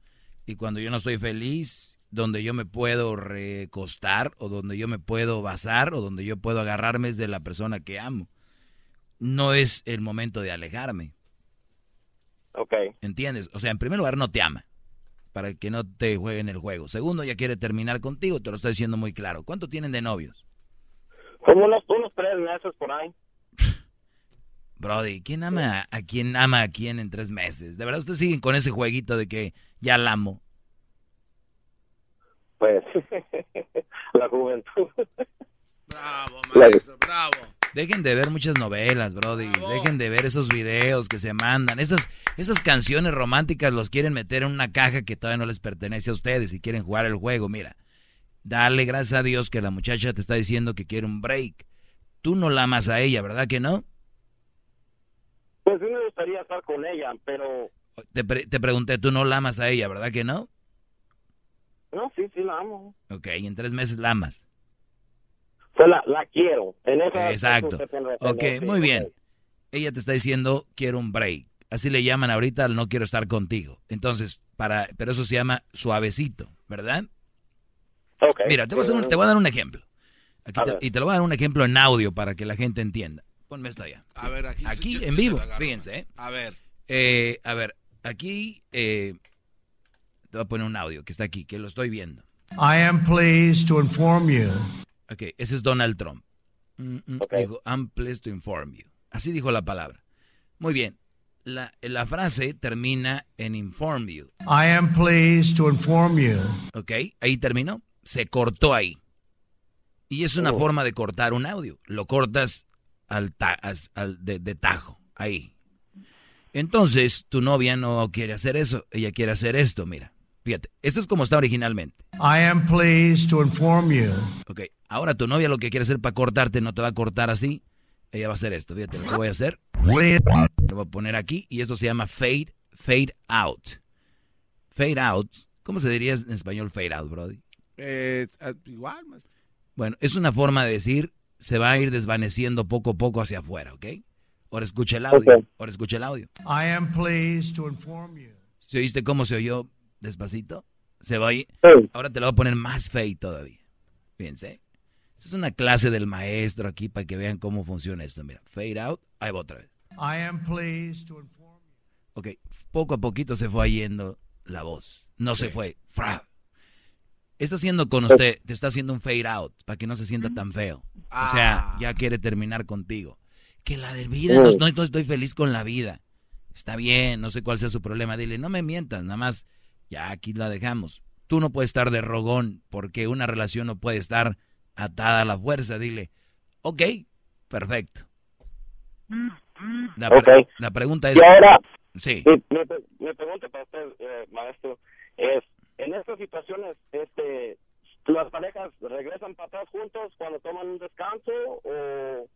Y cuando yo no estoy feliz, donde yo me puedo recostar o donde yo me puedo basar o donde yo puedo agarrarme es de la persona que amo. No es el momento de alejarme. Ok. ¿Entiendes? O sea, en primer lugar no te ama para que no te jueguen el juego. Segundo, ya quiere terminar contigo, te lo estoy diciendo muy claro. ¿Cuánto tienen de novios? Como unos, unos tres meses por ahí. Brody, ¿quién ama a quién ama a quién en tres meses? ¿De verdad ustedes siguen con ese jueguito de que ya la amo? Pues, la juventud. Bravo, maestro, bravo. Dejen de ver muchas novelas, Brody. Dejen de ver esos videos que se mandan. Esas, esas canciones románticas los quieren meter en una caja que todavía no les pertenece a ustedes y quieren jugar el juego. Mira, dale gracias a Dios que la muchacha te está diciendo que quiere un break. Tú no la amas a ella, ¿verdad que no? Pues sí me gustaría estar con ella, pero... Te, pre- te pregunté, tú no la amas a ella, ¿verdad que no? No, sí, sí la amo. Ok, en tres meses la amas. Pues la, la quiero. En esa Exacto. Ok, muy bien. Ella te está diciendo, quiero un break. Así le llaman ahorita al no quiero estar contigo. Entonces, para, pero eso se llama suavecito, ¿verdad? Mira, te voy, a hacer un- te voy a dar un ejemplo. Aquí te- y te lo voy a dar un ejemplo en audio para que la gente entienda. Ponme esto allá. A ver, aquí. Aquí, yo- en vivo, fíjense, ¿eh? A ver. Eh, a ver, aquí eh, te voy a poner un audio que está aquí, que lo estoy viendo. I am pleased to inform you. Ok, ese es Donald Trump. Mm, mm, Dijo, I'm pleased to inform you. Así dijo la palabra. Muy bien. La, la frase termina en inform you. I am pleased to inform you. Ok, ahí terminó. Se cortó ahí. Y es una Oh. forma de cortar un audio. Lo cortas al, ta- as- al- de, de tajo, ahí. Entonces, tu novia no quiere hacer eso. Ella quiere hacer esto, mira. Fíjate, esto es como está originalmente. I am pleased to inform you. Ok, ahora tu novia lo que quiere hacer para cortarte no te va a cortar así. Ella va a hacer esto. Fíjate lo que voy a hacer. Lo voy a poner aquí y esto se llama fade, fade out. Fade out. ¿Cómo se diría en español fade out, Brody? Eh, ah, igual, maestro. Bueno, es una forma de decir se va a ir desvaneciendo poco a poco hacia afuera, ¿ok? Ahora escucha el audio. Ok. Ahora escucha el audio. I am pleased to inform you. ¿Se oíste cómo se oyó despacito? Se va ahí. Ahora te lo voy a poner más fade todavía. Fíjense. Esta es una clase del maestro aquí para que vean cómo funciona esto. Mira, fade out. Ahí va otra vez. I am pleased to inform Ok, poco a poquito se fue yendo la voz. No se fue. Fra. Está haciendo con usted, te está haciendo un fade out para que no se sienta tan feo. O sea, ya quiere terminar contigo. Que la de vida, no, no- no estoy feliz con la vida. Está bien, no sé cuál sea su problema. Dile, no me mientas, nada más, ya aquí la dejamos. Tú no puedes estar de rogón porque una relación no puede estar atada a la fuerza. Dile, ok, perfecto. La, pre- Ok. la pregunta es... Y ahora, Sí. mi, mi pre- mi pregunta para usted, eh, maestro, es, en estas situaciones, este, ¿las parejas regresan para atrás juntos cuando toman un descanso o,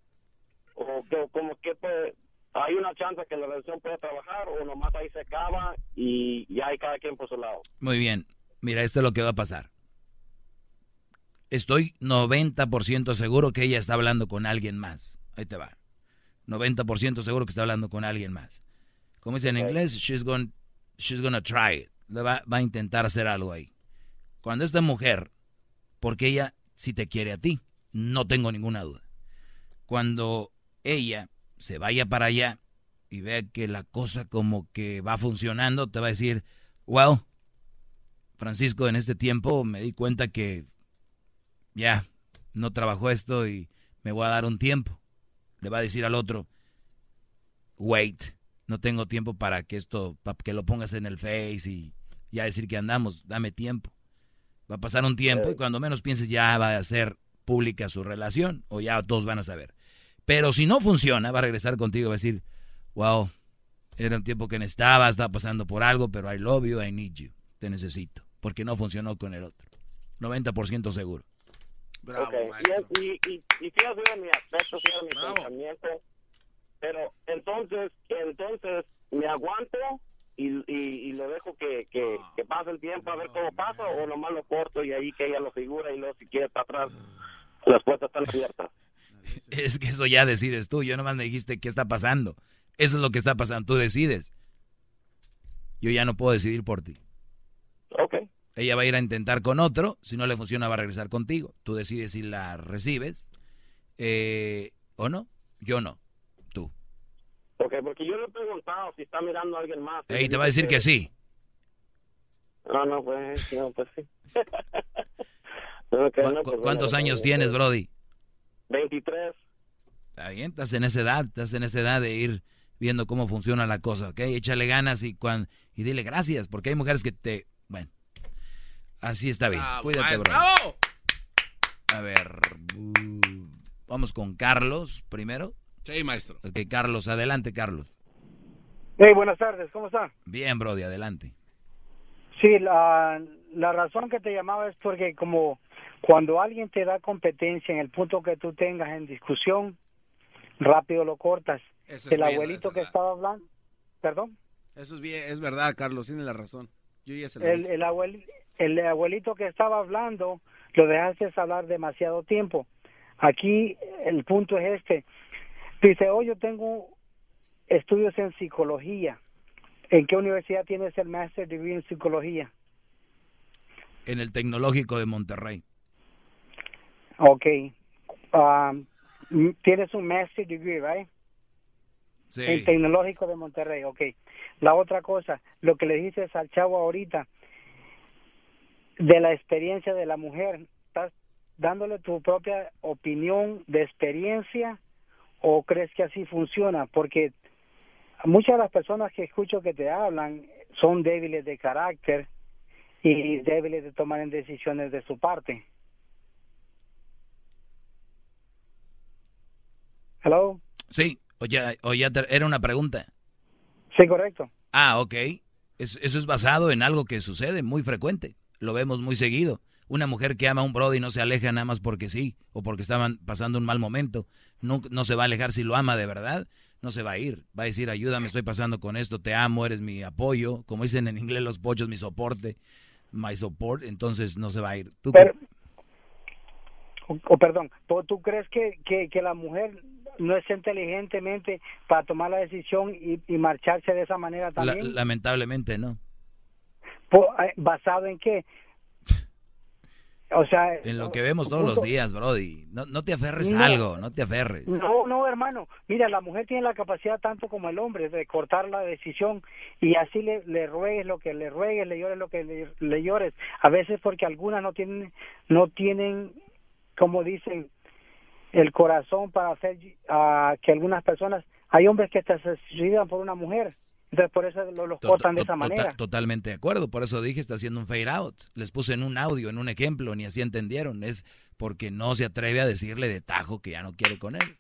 o que, como que puede- hay una chance que la relación puede trabajar o nomás ahí se acaba y ya hay cada quien por su lado? Muy bien. Mira, esto es lo que va a pasar. Estoy 90% seguro que ella está hablando con alguien más. Ahí te va. 90% seguro que está hablando con alguien más. Como dice en inglés, she's going, she's gonna try it. Le va, va a intentar hacer algo ahí. Cuando esta mujer, porque ella sí te quiere a ti, no tengo ninguna duda. Cuando ella se vaya para allá y vea que la cosa como que va funcionando, te va a decir, well, Francisco, en este tiempo me di cuenta que ya no trabajó esto y me voy a dar un tiempo. Le va a decir al otro, wait, no tengo tiempo para que esto, para que lo pongas en el Face y Ya decir que andamos, dame tiempo. Va a pasar un tiempo y cuando menos pienses ya va a ser pública su relación o ya todos van a saber. Pero si no funciona, va a regresar contigo y va a decir, wow, era un tiempo que necesitaba, estaba pasando por algo, pero I love you, I need you. Te necesito. Porque no funcionó con el otro. 90% seguro. Bravo, y, y, y, y fíjate mi aspecto, fíjate mi pensamiento. Pero entonces, entonces, ¿me aguanto y, y, y lo dejo que, que, que, pase el tiempo a ver cómo pasa o nomás lo corto y ahí que ella lo figura y luego si quiere estar atrás, las puertas están abiertas? Es que eso ya decides tú. Yo nomás me dijiste qué está pasando. Eso es lo que está pasando. Tú decides. Yo ya no puedo decidir por ti. Ok. Ella va a ir a intentar con otro. Si no le funciona, va a regresar contigo. Tú decides si la recibes eh, o no. Yo no. Ok, porque yo le he preguntado si está mirando a alguien más. Y te va a decir que, sí. No, no, pues, no, pues sí. no, que no, pues, ¿Cuántos bueno, años pues, tienes, Brody? 23. Está bien, estás en esa edad, estás en esa edad de ir viendo cómo funciona la cosa, ¿ok? Échale ganas y, cuan, y dile gracias, porque hay mujeres que te... Bueno, así está bien. Bravo, Cuídate, bro. bravo. A ver, uh, vamos con Carlos primero. Sí, maestro. Ok, Carlos, adelante, Carlos. Hey, buenas tardes, ¿cómo está? Bien, Brody, adelante. Sí, la, la razón que te llamaba es porque como cuando alguien te da competencia en el punto que tú tengas en discusión, rápido lo cortas. Eso es el bien, abuelito es que estaba hablando, perdón, Eso es bien, es verdad, Carlos, tiene la razón. Yo ya se lo el, el, abuel- el abuelito que estaba hablando, lo dejaste hablar demasiado tiempo. Aquí el punto es este. Dice, oh, yo tengo estudios en psicología. ¿En qué universidad tienes el Master Degree en psicología? En el Tecnológico de Monterrey. Ok. Um, tienes un Master Degree, ¿right? Sí. El Tecnológico de Monterrey, ok. La otra cosa, lo que le dices al chavo ahorita, de la experiencia de la mujer, ¿estás dándole tu propia opinión de experiencia o crees que así funciona? Porque muchas de las personas que escucho que te hablan son débiles de carácter y débiles de tomar en decisiones de su parte. Hello. Sí, o ya, o ya te- era una pregunta. Sí, correcto. Ah, ok. Es- eso es basado en algo que sucede muy frecuente. Lo vemos muy seguido. Una mujer que ama a un brody no se aleja nada más porque sí, o porque estaban pasando un mal momento. No, no se va a alejar si lo ama de verdad. No se va a ir. Va a decir, ayúdame, estoy pasando con esto, te amo, eres mi apoyo. Como dicen en inglés los pochos, mi soporte. My support. Entonces no se va a ir. ¿Tú Pero- o, o perdón, ¿tú, tú crees que, que, que la mujer no es inteligentemente para tomar la decisión y, y marcharse de esa manera La- también? lamentablemente no. Eh, ¿Basado en qué? O sea, En lo que vemos todos los días, Brody. No, no te aferres No. a algo, no te aferres. No, no, hermano. Mira, la mujer tiene la capacidad tanto como el hombre de cortar la decisión y así le, le ruegues lo que le ruegues, le llores lo que le, le llores. A veces porque algunas no tienen, no tienen, como dicen, el corazón para hacer ah, que algunas personas, hay hombres que te suicidan por una mujer, entonces por eso lo- los To- cortan de esa tota- manera. Totalmente de acuerdo, por eso dije, está haciendo un fade out. Les puse en un audio, en un ejemplo, ni así entendieron. Es porque no se atreve a decirle de tajo que ya no quiere con él.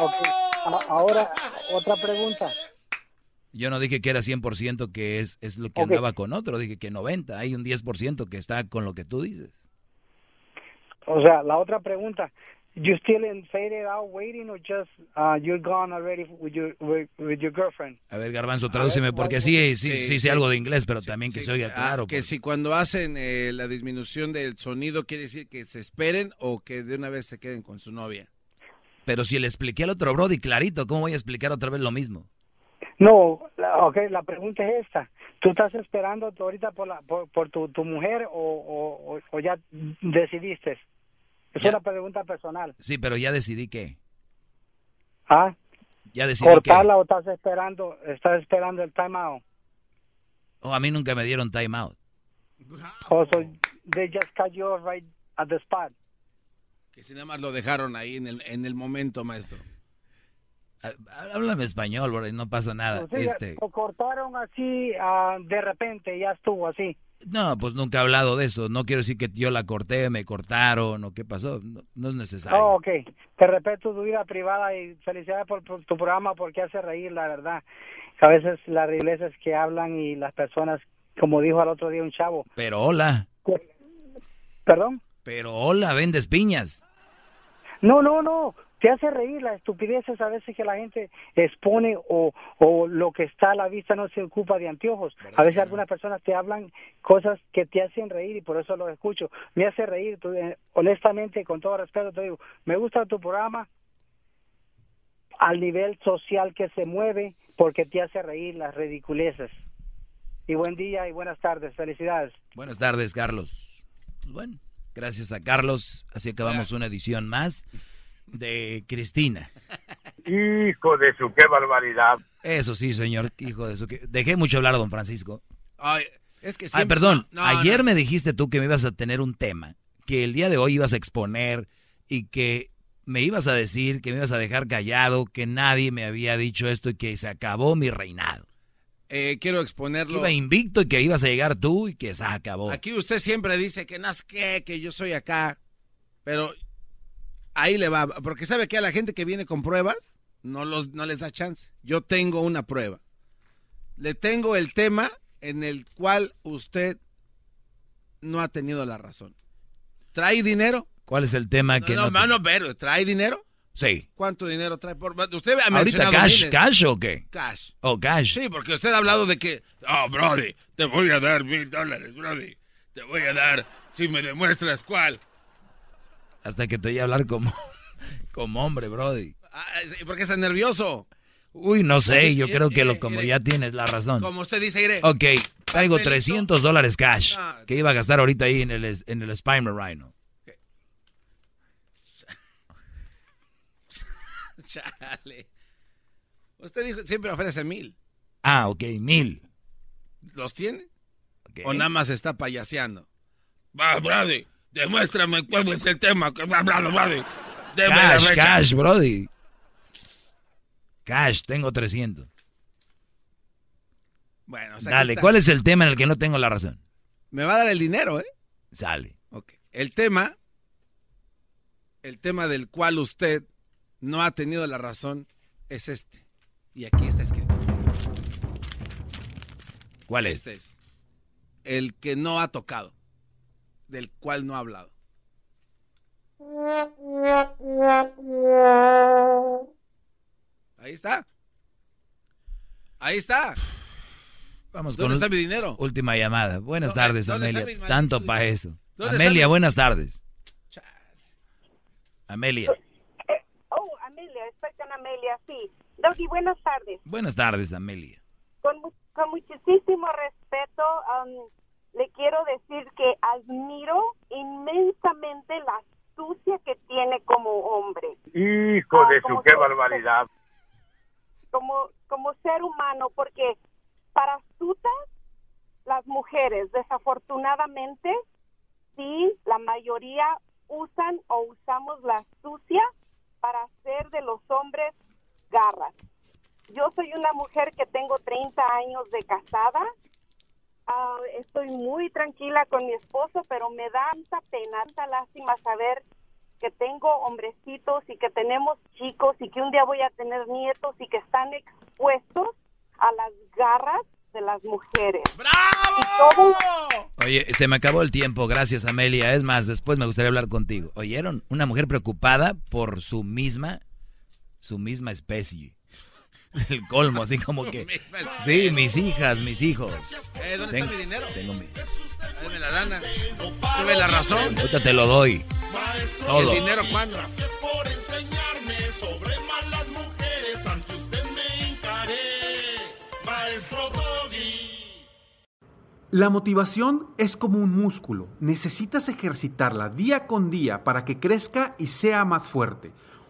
Ok. A- Ahora, otra pregunta. Yo no dije que era 100% que es, es lo que Ok. andaba con otro, dije que 90, hay un 10% que está con lo que tú dices. O sea, la otra pregunta, you still in faded out waiting or just uh, you're gone already with your with, with your girlfriend? A ver, Garbanzo, tradúceme, porque sí, sí, sí, sé algo de inglés, pero también que Sí, se oiga ah, claro. que pues. si cuando hacen eh, la disminución del sonido quiere decir que se esperen o que de una vez se queden con su novia. Pero si le expliqué al otro Brody clarito, ¿cómo voy a explicar otra vez lo mismo? No, la, okay, la pregunta es esta. ¿Tú estás esperando ahorita por la por, por tu, tu mujer o, o- o ya decidiste? Es Ya. una pregunta personal. Sí, pero ya decidí que. ¿Ah? Ya decidí que. ¿Cortarla o estás esperando estás esperando el time out? Oh, a mí nunca me dieron time out. O so they just cut you off right at the spot. Que si nada más lo dejaron ahí en el, en el momento, maestro. Háblame español, bro, no pasa nada. Pues este... Lo cortaron así, uh, de repente, ya estuvo así. No, pues nunca he hablado de eso. No quiero decir que yo la corté, me cortaron o qué pasó. No, es necesario. Oh, ok. Te respeto tu vida privada y felicidades por, por, tu programa porque hace reír, la verdad. A veces las iglesias que hablan y las personas, como dijo al otro día un chavo. Pero hola. ¿Perdón? Pero hola, vendes piñas. No, no, no te hace reír las estupideces a veces que la gente expone o, o lo que está a la vista no se ocupa de anteojos. A veces algunas personas te hablan cosas que te hacen reír y por eso los escucho. Me hace reír, eh, honestamente, con todo respeto te digo, me gusta tu programa al nivel social que se mueve porque te hace reír las ridiculeces. Y buen día y buenas tardes, felicidades. Buenas tardes, Carlos. Bueno, gracias a Carlos, así acabamos una edición más de Cristina. Hijo de su, qué barbaridad. Eso sí, señor, hijo de su. Dejé mucho hablar a don Francisco. Ay, es que Ay, perdón, ayer me dijiste tú que me ibas a tener un tema, que el día de hoy ibas a exponer y que me ibas a decir que me ibas a dejar callado, que nadie me había dicho esto y que se acabó mi reinado. Eh, quiero exponerlo. Iba invicto y que ibas a llegar tú y que se acabó. Aquí usted siempre dice que no es que, que yo soy acá, pero ahí le va, porque sabe que a la gente que viene con pruebas no, los, no les da chance. Yo tengo una prueba. Le tengo el tema en el cual usted no ha tenido la razón. ¿Trae dinero? ¿Cuál es el tema que no? No, no, pero ¿trae dinero? Sí. ¿Cuánto dinero trae? Por, usted ha ¿Ahorita cash, cash o qué? Cash. Oh, cash. Sí, porque usted ha hablado de que, oh, Brody, te voy a dar mil dólares, Brody. Te voy a dar si me demuestras cuál. Hasta que te voy a hablar como, como hombre, Brody. Ah, ¿Por qué estás nervioso? Uy, no sé, yo creo que lo, como ya tienes la razón. Como usted dice, iré. Ok, traigo 300 dólares cash que iba a gastar ahorita ahí en el, en el Spimer Rhino. Chale. Usted dijo, siempre ofrece mil. Ah, ok, mil. ¿Los tiene? ¿O nada más está payaseando? Va, Brody. Demuéstrame cuál es el tema que me ha hablado, Brody. cash, cash, Brody. Cash, tengo 300. Bueno, Dale, ¿cuál es el tema en el que no tengo la razón? Me va a dar el dinero, ¿eh? Sale. Ok. El tema, el tema del cual usted no ha tenido la razón es este. Y aquí está escrito. ¿Cuál es? Este es el que no ha tocado del cual no ha hablado. Ahí está. Ahí está. Vamos ¿Dónde con está mi dinero? Última llamada. Buenas tardes, Amelia. Tanto para eso. ¿Dónde Amelia, buenas tardes. Amelia. Oh, Amelia, estoy con Amelia, sí. Doggy, buenas tardes. Buenas tardes, Amelia. Con, mu- con muchísimo respeto, um, le quiero decir que admiro inmensamente la astucia que tiene como hombre. Hijo Ah, de su, como qué ser- barbaridad. como, como ser humano, porque para astutas, las mujeres, desafortunadamente, sí, la mayoría usan o usamos la astucia para hacer de los hombres garras. Yo soy una mujer que tengo 30 años de casada. Ah, estoy muy tranquila con mi esposo, pero me da tanta pena, tanta lástima saber que tengo hombrecitos y que tenemos chicos y que un día voy a tener nietos y que están expuestos a las garras de las mujeres. ¡Bravo! Oye, se me acabó el tiempo, gracias Amelia. Es más, después me gustaría hablar contigo. ¿Oyeron? Una mujer preocupada por su misma, su misma especie. El colmo, así como que... Sí, mis hijas, mis hijos. Eh, ¿Dónde Tengo- está mi dinero? tengo mi- Dame la lana. Tuve la razón. Ahorita te lo doy. Todo. ¿El dinero cuándo? Gracias por enseñarme sobre malas mujeres. Ante usted me hincaré, maestro Doggy. La motivación es como un músculo. Necesitas ejercitarla día con día para que crezca y sea más fuerte.